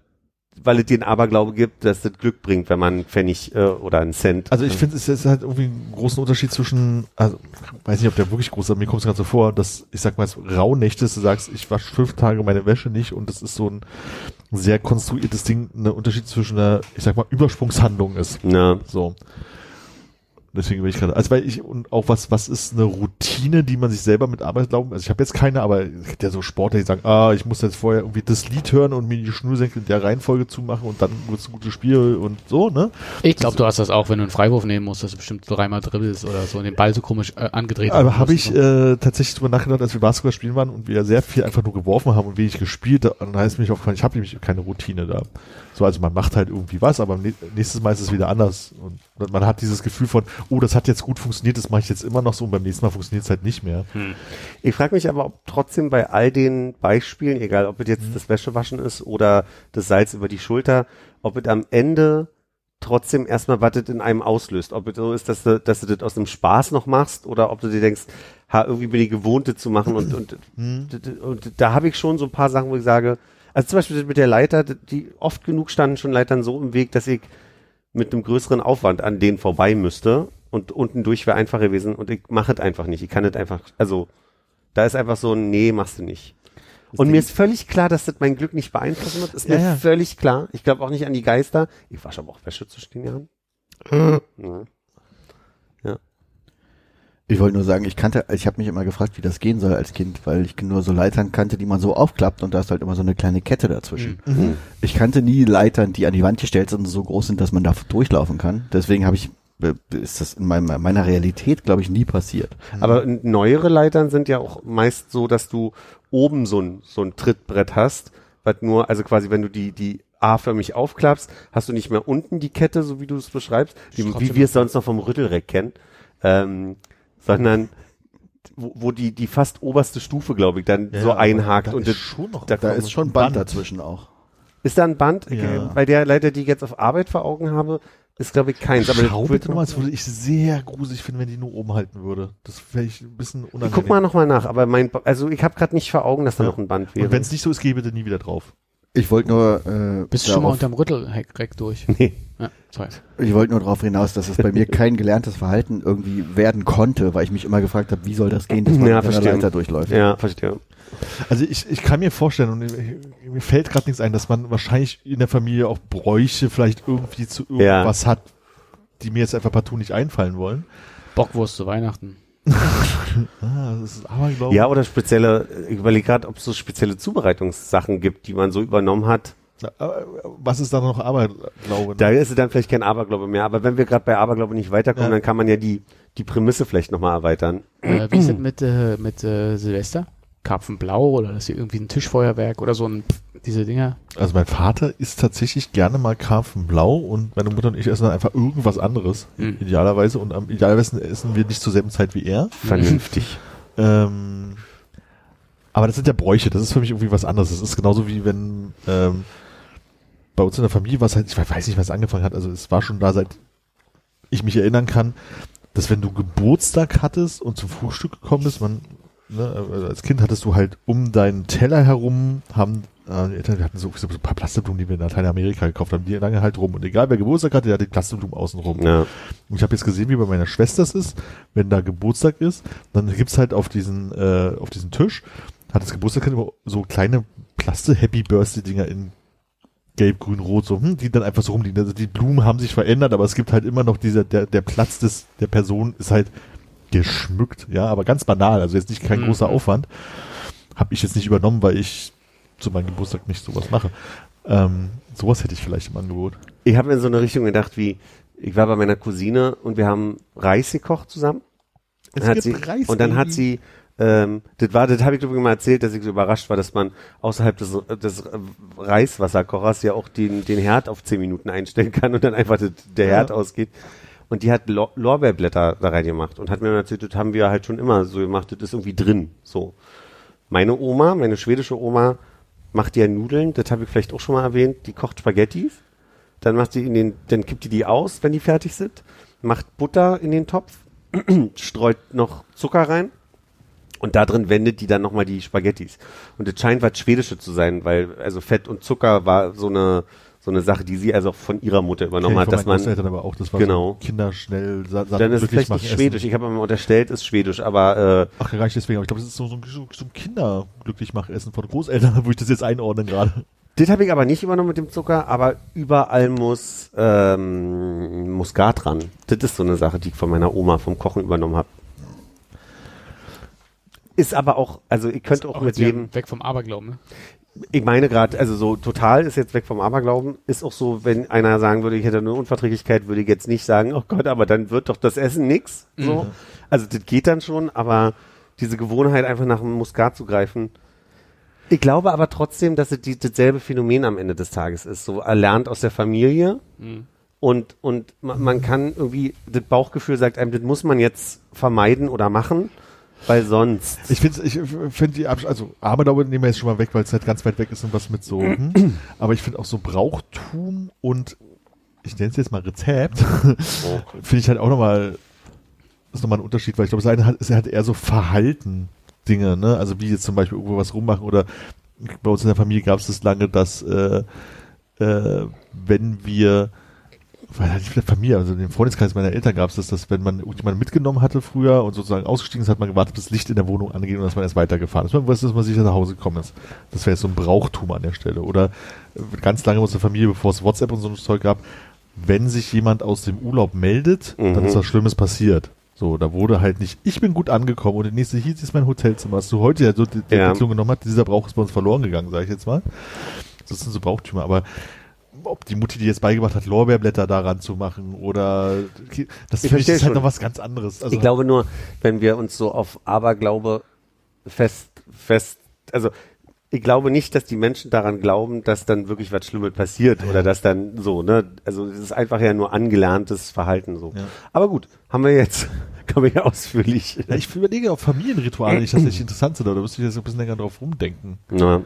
weil es den Aberglaube gibt, dass das Glück bringt, wenn man einen Pfennig äh, oder einen Cent. Also ich finde, es ist halt irgendwie einen großen Unterschied zwischen, also weiß nicht, ob der wirklich groß ist, aber mir kommt es gerade so vor, dass, ich sag mal, jetzt Rauhnächte, dass du sagst, ich wasche fünf Tage meine Wäsche nicht und das ist so ein sehr konstruiertes Ding, ein Unterschied zwischen einer, ich sag mal, Übersprungshandlung ist. ja. So. Deswegen will ich gerade, also weil ich, und auch was, was ist eine Routine, die man sich selber mit Arbeit glauben? Also ich habe jetzt keine, aber es gibt ja so Sportler, die sagen, ah, ich muss jetzt vorher irgendwie das Lied hören und mir die Schnürsenkel in der Reihenfolge zumachen und dann wird's ein gutes Spiel und so, ne? Ich glaube, du hast das auch, wenn du einen Freiwurf nehmen musst, dass du bestimmt dreimal dribbelst oder so und den Ball so komisch äh, angedreht Aber habe ich äh, tatsächlich drüber nachgedacht, als wir Basketball spielen waren und wir sehr viel einfach nur geworfen haben und wenig gespielt, dann heißt mich aufgefallen, ich habe nämlich keine Routine da. So, also man macht halt irgendwie was, aber nä- nächstes Mal ist es wieder anders. Und man hat dieses Gefühl von, oh, das hat jetzt gut funktioniert, das mache ich jetzt immer noch so und beim nächsten Mal funktioniert es halt nicht mehr. Ich frage mich aber, ob trotzdem bei all den Beispielen, egal ob es jetzt das Wäschewaschen ist oder das Salz über die Schulter, ob es am Ende trotzdem erstmal was das in einem auslöst. Ob es so ist, dass du, dass du das aus dem Spaß noch machst oder ob du dir denkst, ha, irgendwie bin ich gewohnt, das zu machen und, und, und, und da habe ich schon so ein paar Sachen, wo ich sage, also zum Beispiel das mit der Leiter, die oft genug standen schon Leitern so im Weg, dass ich mit einem größeren Aufwand an denen vorbei müsste und unten durch wäre einfacher gewesen und ich mache es einfach nicht. Ich kann es einfach, also da ist einfach so ein Nee, machst du nicht. und mir ist völlig klar, dass das mein Glück nicht beeinflussen wird. Ist Ja, mir ja. völlig klar. Ich glaube auch nicht an die Geister. Ich wasche aber auch Wäsche zwischen den Jahren. ja. Ich wollte nur sagen, ich kannte, ich habe mich immer gefragt, wie das gehen soll als Kind, weil ich nur so Leitern kannte, die man so aufklappt und da ist halt immer so eine kleine Kette dazwischen. Mhm. Ich kannte nie Leitern, die an die Wand gestellt sind und so groß sind, dass man da durchlaufen kann. Deswegen habe ich, äh, ist das in meiner, meiner Realität, glaube ich, nie passiert. Aber neuere Leitern sind ja auch meist so, dass du oben so ein, so ein Trittbrett hast, was nur, also quasi, wenn du die, die A-förmig aufklappst, hast du nicht mehr unten die Kette, so wie du es beschreibst, die, wie wir es sonst noch vom Rüttelreck kennen, ähm, sondern wo, wo die, die fast oberste Stufe, glaube ich, dann so aber einhakt da und ist das, schon noch, da Da ist schon ein Band dazwischen auch. ist da ein Band? Ja. Bei der Leiter, die ich jetzt auf Arbeit vor Augen habe, ist, glaube ich, keins. Aber Schau das bitte nochmal, das würde ich sehr gruselig finden, wenn die nur oben halten würde. Das wäre ich ein bisschen ich unangenehm. guck mal nochmal nach, aber mein, also ich habe gerade nicht vor Augen, dass da Ja. noch ein Band wäre. Und wenn es nicht so ist, geh bitte nie wieder drauf. Ich wollte nur, äh, Bist du schon mal darauf- unterm Rüttelreck durch? nee. Ja, sorry. ich wollte nur darauf hinaus, dass es bei mir kein gelerntes Verhalten irgendwie werden konnte, weil ich mich immer gefragt habe, wie soll das gehen, dass man Ja, mit einer. Leiter durchläuft. Ja, verstehe. Also ich, ich kann mir vorstellen, und mir fällt gerade nichts ein, dass man wahrscheinlich in der Familie auch Bräuche vielleicht irgendwie zu irgendwas hat, die mir jetzt einfach partout nicht einfallen wollen. Bockwurst zu Weihnachten. Ah, das ist aber, glaube Ja, oder spezielle, ich überlege gerade, ob es so spezielle Zubereitungssachen gibt, die man so übernommen hat. was ist da noch Aberglaube? Ne? Da ist es dann vielleicht kein Aberglaube mehr. Aber wenn wir gerade bei Aberglaube nicht weiterkommen, Ja. dann kann man ja die, die Prämisse vielleicht nochmal erweitern. Äh, wie ist es mit, äh, mit äh, Silvester? Karpfenblau oder das hier irgendwie ein Tischfeuerwerk oder so ein diese Dinger? Also mein Vater isst tatsächlich gerne mal Karpfenblau und meine Mutter und ich essen dann einfach irgendwas anderes, Mhm. idealerweise. Und am idealerweise essen wir nicht zur selben Zeit wie er. Vernünftig. Ähm, aber das sind ja Bräuche, das ist für mich irgendwie was anderes. Das ist genauso wie wenn, ähm, bei uns in der Familie war es halt, ich weiß nicht, was angefangen hat, also es war schon da, seit ich mich erinnern kann, dass wenn du Geburtstag hattest und zum Frühstück gekommen bist, man, ne, also als Kind hattest du halt um deinen Teller herum, haben äh, Eltern, wir hatten so, so ein paar Plastikblumen, die wir in Lateinamerika gekauft haben, die lange halt rum. Und egal wer Geburtstag hatte, der hatte die Plastikblumen außen rum. Ja. Und ich habe jetzt gesehen, wie bei meiner Schwester es ist, wenn da Geburtstag ist, dann gibt's halt auf diesen, äh, auf diesen Tisch, hat das Geburtstagskind immer so kleine Plaste-Happy Birthday-Dinger in gelb, grün, rot, so, hm, die dann einfach so rumliegen. Also die Blumen haben sich verändert, aber es gibt halt immer noch dieser, der, der Platz des, der Person ist halt geschmückt, ja, aber ganz banal, also jetzt nicht kein Mhm. großer Aufwand. Habe ich jetzt nicht übernommen, weil ich zu meinem Geburtstag nicht sowas mache. Ähm, sowas hätte ich vielleicht im Angebot. Ich habe in so eine Richtung gedacht, wie ich war bei meiner Cousine und wir haben Reis gekocht zusammen. Es Dann hat gibt sie, Reis, und dann hat sie, ähm, das war, das habe ich glaube ich mal erzählt, dass ich so überrascht war, dass man außerhalb des, des äh, Reiswasserkochers ja auch den, den Herd auf zehn Minuten einstellen kann und dann einfach das, der Ja. Herd ausgeht. Und die hat Lor Lorbeerblätter da reingemacht und hat mir erzählt, das haben wir halt schon immer so gemacht, das ist irgendwie drin, so. Meine Oma, meine schwedische Oma, macht ja Nudeln, das habe ich vielleicht auch schon mal erwähnt, die kocht Spaghettis, dann macht sie in den, dann kippt die die aus, wenn die fertig sind, macht Butter in den Topf, streut noch Zucker rein und da drin wendet die dann nochmal die Spaghettis. Und das scheint was Schwedische zu sein, weil also Fett und Zucker war so eine so eine Sache, die sie also auch von ihrer Mutter übernommen ich hat, dass man Großeltern aber auch, das war Genau. so Kinder schnell dann ist es glücklich vielleicht nicht essen. Schwedisch. Ich habe immer unterstellt, ist Schwedisch, aber äh, Ach, reicht deswegen, aber ich glaube, das ist so, so, ein- so, so ein Kinder glücklich machen Essen von Großeltern, wo ich das jetzt einordnen gerade. Das habe ich aber nicht übernommen mit dem Zucker, aber überall muss ähm, Muskat dran. Das ist so eine Sache, die ich von meiner Oma vom Kochen übernommen habe. Ist aber auch, also ich könnte auch, mit jetzt wieder leben. Weg vom Aberglauben, ne? Ich meine gerade, also so total ist jetzt weg vom Aberglauben. Ist auch so, wenn einer sagen würde, ich hätte eine Unverträglichkeit, würde ich jetzt nicht sagen, oh Gott, aber dann wird doch das Essen nix. So. Also das geht dann schon, aber diese Gewohnheit, einfach nach einem Muskat zu greifen. Ich glaube aber trotzdem, dass es die, dasselbe Phänomen am Ende des Tages ist. So erlernt aus der Familie und, und man, man kann irgendwie, das Bauchgefühl sagt einem, das muss man jetzt vermeiden oder machen, weil sonst. Ich finde, ich finde die, Absch also Aberglaube nehmen wir jetzt schon mal weg, weil es halt ganz weit weg ist und was mit so, hm. aber ich finde auch so Brauchtum und ich nenne es jetzt mal Rezept, finde ich halt auch nochmal, ist nochmal ein Unterschied, weil ich glaube, das eine hat, ist halt eher so Verhalten Dinge, ne, also wie jetzt zum Beispiel irgendwo was rummachen oder bei uns in der Familie gab es das lange, dass, äh, äh, wenn wir weil halt der Familie, also in dem Freundeskreis meiner Eltern gab es das, dass wenn man irgendjemanden mitgenommen hatte früher und sozusagen ausgestiegen ist, hat man gewartet, bis das Licht in der Wohnung angeht und dass man erst weitergefahren ist. Man weiß, dass man sicher nach Hause gekommen ist. Das wäre jetzt so ein Brauchtum an der Stelle. Oder äh, ganz lange bei uns in der Familie, bevor es WhatsApp und so ein Zeug gab, wenn sich jemand aus dem Urlaub meldet, dann Mhm. ist was Schlimmes passiert. So, da wurde halt nicht, ich bin gut angekommen und der nächste, hier ist mein Hotelzimmer, was du heute ja so die, die Ja. Entwicklung genommen hast, dieser Brauch ist bei uns verloren gegangen, sage ich jetzt mal. Das sind so Brauchtümer, aber ob die Mutti dir jetzt beigebracht hat, Lorbeerblätter daran zu machen oder das Ich ist halt schon. noch was ganz anderes. Also ich glaube nur, wenn wir uns so auf Aberglaube fest, fest, also ich glaube nicht, dass die Menschen daran glauben, dass dann wirklich was Schlimmes passiert oder dass dann so, ne? Also es ist einfach ja nur angelerntes Verhalten so. Ja. Aber gut, haben wir jetzt, können wir ja ausführlich. ja, ich überlege auf Familienrituale nicht, interessant sind, aber da müsste ich jetzt ein bisschen länger drauf rumdenken. Ja.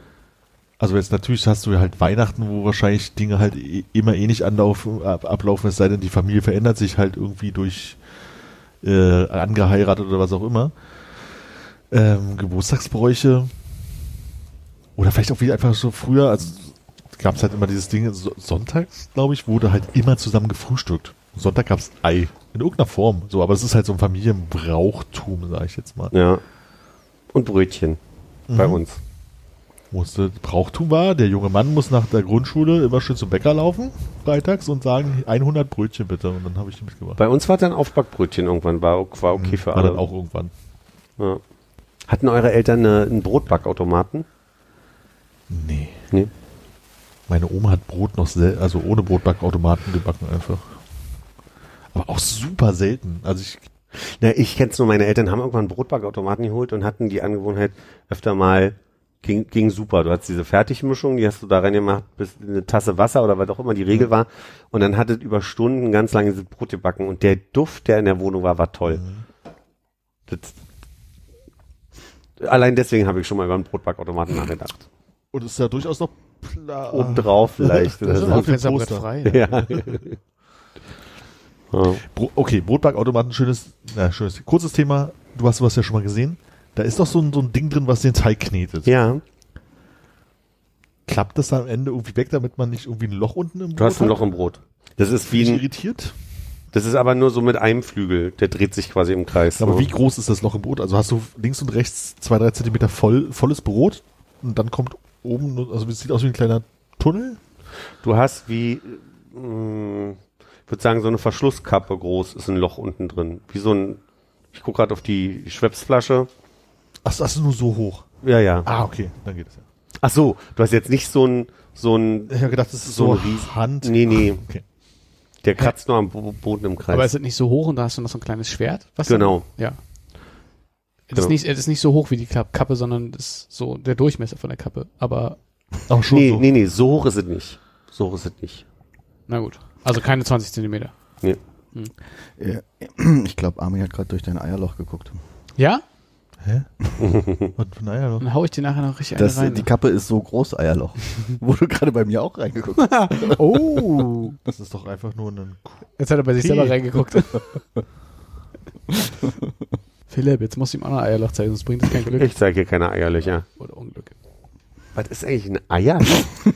Also jetzt natürlich hast du halt Weihnachten, wo wahrscheinlich Dinge halt eh- immer eh nicht anlaufen, ab, ablaufen, es sei denn, die Familie verändert sich halt irgendwie durch äh, angeheiratet oder was auch immer. Ähm, Geburtstagsbräuche oder vielleicht auch wie einfach so früher, also gab es halt immer dieses Ding, so, sonntags, glaube ich, wurde halt immer zusammen gefrühstückt. Sonntag gab's Ei. In irgendeiner Form. So, aber es ist halt so ein Familienbrauchtum, sage ich jetzt mal. ja. Und Brötchen bei Mhm. uns. Musste Brauchtum war, der junge Mann muss nach der Grundschule immer schön zum Bäcker laufen, freitags, und sagen, 100 Brötchen bitte. Und dann habe ich die mitgebracht. Bei uns war dann Aufbackbrötchen irgendwann, war, war okay Mhm, für war alle. dann auch irgendwann. Ja. Hatten eure Eltern eine, einen Brotbackautomaten? Nee. Nee. Meine Oma hat Brot noch sel also ohne Brotbackautomaten gebacken einfach. Aber auch super selten. Also ich, Na, ich kenn's nur, meine Eltern haben irgendwann einen Brotbackautomaten geholt und hatten die Angewohnheit, öfter mal, ging, ging super. Du hast diese Fertigmischung, die hast du da reingemacht, bis eine Tasse Wasser oder was auch immer die Regel war. Und dann hattet über Stunden ganz lange diese Brot gebacken und der Duft, der in der Wohnung war, war toll. Das, allein deswegen habe ich schon mal über einen Brotbackautomaten nachgedacht. Und ist ja durchaus noch Pla Obendrauf vielleicht. Das ist Auf Fensterbrett Poster. frei. Ja. ja. Bro okay, Brotbackautomaten, schönes, na, schönes, kurzes Thema. Du hast was ja schon mal gesehen. Da ist doch so ein, so ein Ding drin, was den Teig knetet. ja, Klappt das am Ende irgendwie weg, damit man nicht irgendwie ein Loch unten im du hast ein Loch im Brot. Das ist wie ein, irritiert? das ist aber nur so mit einem Flügel. Der dreht sich quasi im Kreis. Aber so. wie groß ist das Loch im Brot? Also hast du links und rechts zwei, drei Zentimeter voll, volles Brot und dann kommt oben, also es sieht aus wie ein kleiner Tunnel. Du hast wie, mh, ich würde sagen, so eine Verschlusskappe groß ist ein Loch unten drin. Wie so ein, ich gucke gerade auf die Schwepsflasche. Ach, das ist nur so hoch. Ja, ja. Ah, okay, dann geht es ja. Ach so, du hast jetzt nicht so ein, so ein, Ich habe gedacht, das ist So so, ein Ries- Hand. nee, nee, Okay. der kratzt nur am Bo Boden im Kreis. Aber es ist nicht so hoch und da hast du noch so ein kleines Schwert. Was Genau. Ja. Es Genau. ist, nicht, es ist nicht so hoch wie die Kappe, sondern das ist so der Durchmesser von der Kappe. Aber Aber schon nee, so. nee, nee, so hoch ist es nicht. So hoch ist es nicht. na gut. Also keine 20 Zentimeter. Nee. Äh, Ich glaube, Armin hat gerade durch dein Eierloch geguckt. Ja? Hä? Was für ein Eierloch? Dann hau ich dir nachher noch richtig Das, rein. die Kappe ist so groß, Eierloch. Wo du gerade bei mir auch reingeguckt hast. oh. Das ist doch einfach nur ein. Jetzt hat er bei sich Okay. selber reingeguckt. Philipp, jetzt musst du ihm auch noch ein Eierloch zeigen, sonst bringt das kein Glück Ich zeige hier keine Eierlöcher. oder Unglück. Was ist eigentlich ein Eier?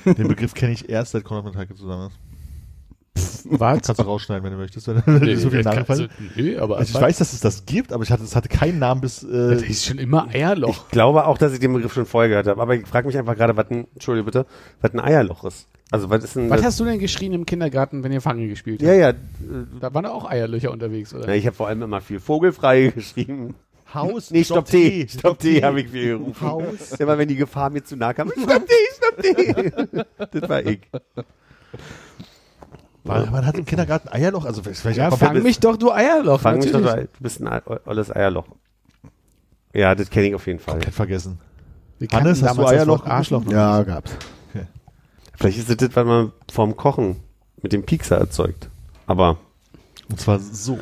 Den Begriff kenne ich erst seit Konrad mit Heike zusammen ist. Was? Kannst du rausschneiden, wenn du möchtest, wenn Nee, so viel nee, Namen nö, aber Also ich weiß, dass es das gibt, aber ich hatte, es hatte keinen Namen bis. das Äh, ist schon immer Eierloch. Ich glaube auch, dass ich den Begriff schon vorher gehört habe. Aber ich frage mich einfach gerade, was ein, Entschuldige bitte, was ein Eierloch ist. Also was ist ein... Was hast du denn geschrien im Kindergarten, wenn ihr Fangen gespielt ja, habt? ja. äh, Da waren auch Eierlöcher unterwegs, oder? ja ich habe vor allem immer viel Vogelfrei geschrieben. Haus. Nee, Stopp T. Stopp T habe ich viel gerufen. Haus. Immer wenn die Gefahr mir zu nahe kam. Stopp T, Stopp T. das war ich. Man, man hat im Kindergarten Eierloch, also vielleicht Ja, fang mich doch, du Eierloch. Fang mich doch, natürlich. du bist ein Ei- olles Eierloch. Ja, das kenne ich auf jeden Fall. komplett vergessen. Wir Hannes, hast du Eierloch Arschloch Ja, gab's. Vielleicht ist das das, was man vorm Kochen mit dem Piekser erzeugt. Aber Und zwar so.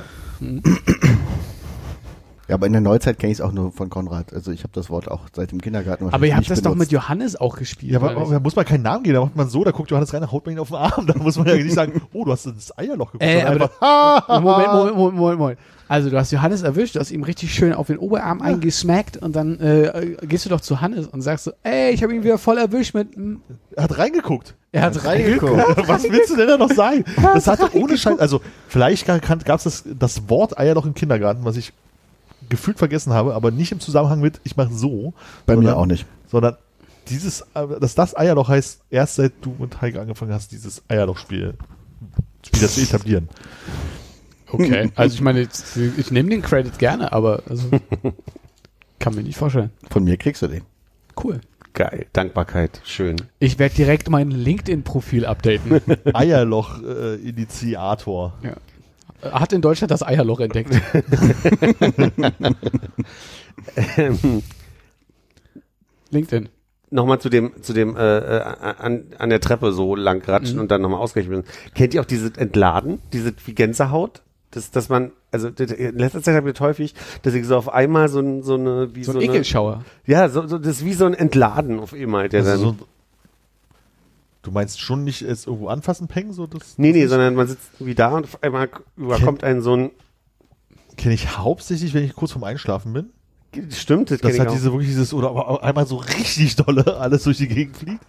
Ja, aber in der Neuzeit kenne ich es auch nur von Konrad. Also ich habe das Wort auch seit dem Kindergarten Aber ihr habt nicht das doch mit benutzt. Johannes auch gespielt. Ja, aber, da muss man keinen Namen geben, da macht man so, da guckt Johannes rein, da haut man ihn auf den Arm, da muss man ja nicht sagen, oh, du hast ins Eierloch geguckt. Äh, aber einfach, Moment, Moment, Moment, Moment, Moment. Also du hast Johannes erwischt, du hast ihm richtig schön auf den Oberarm eingesmackt und dann äh, gehst du doch zu Hannes und sagst so, ey, ich habe ihn wieder voll erwischt mit, mm. er hat reingeguckt. er hat reingeguckt. Was willst du denn da noch sagen? Das hatte ohne Scheiß, also vielleicht gab es das, das Wort Eierloch im Kindergarten, was ich gefühlt vergessen habe, aber nicht im Zusammenhang mit, ich mache so, Bei mir sondern- auch nicht. sondern dieses, äh, dass das Eierloch heißt, erst seit du mit Heike angefangen hast, dieses Eierloch-Spiel wieder zu etablieren. Okay, also ich meine, jetzt, ich nehme den Credit gerne, aber also, kann mir nicht vorstellen. Von mir kriegst du den. Cool. geil. Dankbarkeit. Schön. Ich werde direkt mein LinkedIn-Profil updaten. Eierloch-Initiator. Hat in Deutschland das Eierloch entdeckt. LinkedIn. Nochmal zu dem, zu dem, äh, äh, an, an der Treppe so lang ratschen Mhm. und dann nochmal ausgerechnet. Kennt ihr auch dieses Entladen? Diese wie Gänsehaut? Das, dass man, also in letzter Zeit habe ich das häufig, dass ich so auf einmal so, ein, so eine, wie So so, ein eine, Ekelschauer. ja, so, so, das ist wie so ein Entladen auf einmal, der Also dann, so, du meinst schon nicht jetzt irgendwo anfassen, Peng? So das, nee, nee, sondern man sitzt wie da und auf einmal überkommt einen so ein, kenne ich hauptsächlich, wenn ich kurz vorm Einschlafen bin. stimmt, das, Das ich hat auch. diese wirklich dieses, oder aber einmal so richtig dolle alles durch die Gegend fliegt.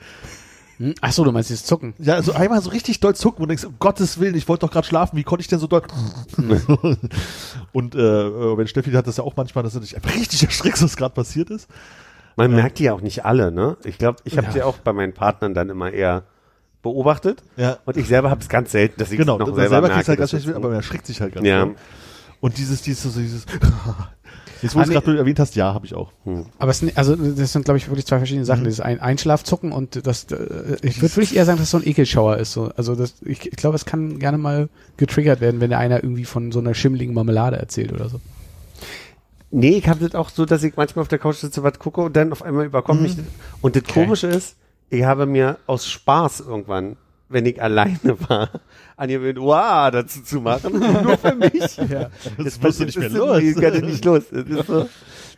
Hm? Ach so, du meinst dieses Zucken. Ja, also einmal so richtig doll zucken und denkst, um Gottes Willen, ich wollte doch gerade schlafen, wie konnte ich denn so doll? und äh, wenn Steffi hat das ja auch manchmal, dass du dich einfach richtig erschrickst, was gerade passiert ist. Man merkt die ja auch nicht alle, ne? Ich glaube, ich habe Ja. sie auch bei meinen Partnern dann immer eher beobachtet. Ja. Und ich selber habe es ganz selten, dass ich Genau, noch das selber, selber merke. halt ganz dass schlecht, das- aber man erschrickt sich halt ganz Ja. Und dieses, dieses, dieses, jetzt wo Ah, du es nee. gerade erwähnt hast, ja, habe ich auch. Aber es, sind- also das sind, glaube ich, wirklich zwei verschiedene Sachen. Das ist ein Einschlafzucken und das, äh, ich würde wirklich eher sagen, dass es so ein Ekelschauer ist. So. Also das, ich, ich glaube, es kann gerne mal getriggert werden, wenn einer irgendwie von so einer schimmeligen Marmelade erzählt oder so. Nee, ich habe das auch so, dass ich manchmal auf der Couch sitze, was gucke und dann auf einmal überkommt mich. das. Und das Okay. Komische ist, ich habe mir aus Spaß irgendwann, wenn ich alleine war, angewöhnt, wow, dazu zu machen, nur für mich. Ja. Das wirst du nicht mehr los. Ich kann das nicht los. Das ist so,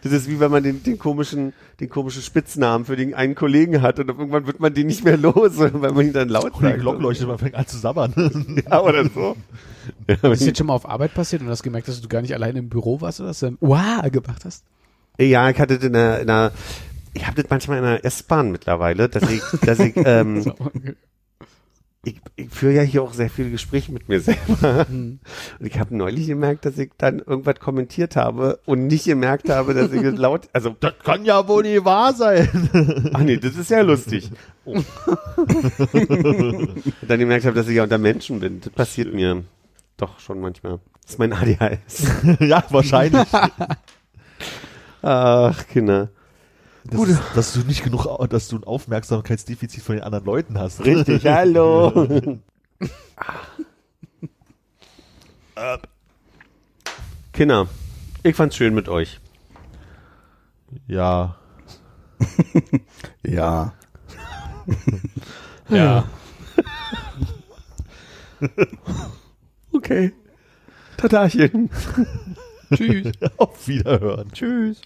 Das ist wie wenn man den, den komischen, den komischen Spitznamen für den einen Kollegen hat und irgendwann wird man den nicht mehr los, weil man ihn dann laut Und die sagt. Glock leuchtet, man fängt an zu sabbern. Ja, oder so. Ja, Ist das jetzt schon mal auf Arbeit passiert und hast gemerkt, dass du gar nicht alleine im Büro warst oder dass du dann Wow gemacht hast? Ja, ich hatte in einer, in einer ich habe das manchmal in einer S-Bahn mittlerweile, dass ich, dass ich, ähm, ich, ich führe ja hier auch sehr viele Gespräche mit mir selber. Und ich habe neulich gemerkt, dass ich dann irgendwas kommentiert habe und nicht gemerkt habe, dass ich laut, also, das kann ja wohl nicht wahr sein. ach nee, das ist ja lustig. Oh. und dann gemerkt habe, dass ich ja unter Menschen bin. Das passiert mir doch schon manchmal. Das ist mein ADHS. ja, wahrscheinlich. Ach, Kinder. Das ist, dass du nicht genug, dass du ein Aufmerksamkeitsdefizit von den anderen Leuten hast. Richtig, hallo. Kinder, ich fand's schön mit euch. Ja. Ja. Ja. Okay. Tatachen. Tschüss. Auf Wiederhören. Tschüss.